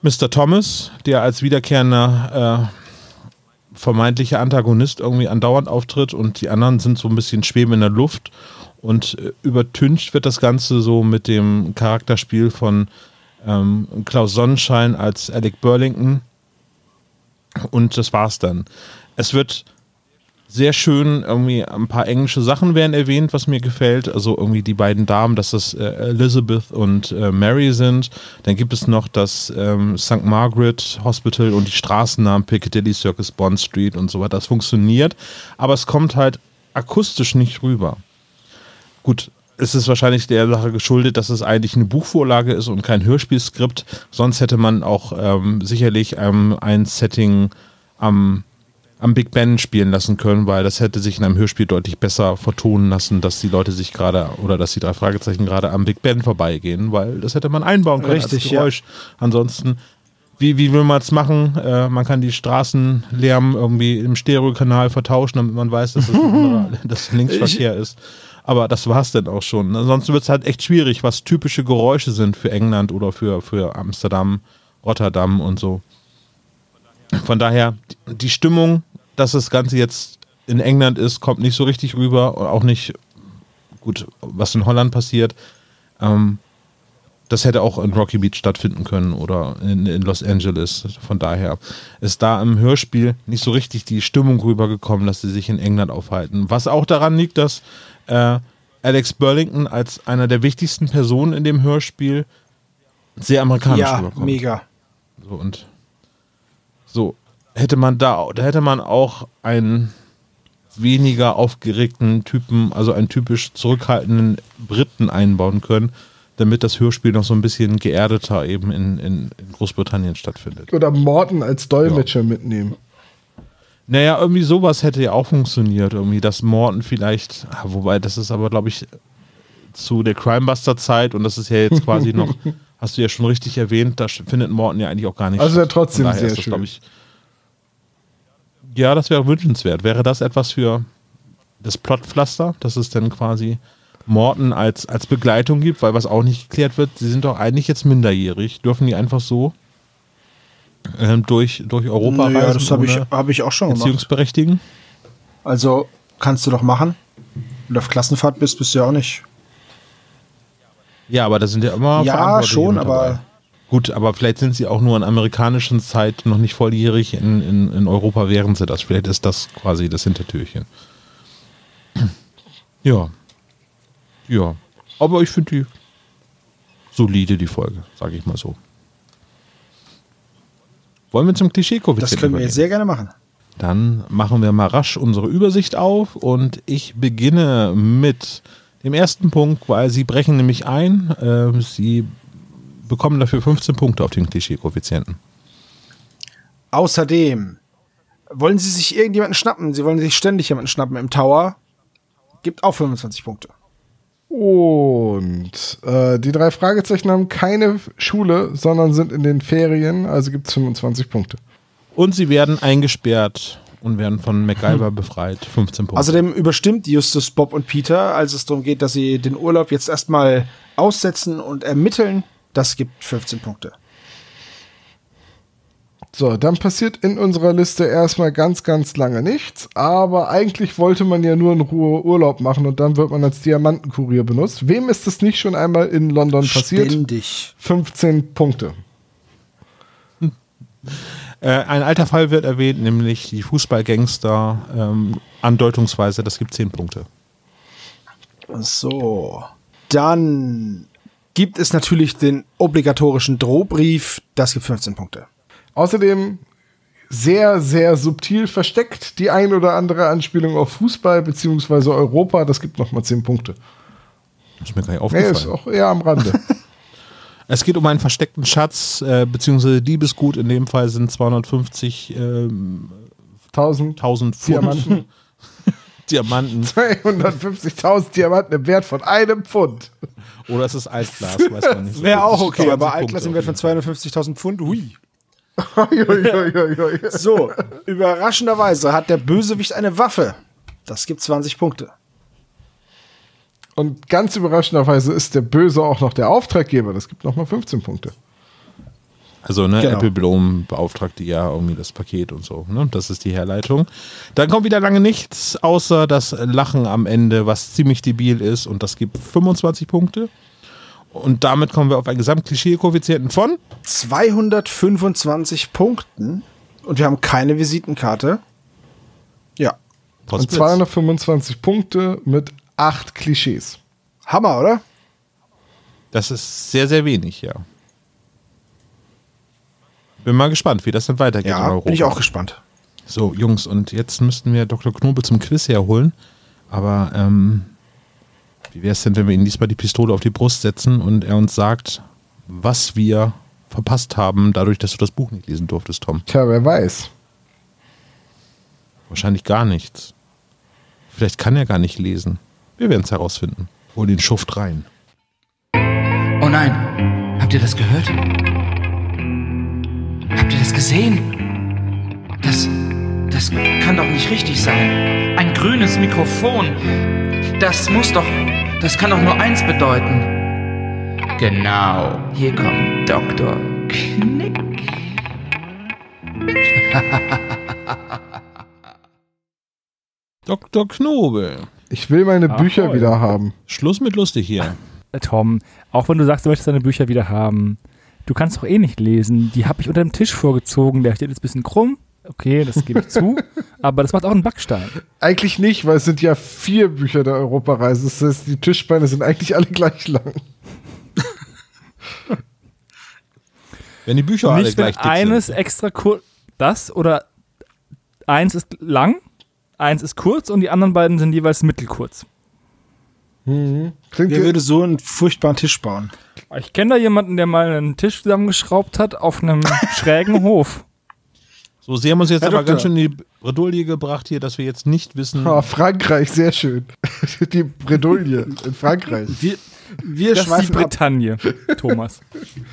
S3: Mr. Thomas, der als wiederkehrender äh, vermeintlicher Antagonist irgendwie andauernd auftritt und die anderen sind so ein bisschen schweben in der Luft und äh, übertüncht wird das Ganze so mit dem Charakterspiel von ähm, Klaus Sonnenschein als Alec Burlington und das war's dann. Es wird sehr schön, irgendwie ein paar englische Sachen werden erwähnt, was mir gefällt. Also irgendwie die beiden Damen, dass das äh, Elizabeth und äh, Mary sind. Dann gibt es noch das ähm, St. Margaret Hospital und die Straßennamen Piccadilly Circus Bond Street und so weiter. Das funktioniert, aber es kommt halt akustisch nicht rüber. Gut, es ist wahrscheinlich der Sache geschuldet, dass es eigentlich eine Buchvorlage ist und kein Hörspielskript. Sonst hätte man auch ähm, sicherlich ähm, ein Setting am am Big Ben spielen lassen können, weil das hätte sich in einem Hörspiel deutlich besser vertonen lassen, dass die Leute sich gerade oder dass die drei Fragezeichen gerade am Big Ben vorbeigehen, weil das hätte man einbauen können
S2: Richtig,
S3: als Geräusch. Ja. Ansonsten, wie, wie will man es machen? Äh, man kann die Straßenlärm irgendwie im Stereokanal vertauschen, damit man weiß, dass das Linksverkehr ist. Aber das war es dann auch schon. Ansonsten wird es halt echt schwierig, was typische Geräusche sind für England oder für, für Amsterdam, Rotterdam und so. Von daher, die Stimmung dass das Ganze jetzt in England ist, kommt nicht so richtig rüber und auch nicht gut, was in Holland passiert. Ähm, das hätte auch in Rocky Beach stattfinden können oder in, in, Los Angeles. Von daher ist da im Hörspiel nicht so richtig die Stimmung rübergekommen, dass sie sich in England aufhalten. Was auch daran liegt, dass äh, Alex Burlington als einer der wichtigsten Personen in dem Hörspiel sehr amerikanisch
S2: ja, rüberkommt. mega.
S3: So und so hätte man da, da hätte man auch einen weniger aufgeregten Typen, also einen typisch zurückhaltenden Briten einbauen können, damit das Hörspiel noch so ein bisschen geerdeter eben in, in, in Großbritannien stattfindet.
S1: Oder Morten als Dolmetscher ja. mitnehmen.
S3: Naja, irgendwie sowas hätte ja auch funktioniert. Irgendwie, dass Morten vielleicht, ah, wobei das ist aber, glaube ich, zu der Crimebuster-Zeit und das ist ja jetzt quasi noch, hast du ja schon richtig erwähnt, da findet Morten ja eigentlich auch gar nicht
S1: Also ja trotzdem sehr
S3: das,
S1: schön.
S3: Ich, ja, das wäre wünschenswert. Wäre das etwas für das Plotpflaster, dass es dann quasi Morten als, als Begleitung gibt, weil was auch nicht geklärt wird, sie sind doch eigentlich jetzt minderjährig. Dürfen die einfach so ähm, durch, durch Europa
S2: naja, reisen? das habe ich, hab ich auch schon
S3: Erziehungsberechtigen?
S2: Also kannst du doch machen. Wenn du auf Klassenfahrt bist, bist du ja auch nicht.
S3: Ja, aber da sind ja immer.
S2: Ja, schon, aber
S3: Gut, aber vielleicht sind sie auch nur in amerikanischen Zeit noch nicht volljährig. In, in, in Europa wären sie das. Vielleicht ist das quasi das Hintertürchen. Ja. Ja. Aber ich finde die solide, die Folge, sage ich mal so. Wollen wir zum Klischee-Koeffizienten
S2: Das können wir übergehen? sehr gerne machen.
S3: Dann machen wir mal rasch unsere Übersicht auf und ich beginne mit dem ersten Punkt, weil sie brechen nämlich ein. Äh, sie bekommen dafür 15 Punkte auf den Klischee-Koeffizienten.
S2: Außerdem wollen sie sich irgendjemanden schnappen. Sie wollen sich ständig jemanden schnappen im Tower. Gibt auch 25 Punkte.
S1: Und äh, die drei Fragezeichen haben keine Schule, sondern sind in den Ferien, also gibt es 25 Punkte.
S3: Und sie werden eingesperrt und werden von MacGyver hm. befreit. 15 Punkte.
S2: Außerdem überstimmt Justus Bob und Peter, als es darum geht, dass sie den Urlaub jetzt erstmal aussetzen und ermitteln. Das gibt 15 Punkte.
S1: So, dann passiert in unserer Liste erstmal ganz, ganz lange nichts. Aber eigentlich wollte man ja nur in Ruhe Urlaub machen und dann wird man als Diamantenkurier benutzt. Wem ist das nicht schon einmal in London passiert?
S2: Ständig.
S1: 15 Punkte.
S3: Hm. Äh, ein alter Fall wird erwähnt, nämlich die Fußballgangster. Ähm, andeutungsweise, das gibt 10 Punkte.
S2: So. Dann gibt es natürlich den obligatorischen Drohbrief. Das gibt 15 Punkte.
S1: Außerdem sehr, sehr subtil versteckt die ein oder andere Anspielung auf Fußball beziehungsweise Europa. Das gibt nochmal 10 Punkte.
S3: Ist mir gar nicht
S1: Nee,
S3: aufgefallen.
S1: ist auch eher am Rande.
S3: Es geht um einen versteckten Schatz, äh, beziehungsweise Diebesgut. In dem Fall sind 250.000 ähm,
S1: 1000,
S3: 1000 Pfund.
S1: Diamanten.
S3: Diamanten.
S1: 250.000 Diamanten im Wert von einem Pfund.
S3: Oder es ist Altglas, weiß man nicht.
S2: Wäre auch okay,
S3: 20
S2: aber Altglas im Wert von
S3: jeden Fall.
S2: 250.000 Pfund. Hui. So, überraschenderweise hat der Bösewicht eine Waffe. Das gibt 20 Punkte.
S1: Und ganz überraschenderweise ist der Böse auch noch der Auftraggeber. Das gibt nochmal 15 Punkte.
S3: Also, ne,
S2: Genau.
S3: Apple Bloom beauftragt ja irgendwie das Paket und so. Ne? Das ist die Herleitung. Dann kommt wieder lange nichts, außer das Lachen am Ende, was ziemlich debil ist. Und das gibt 25 Punkte. Und damit kommen wir auf einen Gesamtklischee-Koeffizienten von
S2: 225 Punkten. Und wir haben keine Visitenkarte. Ja.
S1: Und
S3: Potzblitz.
S1: 225 Punkte mit 8 Klischees.
S2: Hammer, oder?
S3: Das ist sehr, sehr wenig, ja. Bin mal gespannt, wie das dann weitergeht in
S2: Ja,
S3: Europa.
S2: bin ich auch gespannt.
S3: So, Jungs, und jetzt müssten wir Dr. Knobel zum Quiz herholen. Aber ähm, wie wäre es denn, wenn wir ihm diesmal die Pistole auf die Brust setzen und er uns sagt, was wir verpasst haben, dadurch, dass du das Buch nicht lesen durftest, Tom?
S1: Tja, wer weiß.
S3: Wahrscheinlich gar nichts. Vielleicht kann er gar nicht lesen. Wir werden es herausfinden. Hol den Schuft rein.
S5: Oh nein, habt ihr das gehört? Habt ihr das gesehen? Das, das kann doch nicht richtig sein. Ein grünes Mikrofon. Das muss doch, das kann doch nur eins bedeuten. Genau, hier kommt Dr. Knick.
S3: Dr. Knobel.
S1: Ich will meine
S6: Ahoi.
S1: Bücher wieder haben.
S3: Schluss mit lustig hier.
S6: Tom, auch wenn du sagst, du möchtest deine Bücher wieder haben, du kannst doch eh nicht lesen. Die habe ich unter dem Tisch vorgezogen, der steht jetzt ein bisschen krumm. Okay, das gebe ich zu. Aber das macht auch einen Backstein.
S1: Eigentlich nicht, weil es sind ja vier Bücher der Europareise. Das heißt, die Tischbeine sind eigentlich alle gleich lang.
S3: Wenn die Bücher alle
S6: nicht, wenn
S3: gleich dick
S6: eines
S3: sind.
S6: extra kurz, das oder eins ist lang, eins ist kurz und die anderen beiden sind jeweils mittelkurz.
S1: Klingt
S2: Wer würde so einen furchtbaren Tisch bauen?
S6: Ich kenne da jemanden, der mal einen Tisch zusammengeschraubt hat auf einem schrägen Hof.
S3: So, Sie haben uns jetzt
S2: Herr
S3: aber
S2: Doktor.
S3: ganz schön in die Bredouille gebracht hier, dass wir jetzt nicht wissen,
S1: Ah, Frankreich, sehr schön. Die Bredouille in Frankreich.
S2: Wir, wir
S6: Das ist die
S2: schweifen.
S6: Bretagne, Thomas.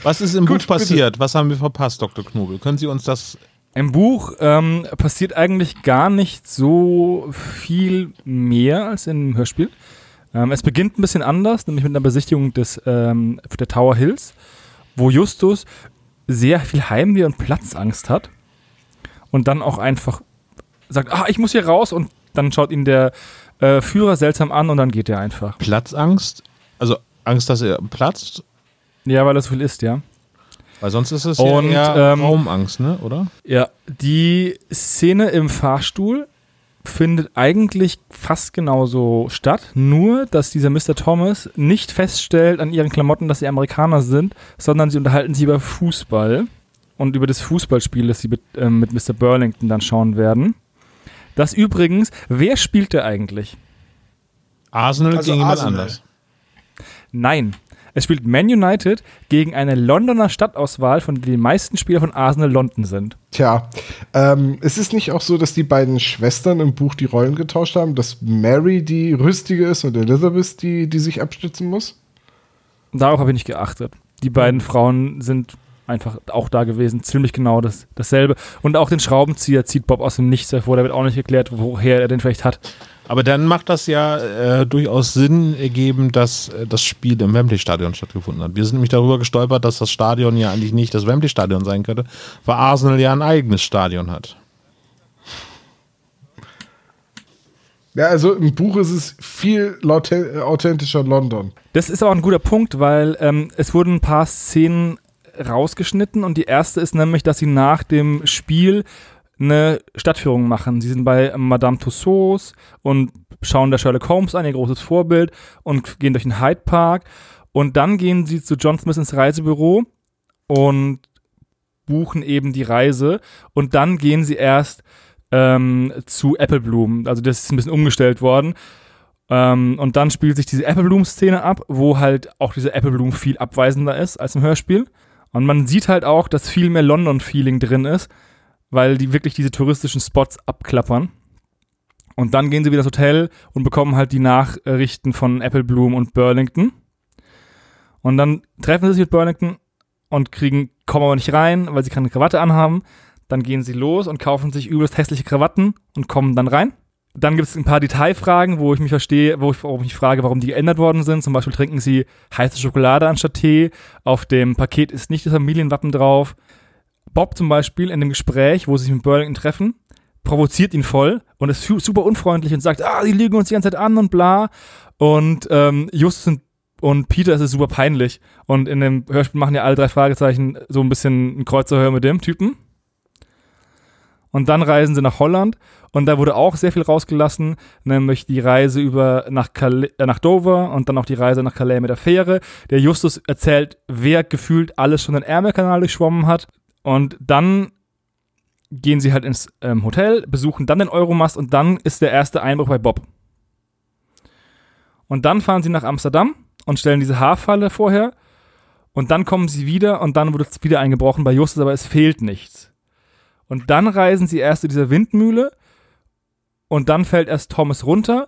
S3: was ist im
S1: Gut,
S3: Buch passiert? Was haben wir verpasst, Dr. Knobel? Können Sie uns das
S6: Im Buch ähm, passiert eigentlich gar nicht so viel mehr als im Hörspiel. Ähm, es beginnt ein bisschen anders, nämlich mit einer Besichtigung des, ähm, der Tower Hills, wo Justus sehr viel Heimweh und Platzangst hat und dann auch einfach sagt, ah, ich muss hier raus und dann schaut ihn der äh, Führer seltsam an und dann geht er einfach.
S3: Platzangst? Also Angst, dass er platzt?
S6: Ja, weil er so viel ist, ja.
S3: Weil sonst ist es
S6: Und,
S3: ja
S6: ähm,
S3: Raumangst, ne? Oder?
S6: Ja, die Szene im Fahrstuhl findet eigentlich fast genauso statt, nur dass dieser Mr. Thomas nicht feststellt an ihren Klamotten, dass sie Amerikaner sind, sondern sie unterhalten sich über Fußball und über das Fußballspiel, das sie mit, ähm, mit Mr. Burlington dann schauen werden. Das übrigens, wer spielt der eigentlich?
S3: Arsenal
S2: Also
S3: gegen jemand anders.
S6: Nein. Es spielt Man United gegen eine Londoner Stadtauswahl, von der die meisten Spieler von Arsenal London sind.
S1: Tja, ähm, es ist nicht auch so, dass die beiden Schwestern im Buch die Rollen getauscht haben, dass Mary die Rüstige ist und Elizabeth die, die sich abstützen muss?
S6: Darauf habe ich nicht geachtet. Die beiden Frauen sind einfach auch da gewesen, ziemlich genau das, dasselbe. Und auch den Schraubenzieher zieht Bob aus dem Nichts hervor. Da wird auch nicht erklärt, woher er den vielleicht hat.
S3: Aber dann macht das ja äh, durchaus Sinn ergeben, dass äh, das Spiel im Wembley-Stadion stattgefunden hat. Wir sind nämlich darüber gestolpert, dass das Stadion ja eigentlich nicht das Wembley-Stadion sein könnte, weil Arsenal ja ein eigenes Stadion hat.
S1: Ja, also im Buch ist es viel authentischer London.
S6: Das ist auch ein guter Punkt, weil ähm, es wurden ein paar Szenen rausgeschnitten und die erste ist nämlich, dass sie nach dem Spiel eine Stadtführung machen. Sie sind bei Madame Tussauds und schauen der Sherlock Holmes an, ihr großes Vorbild, und gehen durch den Hyde Park. Und dann gehen sie zu John Smith ins Reisebüro und buchen eben die Reise. Und dann gehen sie erst ähm, zu Apple Bloom. Also das ist ein bisschen umgestellt worden. Ähm, und dann spielt sich diese Apple Bloom-Szene ab, wo halt auch diese Apple Bloom viel abweisender ist als im Hörspiel. Und man sieht halt auch, dass viel mehr London-Feeling drin ist, weil die wirklich diese touristischen Spots abklappern. Und dann gehen sie wieder ins Hotel und bekommen halt die Nachrichten von Apple Bloom und Burlington. Und dann treffen sie sich mit Burlington und kriegen, kommen aber nicht rein, weil sie keine Krawatte anhaben. Dann gehen sie los und kaufen sich übelst hässliche Krawatten und kommen dann rein. Dann gibt es ein paar Detailfragen, wo ich mich verstehe, wo ich, wo ich mich frage, warum die geändert worden sind. Zum Beispiel trinken sie heiße Schokolade anstatt Tee. Auf dem Paket ist nicht das Familienwappen drauf. Bob zum Beispiel in dem Gespräch, wo sie sich mit Burlington treffen, provoziert ihn voll und ist super unfreundlich und sagt, ah, die lügen uns die ganze Zeit an und bla. Und ähm, Justus und, und Peter ist es super peinlich. Und in dem Hörspiel machen ja alle drei Fragezeichen so ein bisschen ein Kreuzerhör mit dem Typen. Und dann reisen sie nach Holland und da wurde auch sehr viel rausgelassen, nämlich die Reise über nach, Calais, äh, nach Dover und dann auch die Reise nach Calais mit der Fähre. Der Justus erzählt, wer gefühlt alles schon den Ärmelkanal durchschwommen hat. Und dann gehen sie halt ins ähm, Hotel, besuchen dann den Euromast und dann ist der erste Einbruch bei Bob. Und dann fahren sie nach Amsterdam und stellen diese Haarfalle vorher. Und dann kommen sie wieder und dann wird es wieder eingebrochen bei Justus, aber es fehlt nichts. Und dann reisen sie erst zu dieser Windmühle und dann fällt erst Thomas runter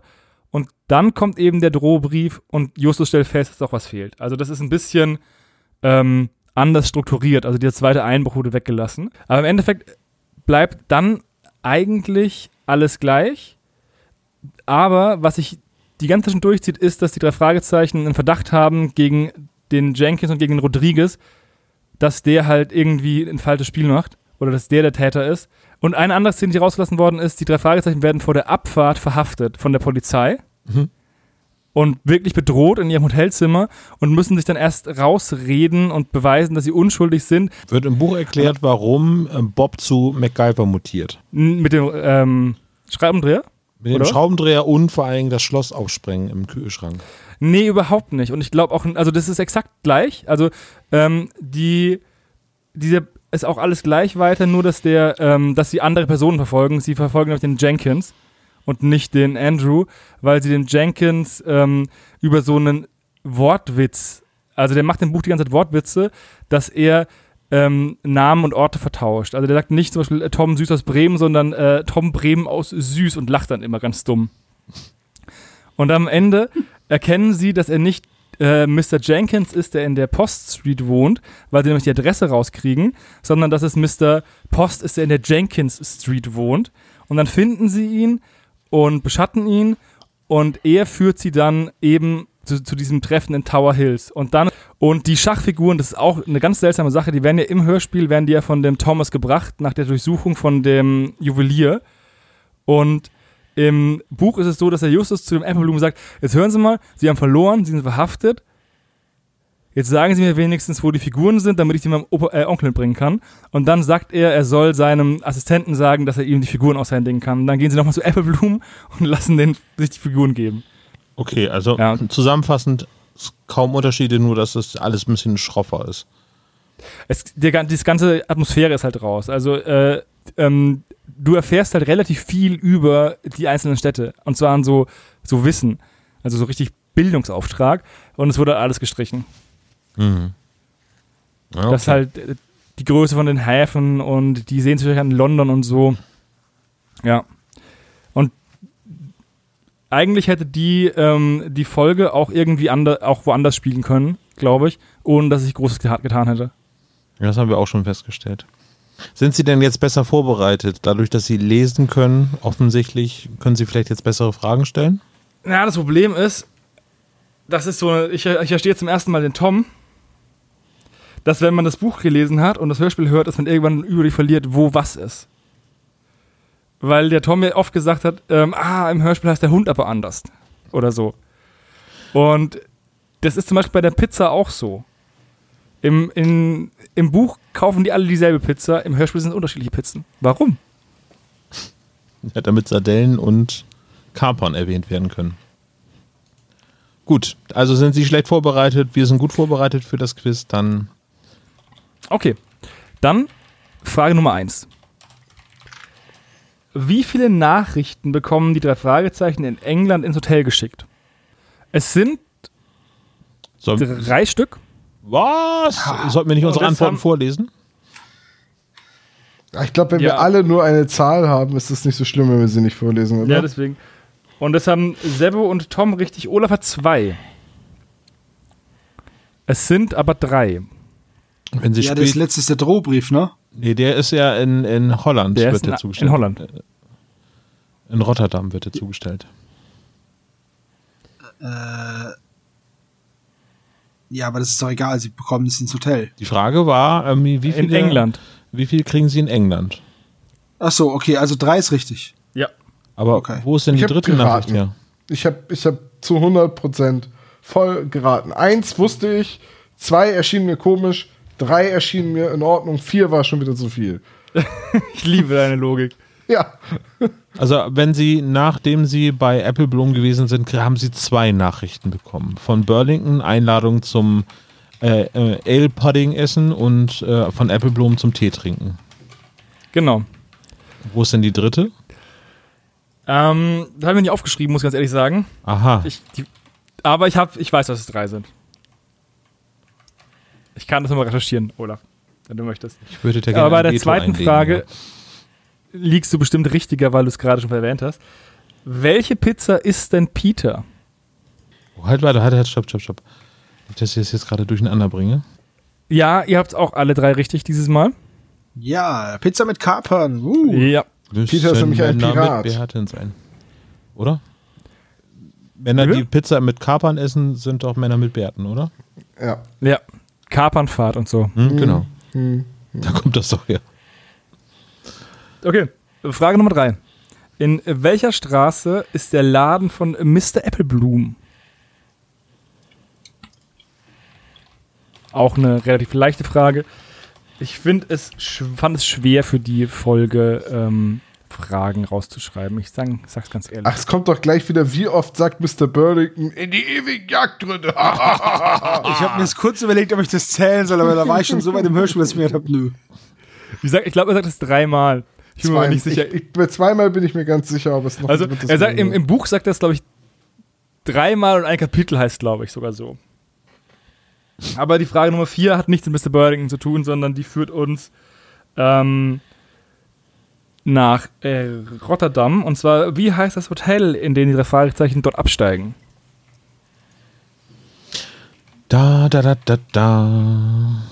S6: und dann kommt eben der Drohbrief und Justus stellt fest, dass doch was fehlt. Also das ist ein bisschen ähm, anders strukturiert. Also der zweite Einbruch wurde weggelassen. Aber im Endeffekt bleibt dann eigentlich alles gleich. Aber was sich die ganze Zeit schon durchzieht, ist, dass die drei Fragezeichen einen Verdacht haben gegen den Jenkins und gegen den Rodriguez, dass der halt irgendwie ein falsches Spiel macht oder dass der der Täter ist. Und eine andere Szene, die rausgelassen worden ist, die drei Fragezeichen werden vor der Abfahrt verhaftet von der Polizei mhm. und wirklich bedroht in ihrem Hotelzimmer und müssen sich dann erst rausreden und beweisen, dass sie unschuldig sind.
S3: Wird im Buch erklärt, warum ähm, Bob zu MacGyver mutiert.
S6: Mit dem ähm, Schraubendreher?
S3: Mit dem Schraubendreher und vor allem das Schloss aufsprengen im Kühlschrank.
S6: Nee, überhaupt nicht. Und ich glaube auch, also das ist exakt gleich. Also ähm, die, diese ist auch alles gleich weiter, nur dass der, ähm, dass sie andere Personen verfolgen. Sie verfolgen auch den Jenkins und nicht den Andrew, weil sie den Jenkins ähm, über so einen Wortwitz, also der macht im Buch die ganze Zeit Wortwitze, dass er ähm, Namen und Orte vertauscht. Also der sagt nicht zum Beispiel äh, Tom Süß aus Bremen, sondern äh, Tom Bremen aus Süß und lacht dann immer ganz dumm. Und am Ende erkennen sie, dass er nicht äh, Mr. Jenkins ist, der in der Post Street wohnt, weil sie nämlich die Adresse rauskriegen, sondern dass es Mr. Post ist, der in der Jenkins Street wohnt. Und dann finden sie ihn und beschatten ihn und er führt sie dann eben zu, zu, diesem Treffen in Tower Hills. Und dann, und die Schachfiguren, das ist auch eine ganz seltsame Sache, die werden ja im Hörspiel, werden die ja von dem Thomas gebracht, nach der Durchsuchung von dem Juwelier. Und im Buch ist es so, dass der Justus zu dem Apple sagt, jetzt hören Sie mal, Sie haben verloren, Sie sind verhaftet. Jetzt sagen Sie mir wenigstens, wo die Figuren sind, damit ich sie meinem Opa, äh, Onkel bringen kann. Und dann sagt er, er soll seinem Assistenten sagen, dass er ihm die Figuren aushändigen kann. Und dann gehen sie nochmal zu Bloom und lassen den sich die Figuren geben.
S3: Okay, also ja. zusammenfassend kaum Unterschiede, nur dass es alles ein bisschen schroffer ist.
S6: Es, der, die ganze Atmosphäre ist halt raus. Also äh, ähm, du erfährst halt relativ viel über die einzelnen Städte. Und zwar an so, so Wissen. Also so richtig Bildungsauftrag. Und es wurde alles gestrichen. Mhm. Okay. Das ist halt äh, die Größe von den Häfen und die Sehenswürdigkeiten an London und so. Ja. Und eigentlich hätte die, ähm, die Folge auch irgendwie ander, auch woanders spielen können, glaube ich, ohne dass ich Großes getan hätte.
S3: Ja, das haben wir auch schon festgestellt. Sind Sie denn jetzt besser vorbereitet? Dadurch, dass Sie lesen können, offensichtlich, können Sie vielleicht jetzt bessere Fragen stellen?
S6: Ja, das Problem ist, das ist so, ich, ich verstehe zum ersten Mal den Tom, dass wenn man das Buch gelesen hat und das Hörspiel hört, dass man irgendwann über die verliert, wo was ist. Weil der Tom mir oft gesagt hat, ähm, ah, im Hörspiel heißt der Hund aber anders. Oder so. Und das ist zum Beispiel bei der Pizza auch so. Im, in, Im Buch kaufen die alle dieselbe Pizza, im Hörspiel sind unterschiedliche Pizzen. Warum?
S3: Ja, damit Sardellen und Kapern erwähnt werden können. Gut, also sind Sie schlecht vorbereitet, wir sind gut vorbereitet für das Quiz, dann
S6: Okay. Dann Frage Nummer eins. Wie viele Nachrichten bekommen die drei Fragezeichen in England ins Hotel geschickt? Es sind
S3: sollen,
S6: drei Stück.
S3: Was? Sollten wir nicht unsere Antworten vorlesen?
S1: Ich glaube, wenn
S6: Ja.
S1: wir alle nur eine Zahl haben, ist es nicht so schlimm, wenn wir sie nicht vorlesen, oder?
S6: Ja, deswegen. Und das haben Sebo und Tom richtig. Olaf hat zwei. Es sind aber drei.
S3: Wenn Sie
S2: Ja, das letzte ist der Drohbrief, ne?
S3: nee, der ist ja in, in Holland,
S6: Der
S3: wird
S6: ist
S3: der
S6: in,
S3: zugestellt.
S6: in Holland.
S3: In Rotterdam wird der zugestellt.
S2: Äh, ja, aber das ist doch egal, sie bekommen es ins Hotel.
S3: Die Frage war, ähm, wie viele,
S6: In England.
S3: Wie viel kriegen Sie in England?
S2: Ach so, okay, also drei ist richtig.
S6: Ja.
S3: Aber
S2: Okay.
S3: wo ist denn
S1: Ich
S3: die dritte
S1: geraten.
S3: Nachricht her?
S1: Ich habe ich hab zu 100% voll geraten. Eins wusste ich, zwei erschienen mir komisch, drei erschienen mir in Ordnung, vier war schon wieder zu viel.
S6: Ich liebe deine Logik.
S1: Ja,
S3: Also, wenn Sie, nachdem Sie bei Apple Bloom gewesen sind, haben Sie zwei Nachrichten bekommen. Von Burlington Einladung zum äh, äh, Ale Pudding essen und äh, von Apple Bloom zum Tee trinken.
S6: Genau.
S3: Wo ist denn die dritte?
S6: Ähm, da habe ich mir nicht aufgeschrieben, muss ich ganz ehrlich sagen.
S3: Aha.
S6: Ich, die, aber ich, hab, ich weiß, dass es drei sind. Ich kann das nochmal recherchieren, Olaf, wenn du möchtest.
S3: Ich würde da
S6: Aber
S3: gerne
S6: bei
S3: ein
S6: der
S3: Veto
S6: zweiten
S3: einlegen,
S6: Frage liegst du bestimmt richtiger, weil du es gerade schon erwähnt hast. Welche Pizza ist denn Peter?
S3: Ja. Oh, halt, warte, halt, halt, stopp, stopp, stopp. Nicht, dass ich das jetzt gerade durcheinander bringe.
S6: Ja, ihr habt auch alle drei richtig dieses Mal.
S2: Ja, Pizza mit Kapern. Uh.
S6: Ja.
S1: Peter ist nämlich ein
S3: Männer
S1: Pirat.
S3: Mit Bärten sein. Oder? Männer,
S6: Bitte?
S3: die Pizza mit Kapern essen, sind doch Männer mit Bärten, oder?
S1: ja.
S6: Ja. Kapernfahrt und so.
S3: Hm, Genau.
S1: Hm.
S3: Da kommt das doch her.
S6: Okay. Frage Nummer drei. In welcher Straße ist der Laden von Mr. Applebloom? Auch eine relativ leichte Frage. Ich finde es fand es schwer für die Folge ähm, Fragen rauszuschreiben. Ich sag, sag's ganz ehrlich.
S1: Ach, es kommt doch gleich wieder, wie oft sagt Mr. Burlington in die ewigen Jagdgründe.
S2: Ich habe mir jetzt kurz überlegt, ob ich das zählen soll, aber da war ich schon so weit im Hörspiel, dass ich mir gedacht habe, nö.
S6: Wie gesagt, ich glaube, er sagt es dreimal. Ich bin mir aber nicht sicher.
S1: Ich, ich, bei zweimal bin ich mir ganz sicher, ob es noch
S6: also, er sagt, im, im Buch sagt er es, glaube ich, dreimal und ein Kapitel heißt, glaube ich, sogar so. Aber die Frage Nummer vier hat nichts mit Mr. Burlington zu tun, sondern die führt uns ähm, nach äh, Rotterdam. Und zwar, wie heißt das Hotel, in dem die drei Fragezeichen dort absteigen?
S3: Da, da, da, da, da.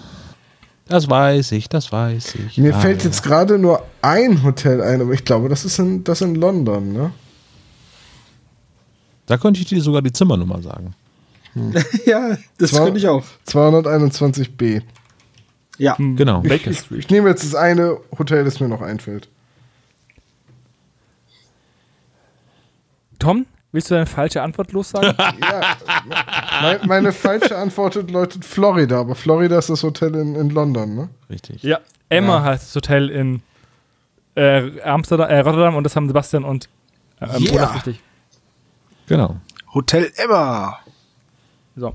S3: Das weiß ich, das weiß ich.
S1: Mir
S3: Ah,
S1: fällt
S3: ja.
S1: jetzt gerade nur ein Hotel ein, aber ich glaube, das ist in, das in London, ne?
S3: Da könnte ich dir sogar die Zimmernummer sagen.
S2: Ja, das
S1: Zwar-
S2: könnte ich auch.
S1: 221b.
S2: Ja.
S3: Genau.
S6: Baker
S1: Ich,
S6: Street.
S1: ich nehme jetzt das eine Hotel, das mir noch einfällt.
S6: Tom, willst du deine falsche Antwort lossagen?
S1: Ja, meine, meine falsche Antwort lautet Florida, aber Florida ist das Hotel in, in London, ne?
S3: Richtig.
S6: ja. Emma heißt das Hotel in äh, Amsterdam, äh, Rotterdam und das haben Sebastian und äh, ähm,
S2: Yeah.
S6: Olaf richtig.
S3: Genau.
S2: Hotel Emma.
S6: So.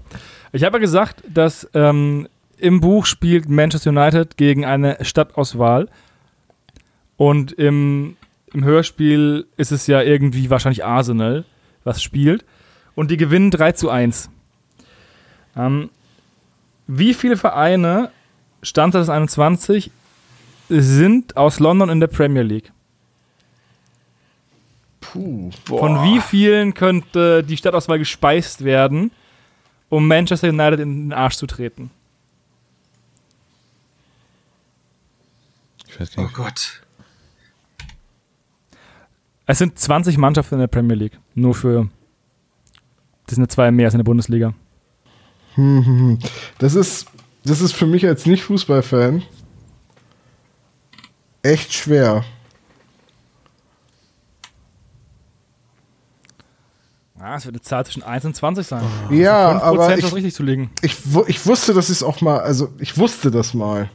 S6: Ich habe ja gesagt, dass ähm, im Buch spielt Manchester United gegen eine Stadtauswahl. Und im, im Hörspiel ist es ja irgendwie wahrscheinlich Arsenal, was spielt. Und die gewinnen 3 zu 1. Ähm, wie viele Vereine, Stand 2021, sind aus London in der Premier League?
S1: Puh.
S6: Von wie vielen könnte die Stadtauswahl gespeist werden, um Manchester United in den Arsch zu treten?
S3: Ich weiß gar
S2: Oh
S3: nicht.
S2: Gott.
S6: Es sind 20 Mannschaften in der Premier League. Nur für. Das sind ja zwei mehr als in der Bundesliga.
S1: Hm, hm, hm. Das ist, das ist für mich als Nicht-Fußballfan echt schwer.
S6: Ah, es wird eine Zahl zwischen 1 und 20 sein.
S1: Ja,
S6: 5%
S1: aber ich,
S6: richtig zu liegen.
S1: ich, ich wusste, dass ich es auch mal, also ich wusste das mal.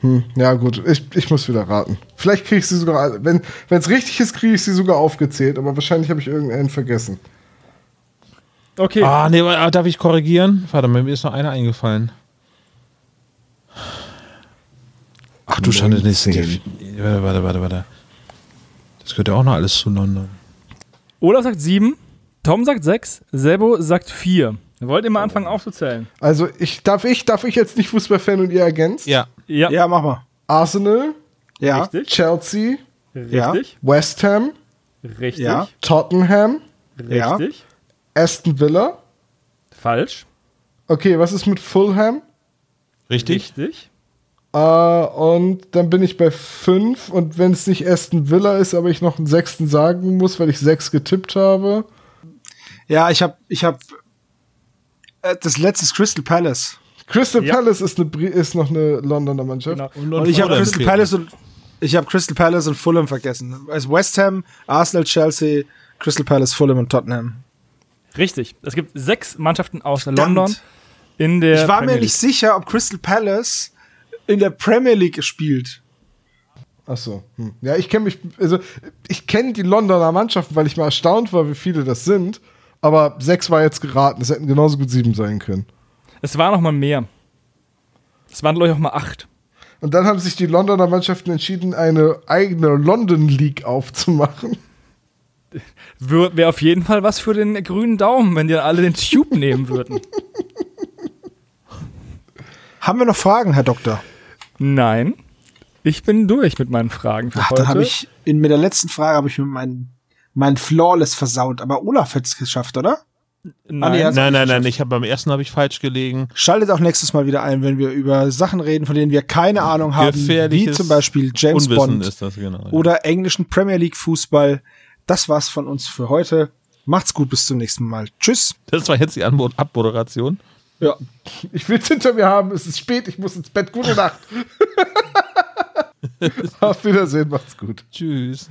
S1: Hm, ja, gut, ich, ich muss wieder raten. Vielleicht kriege ich sie sogar, wenn es richtig ist, kriege ich sie sogar aufgezählt, aber wahrscheinlich habe ich irgendeinen vergessen.
S6: Okay.
S3: Ah, nee, aber darf ich korrigieren? Warte mal, mir ist noch einer eingefallen. Ach du Schande, nee, warte, warte, warte, warte. Das gehört ja auch noch alles zu London.
S6: Olaf sagt sieben, Tom sagt sechs, Sebo sagt vier. Wollt ihr mal anfangen aufzuzählen?
S1: Also, ich, darf, ich, darf ich jetzt nicht Fußballfan und ihr ergänzt?
S3: Ja.
S6: Ja.
S2: Ja, mach mal.
S1: Arsenal,
S2: Ja.
S6: Richtig.
S1: Chelsea,
S2: Ja.
S6: Richtig.
S1: West Ham,
S6: Richtig.
S2: Ja.
S1: Tottenham,
S2: Ja.
S6: Richtig.
S1: Aston Villa.
S6: Falsch.
S1: Okay, was ist mit Fulham?
S3: Richtig?
S6: Richtig.
S1: Äh, und dann bin ich bei fünf und wenn es nicht Aston Villa ist, aber ich noch einen sechsten sagen muss, weil ich sechs getippt habe.
S2: Ja, ich habe ich hab äh, das letzte ist Crystal Palace.
S1: Crystal
S6: Ja.
S1: Palace ist, eine, ist noch eine Londoner Mannschaft.
S6: Genau.
S2: Und ich habe Crystal Palace und ich habe Crystal Palace und Fulham vergessen. Also West Ham, Arsenal, Chelsea, Crystal Palace, Fulham und Tottenham.
S6: Richtig. Es gibt sechs Mannschaften aus
S2: Verdammt.
S6: London in der.
S2: Ich war
S6: Premier
S2: mir nicht
S6: League.
S2: sicher, ob Crystal Palace in der Premier League spielt.
S1: Ach so. Hm. Ja, ich kenne mich, also ich kenne die Londoner Mannschaften, weil ich mal erstaunt war, wie viele das sind. Aber sechs war jetzt geraten. Es hätten genauso gut sieben sein können.
S6: Es war noch mal mehr. Es waren, glaube ich, auch mal acht.
S1: Und dann haben sich die Londoner Mannschaften entschieden, eine eigene London League aufzumachen.
S6: Wäre auf jeden Fall was für den grünen Daumen, wenn die alle den Tube nehmen würden.
S2: Haben wir noch Fragen, Herr Doktor?
S6: Nein. Ich bin durch mit meinen Fragen für
S2: Ach,
S6: heute.
S2: dann habe ich in mit der letzten Frage habe ich mir meinen mein Flawless versaut, aber Olaf hat es geschafft, oder?
S6: Nein.
S2: Ah, nee,
S3: Nein, nein, nein, ich habe beim ersten habe ich falsch gelegen.
S2: Schaltet auch nächstes Mal wieder ein, wenn wir über Sachen reden, von denen wir keine Ahnung haben, wie zum Beispiel James
S3: Unwissen
S2: Bond
S3: ist das, genau. ja.
S2: oder englischen Premier League Fußball. Das war's von uns für heute. Macht's gut, bis zum nächsten Mal. Tschüss.
S3: Das war jetzt die Anmo- Abmoderation.
S2: Ja.
S1: Ich will es hinter mir haben. Es ist spät. Ich muss ins Bett. Gute Nacht. Auf Wiedersehen. Macht's gut.
S3: Tschüss.